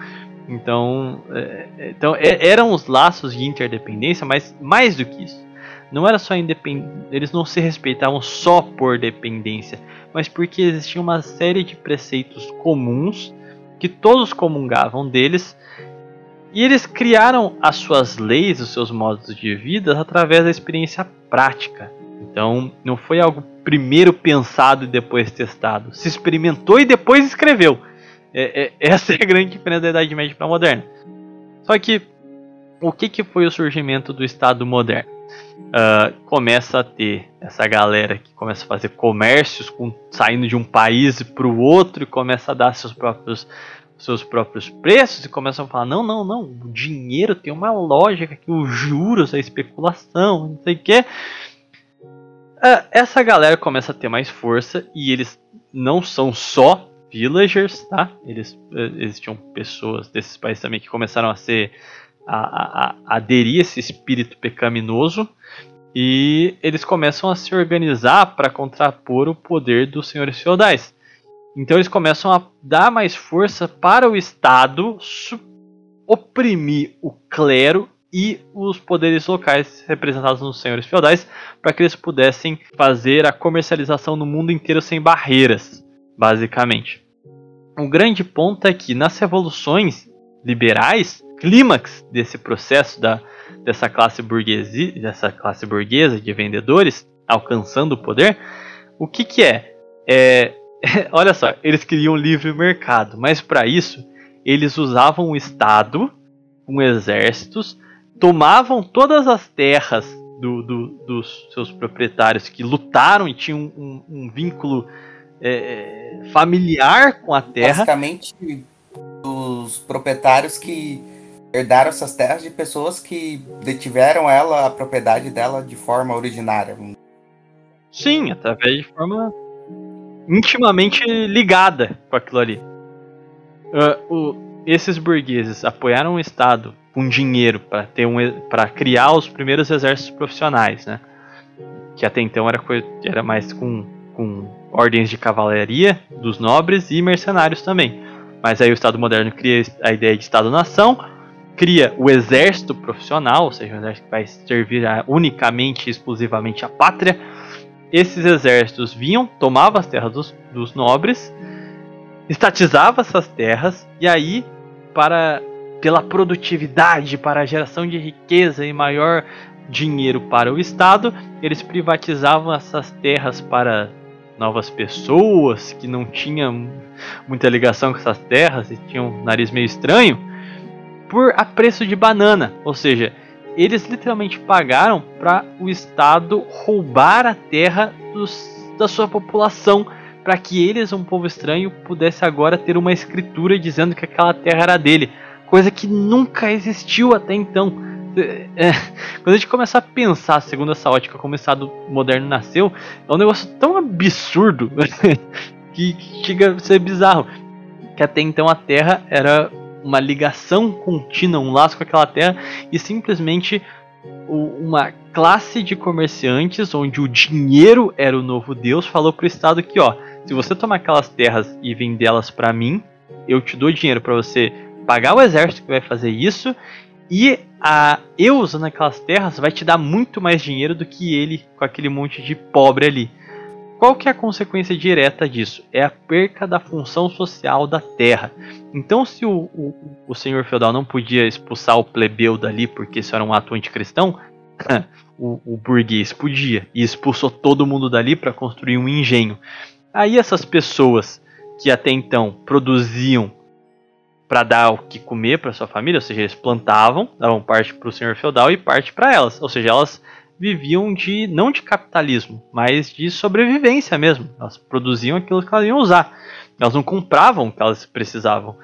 Então, é, é então é, eram os laços de interdependência, mas mais do que isso. Não era só independência, eles não se respeitavam só por dependência, mas porque existia uma série de preceitos comuns que todos comungavam deles e eles criaram as suas leis, os seus modos de vida através da experiência prática. Então, não foi algo primeiro pensado e depois testado. Se experimentou e depois escreveu. É, é, essa é a grande diferença da Idade Média para a moderna. Só que, o que, que foi o surgimento do Estado moderno? Uh, começa a ter essa galera que começa a fazer comércios com, saindo de um país para o outro e começa a dar seus próprios seus próprios preços e começam a falar: não, não, não, o dinheiro tem uma lógica que os juros, a especulação, não sei o que. Ah, essa galera começa a ter mais força e eles não são só villagers, tá? Eles eh, existiam pessoas desses países também que começaram a ser a, a, a aderir a esse espírito pecaminoso e eles começam a se organizar para contrapor o poder dos senhores feudais. Então eles começam a dar mais força para o Estado oprimir o clero e os poderes locais representados nos senhores feudais para que eles pudessem fazer a comercialização no mundo inteiro sem barreiras, basicamente. O grande ponto é que nas revoluções liberais, clímax desse processo da, dessa classe burguesia, dessa classe burguesa de vendedores alcançando o poder, o que, que é? é olha só, eles queriam livre mercado, mas para isso eles usavam o Estado com exércitos, tomavam todas as terras do, do, dos seus proprietários que lutaram e tinham um, um, vínculo é, é, familiar com a terra. Basicamente, os proprietários que herdaram essas terras de pessoas que detiveram ela, a propriedade dela, de forma originária. Sim, através de forma intimamente ligada com aquilo ali. Uh, o, esses burgueses apoiaram o Estado com dinheiro para ter um para criar os primeiros exércitos profissionais, né? Que até então era, era mais com, com ordens de cavalaria dos nobres e mercenários também. Mas aí o Estado moderno cria a ideia de Estado-nação, cria o exército profissional, ou seja, um exército que vai servir a, unicamente e exclusivamente à pátria esses exércitos vinham, tomavam as terras dos, dos nobres, estatizavam essas terras e aí para pela produtividade, para a geração de riqueza e maior dinheiro para o Estado, eles privatizavam essas terras para novas pessoas que não tinham muita ligação com essas terras e tinham um nariz meio estranho, por a preço de banana, ou seja, eles literalmente pagaram para o Estado roubar a terra dos, da sua população para que eles, um povo estranho, pudesse agora ter uma escritura dizendo que aquela terra era dele, coisa que nunca existiu até então. É, é quando a gente começa a pensar, segundo essa ótica, como o Estado moderno nasceu, é um negócio tão absurdo que chega a ser bizarro. Que até então a Terra era uma ligação contínua, um laço com aquela terra e simplesmente uma classe de comerciantes onde o dinheiro era o novo Deus falou para o Estado que ó, se você tomar aquelas terras e vendê-las para mim, eu te dou dinheiro para você pagar o exército que vai fazer isso e a eu usando aquelas terras vai te dar muito mais dinheiro do que ele com aquele monte de pobre ali. Qual que é a consequência direta disso? É a perca da função social da terra. Então, se o, o, o senhor feudal não podia expulsar o plebeu dali porque isso era um ato anticristão, o, o burguês podia e expulsou todo mundo dali para construir um engenho. Aí essas pessoas que até então produziam para dar o que comer para sua família, ou seja, eles plantavam, davam parte para o senhor feudal e parte para elas, ou seja, elas viviam de não de capitalismo, mas de sobrevivência mesmo. Elas produziam aquilo que elas iam usar. Elas não compravam o que elas precisavam.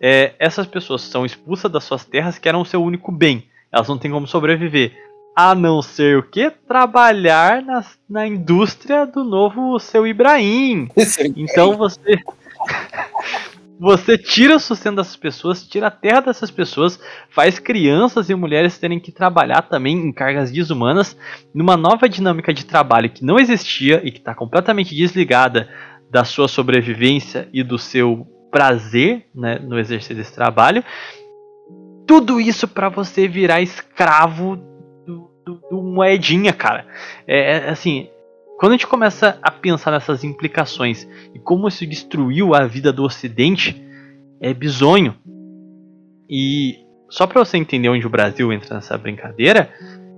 É, essas pessoas são expulsas das suas terras que eram o seu único bem. Elas não têm como sobreviver. A não ser o que? Trabalhar na, na indústria do novo seu Ibrahim. Então você. Você tira o sustento dessas pessoas, tira a terra dessas pessoas, faz crianças e mulheres terem que trabalhar também em cargas desumanas, numa nova dinâmica de trabalho que não existia e que está completamente desligada da sua sobrevivência e do seu prazer né, no exercício desse trabalho. Tudo isso para você virar escravo do, moedinha, cara. É, é assim, quando a gente começa a pensar nessas implicações e como isso destruiu a vida do Ocidente, é bizonho. E só para você entender onde o Brasil entra nessa brincadeira,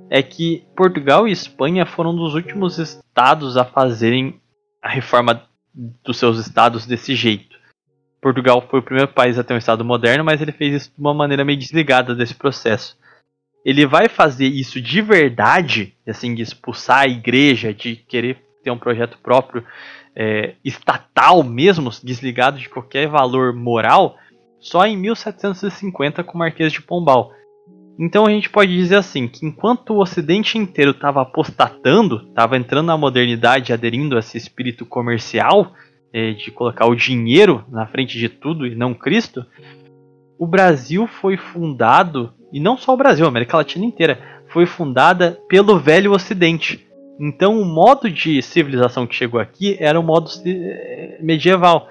é que Portugal e Espanha foram dos últimos estados a fazerem a reforma dos seus estados desse jeito. Portugal foi o primeiro país a ter um estado moderno, mas ele fez isso de uma maneira meio desligada desse processo ele vai fazer isso de verdade, assim, de expulsar a igreja, de querer ter um projeto próprio é, estatal mesmo, desligado de qualquer valor moral, só em 1750 com o Marquês de Pombal. Então a gente pode dizer assim, que enquanto o ocidente inteiro estava apostatando, estava entrando na modernidade, aderindo a esse espírito comercial, é, de colocar o dinheiro na frente de tudo e não Cristo, o Brasil foi fundado e não só o Brasil, a América Latina inteira, foi fundada pelo Velho Ocidente. Então o modo de civilização que chegou aqui era o modo medieval.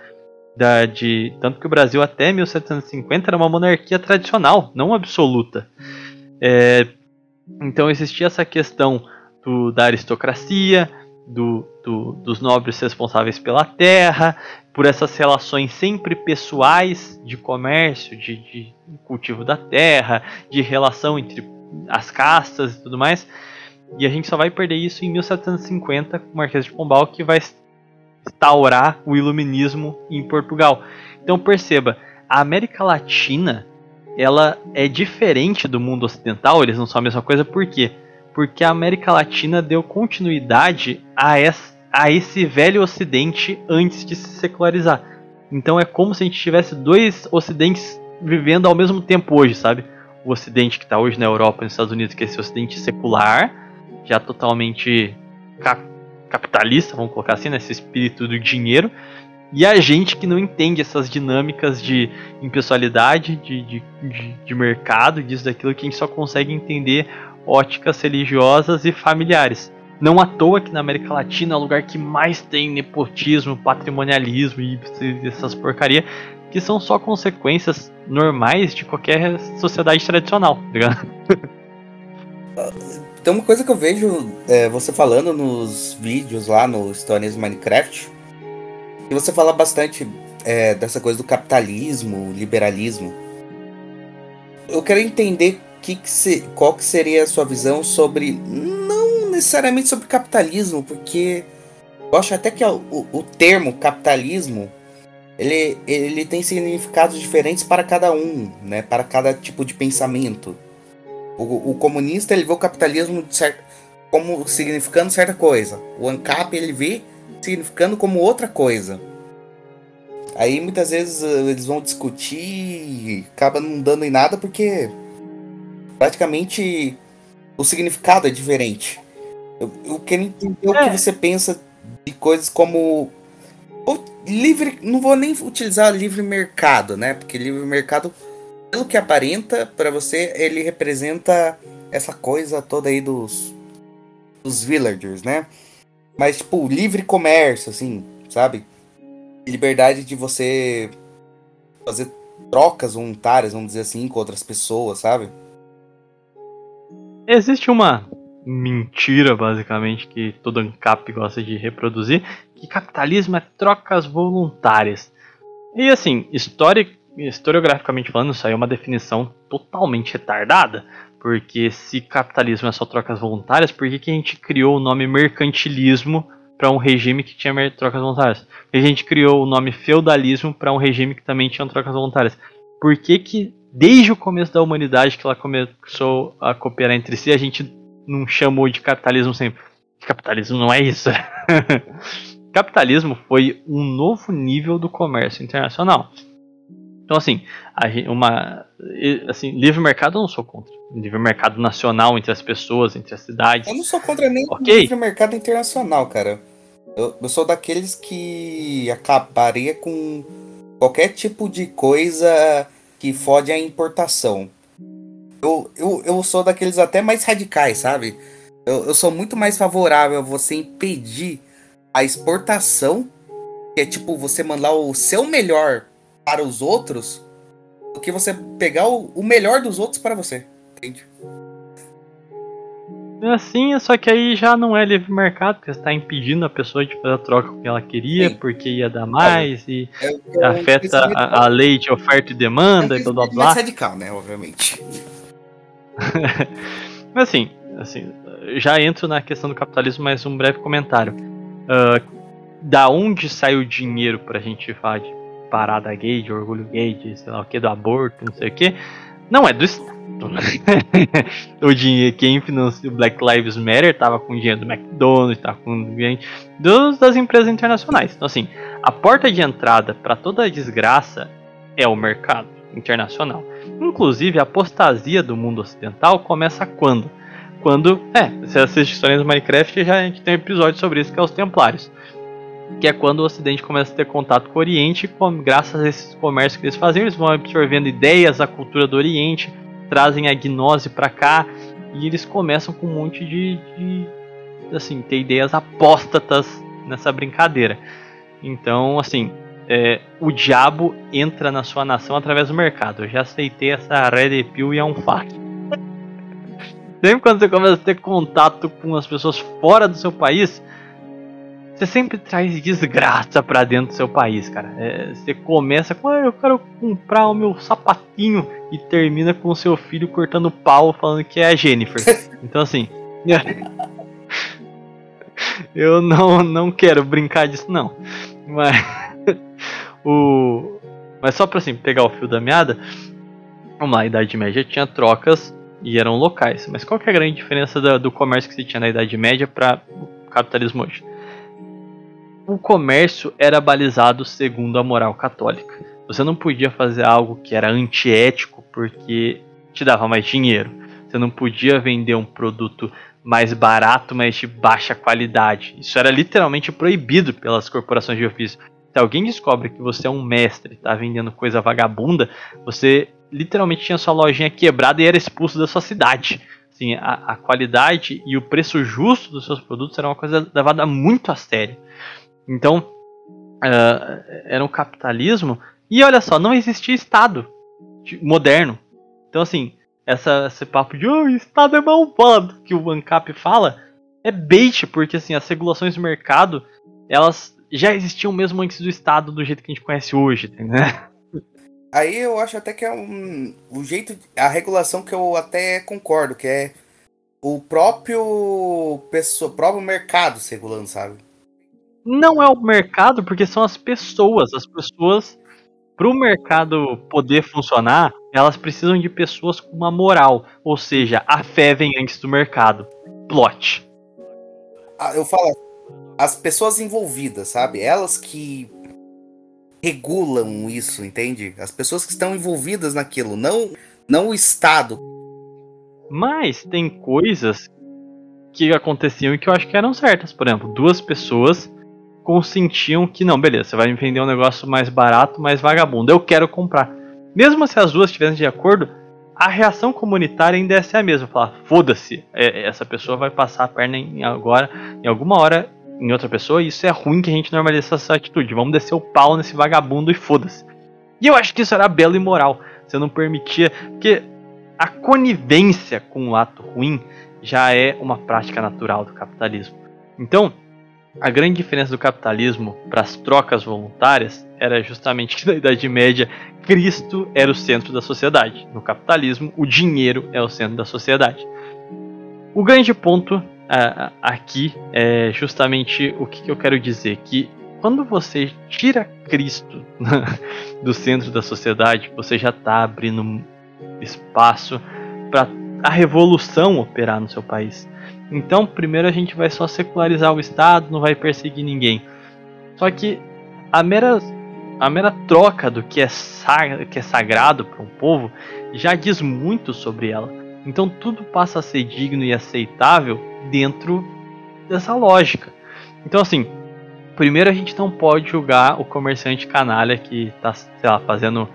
Da, de, tanto que o Brasil até 1750 era uma monarquia tradicional, não absoluta. É, então existia essa questão do, da aristocracia, do, do, dos nobres responsáveis pela terra, por essas relações sempre pessoais de comércio, de, de cultivo da terra, de relação entre as castas e tudo mais. E a gente só vai perder isso em 1750 com o Marquês de Pombal, que vai instaurar o iluminismo em Portugal. Então perceba, a América Latina ela é diferente do mundo ocidental, eles não são a mesma coisa, por quê? porque a América Latina deu continuidade a, essa, a esse velho ocidente antes de se secularizar. Então é como se a gente tivesse dois ocidentes vivendo ao mesmo tempo hoje, sabe? O ocidente que está hoje na Europa e nos Estados Unidos, que é esse ocidente secular, já totalmente cap capitalista, vamos colocar assim, né? espírito do dinheiro, e a gente que não entende essas dinâmicas de impessoalidade, de, de, de, de mercado, disso, daquilo, que a gente só consegue entender óticas religiosas e familiares. Não à toa que na América Latina é o lugar que mais tem nepotismo, patrimonialismo e essas porcaria, que são só consequências normais de qualquer sociedade tradicional, tá ligado? Tem uma coisa que eu vejo é, você falando nos vídeos lá no Stories Minecraft, e você fala bastante é, dessa coisa do capitalismo, liberalismo. Eu quero entender que que se, qual que seria a sua visão sobre. Não necessariamente sobre capitalismo, porque eu acho até que o, o termo capitalismo ele, ele tem significados diferentes para cada um, né? Para cada tipo de pensamento. O, o comunista ele vê o capitalismo como significando certa coisa. O ANCAP ele vê significando como outra coisa. Aí muitas vezes eles vão discutir e acaba não dando em nada porque praticamente o significado é diferente. Eu, eu quero entender é. o que é. você pensa de coisas como livre, não vou nem utilizar livre mercado, né? Porque livre mercado, pelo que aparenta para você, ele representa essa coisa toda aí dos dos villagers, né? Mas tipo, livre comércio assim, sabe? Liberdade de você fazer trocas voluntárias, vamos dizer assim, com outras pessoas, sabe? Existe uma mentira, basicamente, que todo ANCAP gosta de reproduzir, que capitalismo é trocas voluntárias. E assim, história, historiograficamente falando, isso aí é uma definição totalmente retardada. Porque se capitalismo é só trocas voluntárias, por que, que a gente criou o nome mercantilismo para um regime que tinha trocas voluntárias? Por que a gente criou o nome feudalismo para um regime que também tinha trocas voluntárias? por que, que desde o começo da humanidade que ela começou a cooperar entre si, a gente não chamou de capitalismo sempre. Capitalismo não é isso. capitalismo foi um novo nível do comércio internacional. Então, assim, uma, assim, livre mercado eu não sou contra. Livre mercado nacional entre as pessoas, entre as cidades. Eu não sou contra nem okay. livre mercado internacional, cara. Eu, eu sou daqueles que acabaria com qualquer tipo de coisa que fode a importação. Eu, eu, eu sou daqueles até mais radicais, sabe? Eu, eu sou muito mais favorável a você impedir a exportação, que é tipo você mandar o seu melhor para os outros, do que você pegar o, o melhor dos outros para você. Entende? É assim, só que aí já não é livre mercado, porque você está impedindo a pessoa de fazer a troca que ela queria, Sim. porque ia dar mais, é, e é, afeta a, a, lei de oferta e demanda, é e blá blá blá. mais radical, né, obviamente. Mas assim, assim, já entro na questão do capitalismo, mas um breve comentário. Uh, da onde sai o dinheiro pra gente falar de parada gay, de orgulho gay, de sei lá o que, do aborto, não sei o que, não é do Estado. o dinheiro, quem financia o Black Lives Matter tava com dinheiro do McDonald's, tava com dinheiro dos, das empresas internacionais. Então, assim, a porta de entrada para toda a desgraça é o mercado internacional. Inclusive, a apostasia do mundo ocidental começa quando? Quando, é, você assiste histórias do Minecraft, já a gente tem um episódio sobre isso, que é os Templários que é quando o Ocidente começa a ter contato com o Oriente, com, graças a esses comércios que eles faziam, eles vão absorvendo ideias da cultura do Oriente, trazem a gnose para cá e eles começam com um monte de, de assim, ter ideias apóstatas nessa brincadeira. Então, assim, é, o diabo entra na sua nação através do mercado. Eu já aceitei essa red pill e é um fato. Sempre quando você começa a ter contato com as pessoas fora do seu país, você sempre traz desgraça para dentro do seu país, cara. É, você começa com, ah, eu quero comprar o meu sapatinho e termina com o seu filho cortando pau falando que é a Jennifer. Então assim, eu não não quero brincar disso não. Mas o mas só para assim pegar o fio da meada, vamos lá, a Idade Média tinha trocas e eram locais. Mas qual que é a grande diferença do, do comércio que se tinha na Idade Média para o capitalismo hoje? o comércio era balizado segundo a moral católica. Você não podia fazer algo que era antiético porque te dava mais dinheiro. Você não podia vender um produto mais barato, mas de baixa qualidade. Isso era literalmente proibido pelas corporações de ofício. Se alguém descobre que você é um mestre está vendendo coisa vagabunda, você literalmente tinha sua lojinha quebrada e era expulso da sua cidade. Assim, a, a qualidade e o preço justo dos seus produtos era uma coisa levada muito a sério. Então, uh, era um capitalismo. E olha só, não existia Estado moderno. Então, assim, essa, esse papo de oh, Estado é malvado que o ANCAP fala é bait, porque assim, as regulações do mercado elas já existiam mesmo antes do Estado do jeito que a gente conhece hoje, né? Aí eu acho até que é um, o jeito, a regulação que eu até concordo, que é o próprio pessoa, próprio mercado regulando, sabe? Não é o mercado, porque são as pessoas. As pessoas, para o mercado poder funcionar, elas precisam de pessoas com uma moral. Ou seja, a fé vem antes do mercado. Plot. Ah, eu falo, as pessoas envolvidas, sabe? Elas que regulam isso, entende? As pessoas que estão envolvidas naquilo, não, não o Estado. Mas tem coisas que aconteciam e que eu acho que eram certas. Por exemplo, duas pessoas consentiam que não, beleza, você vai me vender um negócio mais barato, mais vagabundo, eu quero comprar. Mesmo se as duas estivessem de acordo, a reação comunitária ainda é a mesma, falar, foda-se, é, essa pessoa vai passar a perna em agora, em alguma hora, em outra pessoa, e isso é ruim que a gente normalize essa atitude, vamos descer o pau nesse vagabundo e foda-se. E eu acho que isso era belo e moral, você não permitia, porque a conivência com o ato ruim já é uma prática natural do capitalismo. Então, a grande diferença do capitalismo para as trocas voluntárias era justamente que na Idade Média Cristo era o centro da sociedade. No capitalismo, o dinheiro é o centro da sociedade. O grande ponto aqui é justamente o que, que eu quero dizer: que quando você tira Cristo do centro da sociedade, você já está abrindo espaço para a revolução operar no seu país. Então, primeiro a gente vai só secularizar o Estado, não vai perseguir ninguém. Só que a mera, a mera troca do que é, sag, que é sagrado para um povo já diz muito sobre ela. Então tudo passa a ser digno e aceitável dentro dessa lógica. Então assim, primeiro a gente não pode julgar o comerciante canalha que está fazendo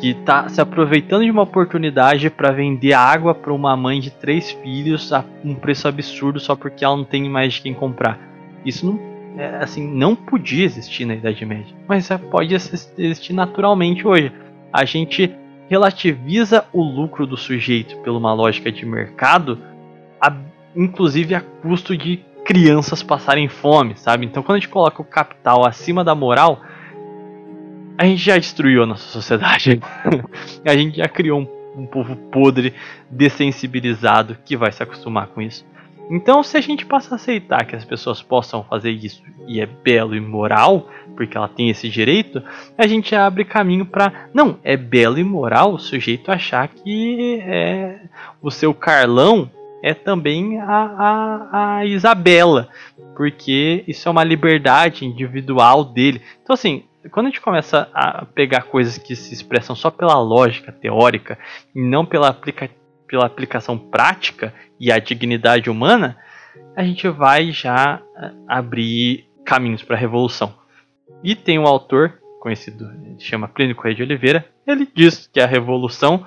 que está se aproveitando de uma oportunidade para vender água para uma mãe de três filhos a um preço absurdo só porque ela não tem mais de quem comprar. Isso não, é, assim, não podia existir na Idade Média, mas pode existir naturalmente hoje. A gente relativiza o lucro do sujeito por uma lógica de mercado, inclusive a custo de crianças passarem fome, sabe? Então, quando a gente coloca o capital acima da moral, a gente já destruiu a nossa sociedade. a gente já criou um, um povo podre, dessensibilizado, que vai se acostumar com isso. Então, se a gente passa a aceitar que as pessoas possam fazer isso e é belo e moral, porque ela tem esse direito, a gente abre caminho para não é belo e moral o sujeito achar que é, o seu Carlão é também a, a, a Isabela, porque isso é uma liberdade individual dele. Então, assim, quando a gente começa a pegar coisas que se expressam só pela lógica teórica e não pela, aplica pela aplicação prática e a dignidade humana, a gente vai já eh, abrir caminhos para a revolução. E tem um autor conhecido, chama Plínio Correia de Oliveira, ele diz que a revolução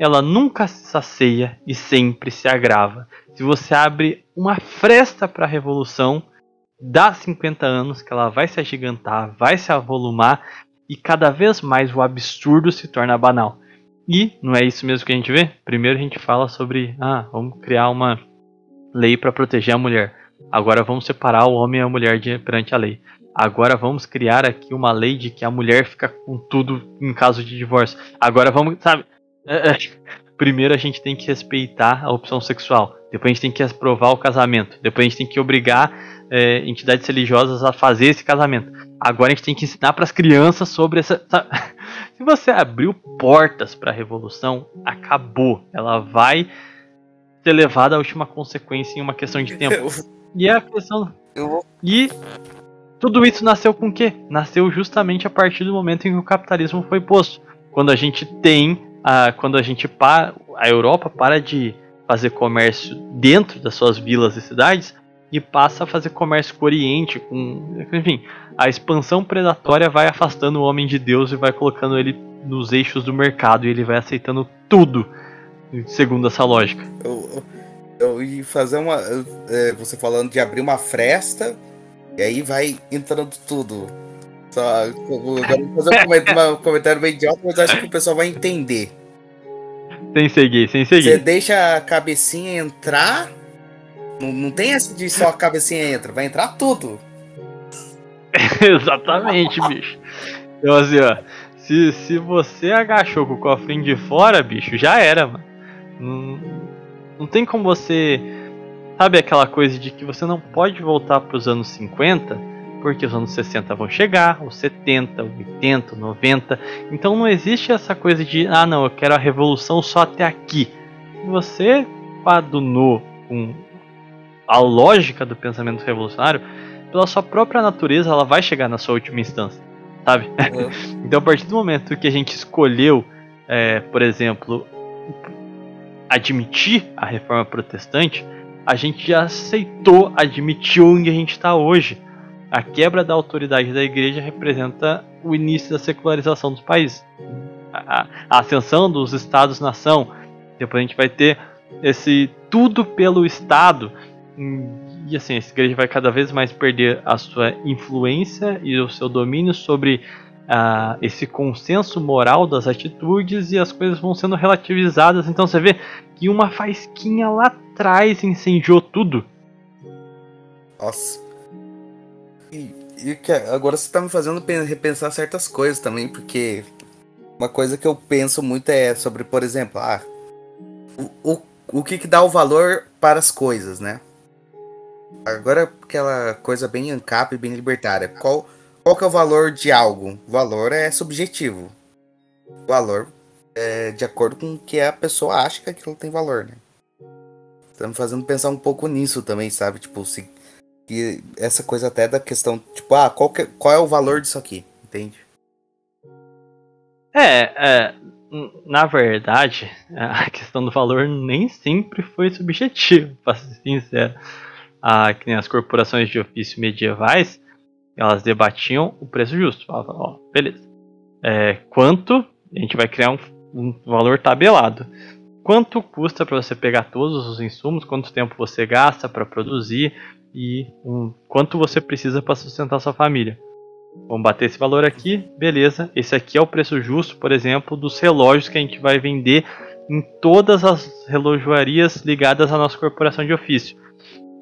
ela nunca se sacia e sempre se agrava. Se você abre uma fresta para a revolução, dá 50 anos que ela vai se agigantar, vai se avolumar e cada vez mais o absurdo se torna banal. E não é isso mesmo que a gente vê? Primeiro a gente fala sobre, ah, vamos criar uma lei para proteger a mulher. Agora vamos separar o homem e a mulher de, perante a lei. Agora vamos criar aqui uma lei de que a mulher fica com tudo em caso de divórcio. Agora vamos, sabe? Primeiro a gente tem que respeitar a opção sexual. Depois a gente tem que aprovar o casamento. Depois a gente tem que obrigar é, entidades religiosas a fazer esse casamento. Agora a gente tem que ensinar para as crianças sobre essa. Se você abriu portas para a revolução, acabou. Ela vai ser levada à última consequência em uma questão de tempo. E é a questão. E tudo isso nasceu com o quê? Nasceu justamente a partir do momento em que o capitalismo foi posto. Quando a gente tem. A, quando a gente para. A Europa para de fazer comércio dentro das suas vilas e cidades e passa a fazer comércio com o Oriente, com, enfim, a expansão predatória vai afastando o homem de Deus e vai colocando ele nos eixos do mercado e ele vai aceitando tudo, segundo essa lógica. Eu, eu, ia fazer uma, é, você falando de abrir uma fresta e aí vai entrando tudo. Só, agora vou fazer um comentário, bem idiota, mas acho que o pessoal vai entender. Sem seguir, sem seguir. Você deixa a cabecinha entrar não, não tem essa de só a cabecinha entra, vai entrar tudo. Exatamente, bicho. Então assim, ó. Se, se você agachou com o cofrinho de fora, bicho, já era, mano. Não, não tem como você. Sabe aquela coisa de que você não pode voltar para os anos 50, porque os anos 60 vão chegar, os 70, 80, 90. Então não existe essa coisa de, ah não, eu quero a revolução só até aqui. Você padunou com a lógica do pensamento revolucionário, pela sua própria natureza, ela vai chegar na sua última instância, sabe? Uhum. então, a partir do momento que a gente escolheu, é, por exemplo, admitir a reforma protestante, a gente já aceitou admitir onde a gente está hoje. A quebra da autoridade da igreja representa o início da secularização dos países. A, a ascensão dos estados-nação. Depois a gente vai ter esse tudo pelo Estado e assim, essa igreja vai cada vez mais perder a sua influência e o seu domínio sobre uh, esse consenso moral das atitudes e as coisas vão sendo relativizadas. Então você vê que uma faísquinha lá atrás incendiou tudo. Nossa. E, e que agora você está me fazendo repensar certas coisas também, porque uma coisa que eu penso muito é sobre, por exemplo, ah, o, o, o que, que dá o valor para as coisas, né? Agora aquela coisa bem ANCAP, bem libertária. Qual, qual que é o valor de algo? O valor é subjetivo. O valor é de acordo com o que a pessoa acha que aquilo tem valor, né? Tá me fazendo pensar um pouco nisso também, sabe? Tipo, se, que essa coisa até da questão, tipo, ah, qual, que, qual é o valor disso aqui? Entende? É, é, na verdade, a questão do valor nem sempre foi subjetiva, para ser sincero. Ah, que nem as corporações de ofício medievais, elas debatiam o preço justo. Falavam, ó, beleza. É, quanto a gente vai criar um, um valor tabelado. Quanto custa para você pegar todos os insumos? Quanto tempo você gasta para produzir? E um, quanto você precisa para sustentar sua família? Vamos bater esse valor aqui, beleza. Esse aqui é o preço justo, por exemplo, dos relógios que a gente vai vender em todas as relojoarias ligadas à nossa corporação de ofício.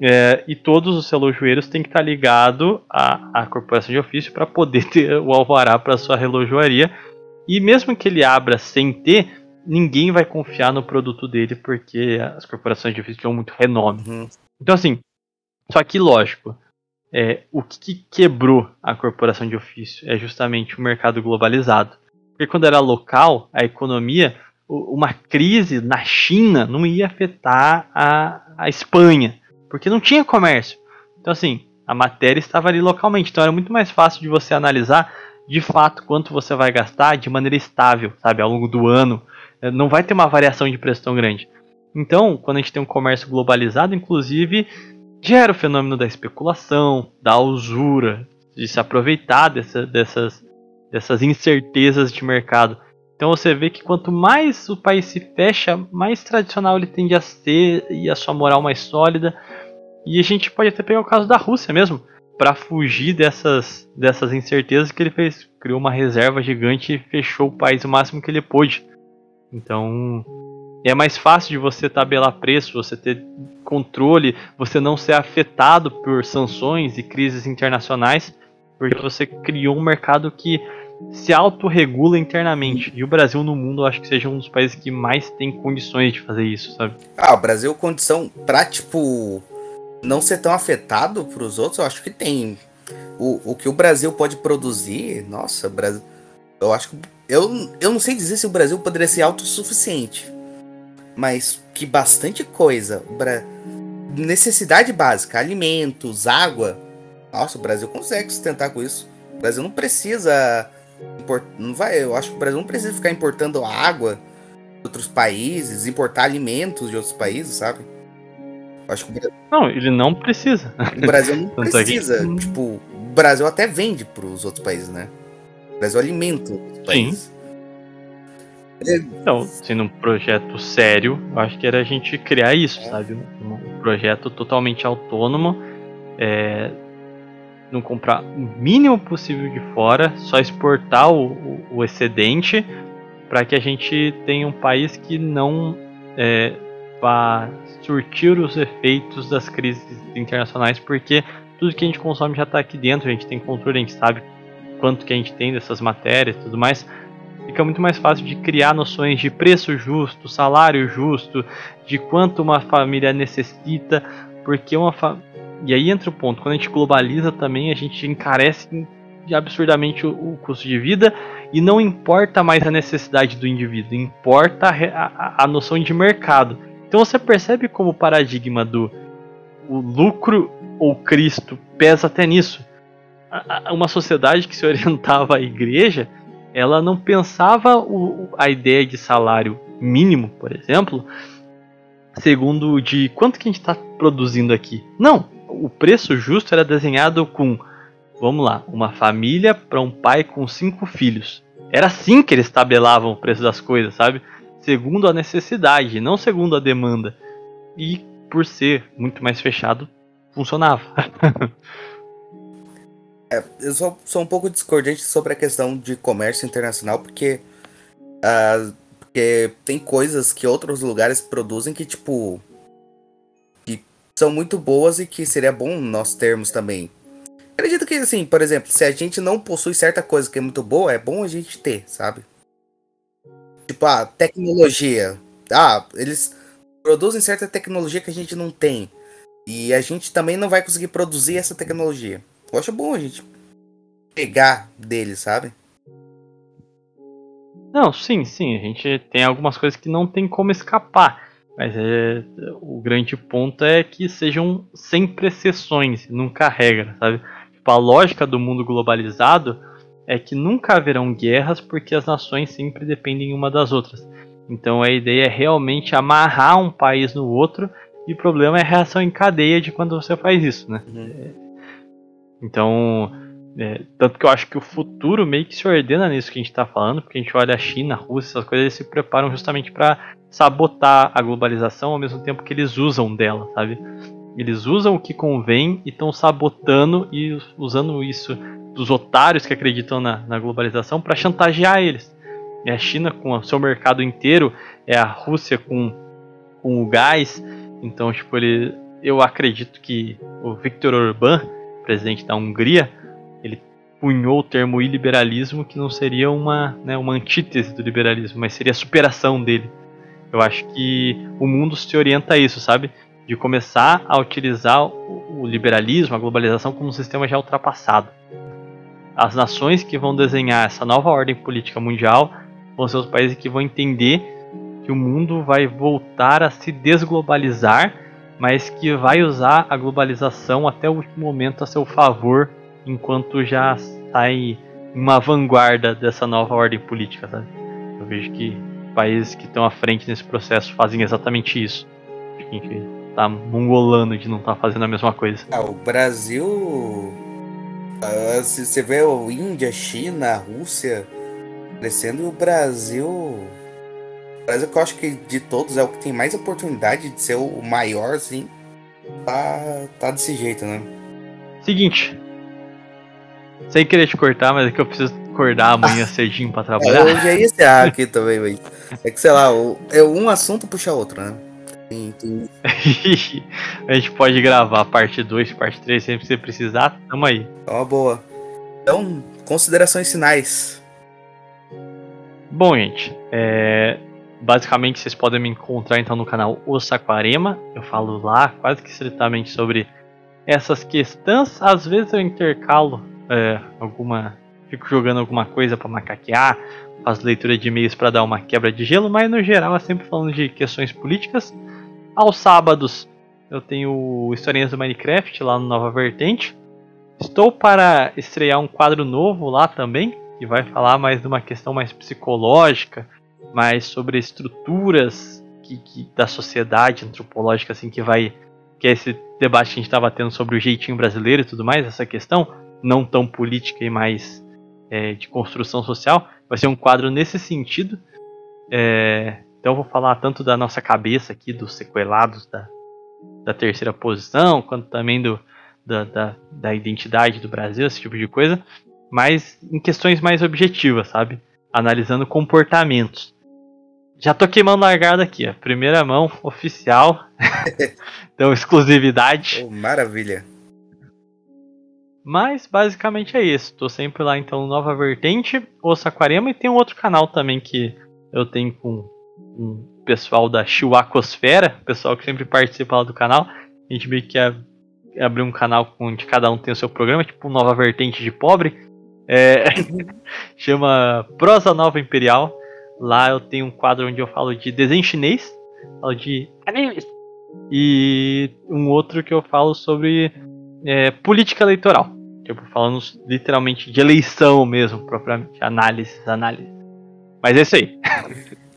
É, e todos os relojoeiros têm que estar ligados à, à corporação de ofício para poder ter o alvará para sua relojoaria. E mesmo que ele abra sem ter, ninguém vai confiar no produto dele porque as corporações de ofício tinham muito renome. Uhum. Então, assim, só que lógico, é, o que quebrou a corporação de ofício é justamente o mercado globalizado. Porque quando era local, a economia, uma crise na China não ia afetar a, a Espanha, porque não tinha comércio. Então, assim, a matéria estava ali localmente. Então, era muito mais fácil de você analisar de fato quanto você vai gastar de maneira estável, sabe, ao longo do ano. É, não vai ter uma variação de preço tão grande. Então, quando a gente tem um comércio globalizado, inclusive, gera o fenômeno da especulação, da usura, de se aproveitar dessa, dessas, dessas incertezas de mercado. Então você vê que quanto mais o país se fecha, mais tradicional ele tende a ser e a sua moral mais sólida. E a gente pode até pegar o caso da Rússia mesmo, para fugir dessas, dessas incertezas que ele fez. Criou uma reserva gigante e fechou o país o máximo que ele pôde. Então, é mais fácil de você tabelar preço, você ter controle, você não ser afetado por sanções e crises internacionais, porque você criou um mercado que se autorregula internamente. E o Brasil no mundo eu acho que seja um dos países que mais tem condições de fazer isso, sabe? Ah, o Brasil condição pra, tipo, não ser tão afetado pros outros, eu acho que tem. O, o que o Brasil pode produzir, nossa, Brasil. Eu acho que. Eu, eu não sei dizer se o Brasil poderia ser autossuficiente mas que bastante coisa. Necessidade básica, alimentos, água. Nossa, o Brasil consegue sustentar com isso. O Brasil não precisa. Não vai, eu acho que o Brasil não precisa ficar importando água de outros países, importar alimentos de outros países, sabe? Eu acho que Brasil... Não, ele não precisa. O Brasil não precisa. Tipo, o Brasil até vende para os outros países, né? O Brasil alimenta os países. Sim. Então, sendo um projeto sério, eu acho que era a gente criar isso, sabe? Um projeto totalmente autônomo, é, não comprar o mínimo possível de fora, só exportar o, o, o excedente para que a gente tenha um país que não é, vá surtir os efeitos das crises internacionais, porque tudo que a gente consome já está aqui dentro, a gente tem controle, a gente sabe quanto que a gente tem dessas matérias e tudo mais fica muito mais fácil de criar noções de preço justo, salário justo, de quanto uma família necessita, porque uma fa... e aí entra o ponto, quando a gente globaliza também, a gente encarece absurdamente o, custo de vida e não importa mais a necessidade do indivíduo, importa a, a, a noção de mercado. Então você percebe como o paradigma do o lucro ou Cristo pesa até nisso. Uma sociedade que se orientava à igreja ela não pensava o, a ideia de salário mínimo, por exemplo, segundo de quanto que a gente está produzindo aqui. Não, o preço justo era desenhado com, vamos lá, uma família para um pai com cinco filhos. Era assim que eles tabelavam o preço das coisas, sabe? Segundo a necessidade, não segundo a demanda. E por ser muito mais fechado, funcionava. É, eu sou, sou um pouco discordante sobre a questão de comércio internacional, porque, uh, porque tem coisas que outros lugares produzem que, tipo, que são muito boas e que seria bom nós termos também. Acredito que, assim, por exemplo, se a gente não possui certa coisa que é muito boa, é bom a gente ter, sabe? Tipo, a tecnologia. Ah, eles produzem certa tecnologia que a gente não tem. E a gente também não vai conseguir produzir essa tecnologia. Eu acho bom a gente pegar dele, sabe? Não, sim, sim. A gente tem algumas coisas que não tem como escapar. Mas é, o grande ponto é que sejam sempre exceções, nunca regra, sabe? Tipo, a lógica do mundo globalizado é que nunca haverão guerras porque as nações sempre dependem uma das outras. Então a ideia é realmente amarrar um país no outro e o problema é a reação em cadeia de quando você faz isso, né? Uhum. Então, é, tanto que eu acho que o futuro meio que se ordena nisso que a gente está falando, porque a gente olha a China, a Rússia, essas coisas, eles se preparam justamente para sabotar a globalização ao mesmo tempo que eles usam dela, sabe? Eles usam o que convém e estão sabotando e usando isso dos otários que acreditam na, na globalização para chantagear eles. É a China com o seu mercado inteiro, é a Rússia com, com o gás. Então, tipo, ele, eu acredito que o Viktor Orbán, presidente da Hungria, ele punhou o termo iliberalismo que não seria uma, né, uma antítese do liberalismo, mas seria a superação dele. Eu acho que o mundo se orienta a isso, sabe? De começar a utilizar o liberalismo, a globalização como um sistema já ultrapassado. As nações que vão desenhar essa nova ordem política mundial vão ser os países que vão entender que o mundo vai voltar a se desglobalizar, mas que vai usar a globalização até o último momento a seu favor enquanto já sai uma vanguarda dessa nova ordem política, sabe? Eu vejo que países que estão à frente nesse processo fazem exatamente isso. Acho que a gente tá mongolando de não estar tá fazendo a mesma coisa. Ah, o Brasil. Ah, se você vê o Índia, China, Rússia crescendo, e o Brasil. Brasil que eu acho que de todos é o que tem mais oportunidade de ser o maior, assim. Tá, tá desse jeito, né? Seguinte, sem querer te cortar, mas é que eu preciso acordar amanhã cedinho pra trabalhar. É, hoje é esse aqui também, velho. É que, sei lá, é um assunto puxa outro, né? a gente pode gravar parte 2, parte 3, sempre que você precisar, tamo aí. É uma boa. Então, considerações finais. Bom, gente, é... basicamente vocês podem me encontrar então no canal O Saquarema. Eu falo lá quase que estritamente sobre essas questões. Às vezes eu intercalo é, alguma. Fico jogando alguma coisa para macaquear, faço leitura de e-mails para dar uma quebra de gelo, mas no geral é sempre falando de questões políticas. Aos sábados eu tenho historinhas do Minecraft lá no Nova Vertente. Estou para estrear um quadro novo lá também, que vai falar mais de uma questão mais psicológica, mais sobre estruturas que, que, da sociedade antropológica, assim, que vai. que é esse debate que a gente estava tendo sobre o jeitinho brasileiro e tudo mais, essa questão não tão política e mais é, de construção social. Vai ser um quadro nesse sentido. É, então eu vou falar tanto da nossa cabeça aqui, dos sequelados da, da terceira posição, quanto também do, da, da, da identidade do Brasil, esse tipo de coisa, mas em questões mais objetivas, sabe? Analisando comportamentos. Já tô queimando largada aqui, a primeira mão oficial. então, exclusividade. Oh, maravilha. Mas basicamente é isso. Tô sempre lá então Nova Vertente, o Saquarema e tem um outro canal também que eu tenho com um pessoal da Chihuacosfera, pessoal que sempre participa lá do canal. A gente meio que abriu um canal onde cada um tem o seu programa, tipo Nova Vertente de Pobre. É, chama Prosa Nova Imperial. Lá eu tenho um quadro onde eu falo de desenho chinês, falo de animes. E um outro que eu falo sobre é, política eleitoral. Tipo, falando literalmente de eleição mesmo, propriamente. Análise, análise. Mas é isso aí.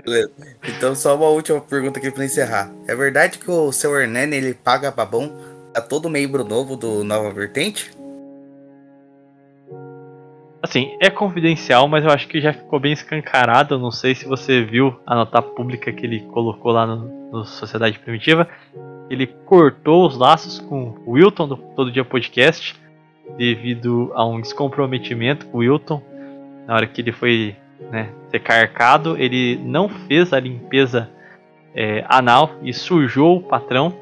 Beleza. Então, só uma última pergunta aqui pra encerrar. É verdade que o seu Hernani ele paga babão a todo membro novo do Nova Vertente? Assim, é confidencial, mas eu acho que já ficou bem escancarado. Não sei se você viu a nota pública que ele colocou lá no, no Sociedade Primitiva ele cortou os laços com o Wilton do Todo Dia Podcast devido a um descomprometimento com o Wilton na hora que ele foi né, ser carcado ele não fez a limpeza é, anal e sujou o patrão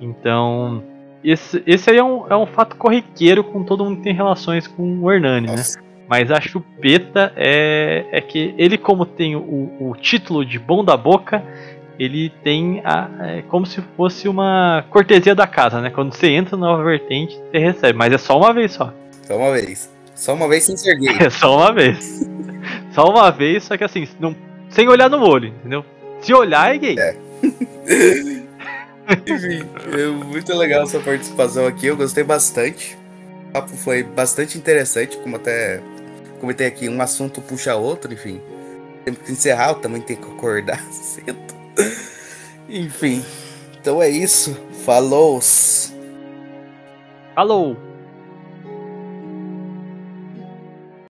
então esse, esse aí é um, é um fato corriqueiro com todo mundo que tem relações com o Hernani, né? Mas a chupeta é, é que ele, como tem o, o título de bom da boca, ele tem a, é, como se fosse uma cortesia da casa, né? Quando você entra na nova vertente, você recebe, mas é só uma vez só. Só uma vez. Só uma vez sem ser gay. É só uma vez. só uma vez, só que assim, não, sem olhar no olho, entendeu? Se olhar é gay. É. Enfim, muito legal sua participação aqui, eu gostei bastante. O papo foi bastante interessante, como até comentei aqui, um assunto puxa outro, enfim. Temos que encerrar, eu também tenho que acordar cedo. Enfim, então é isso. Falou! Falou!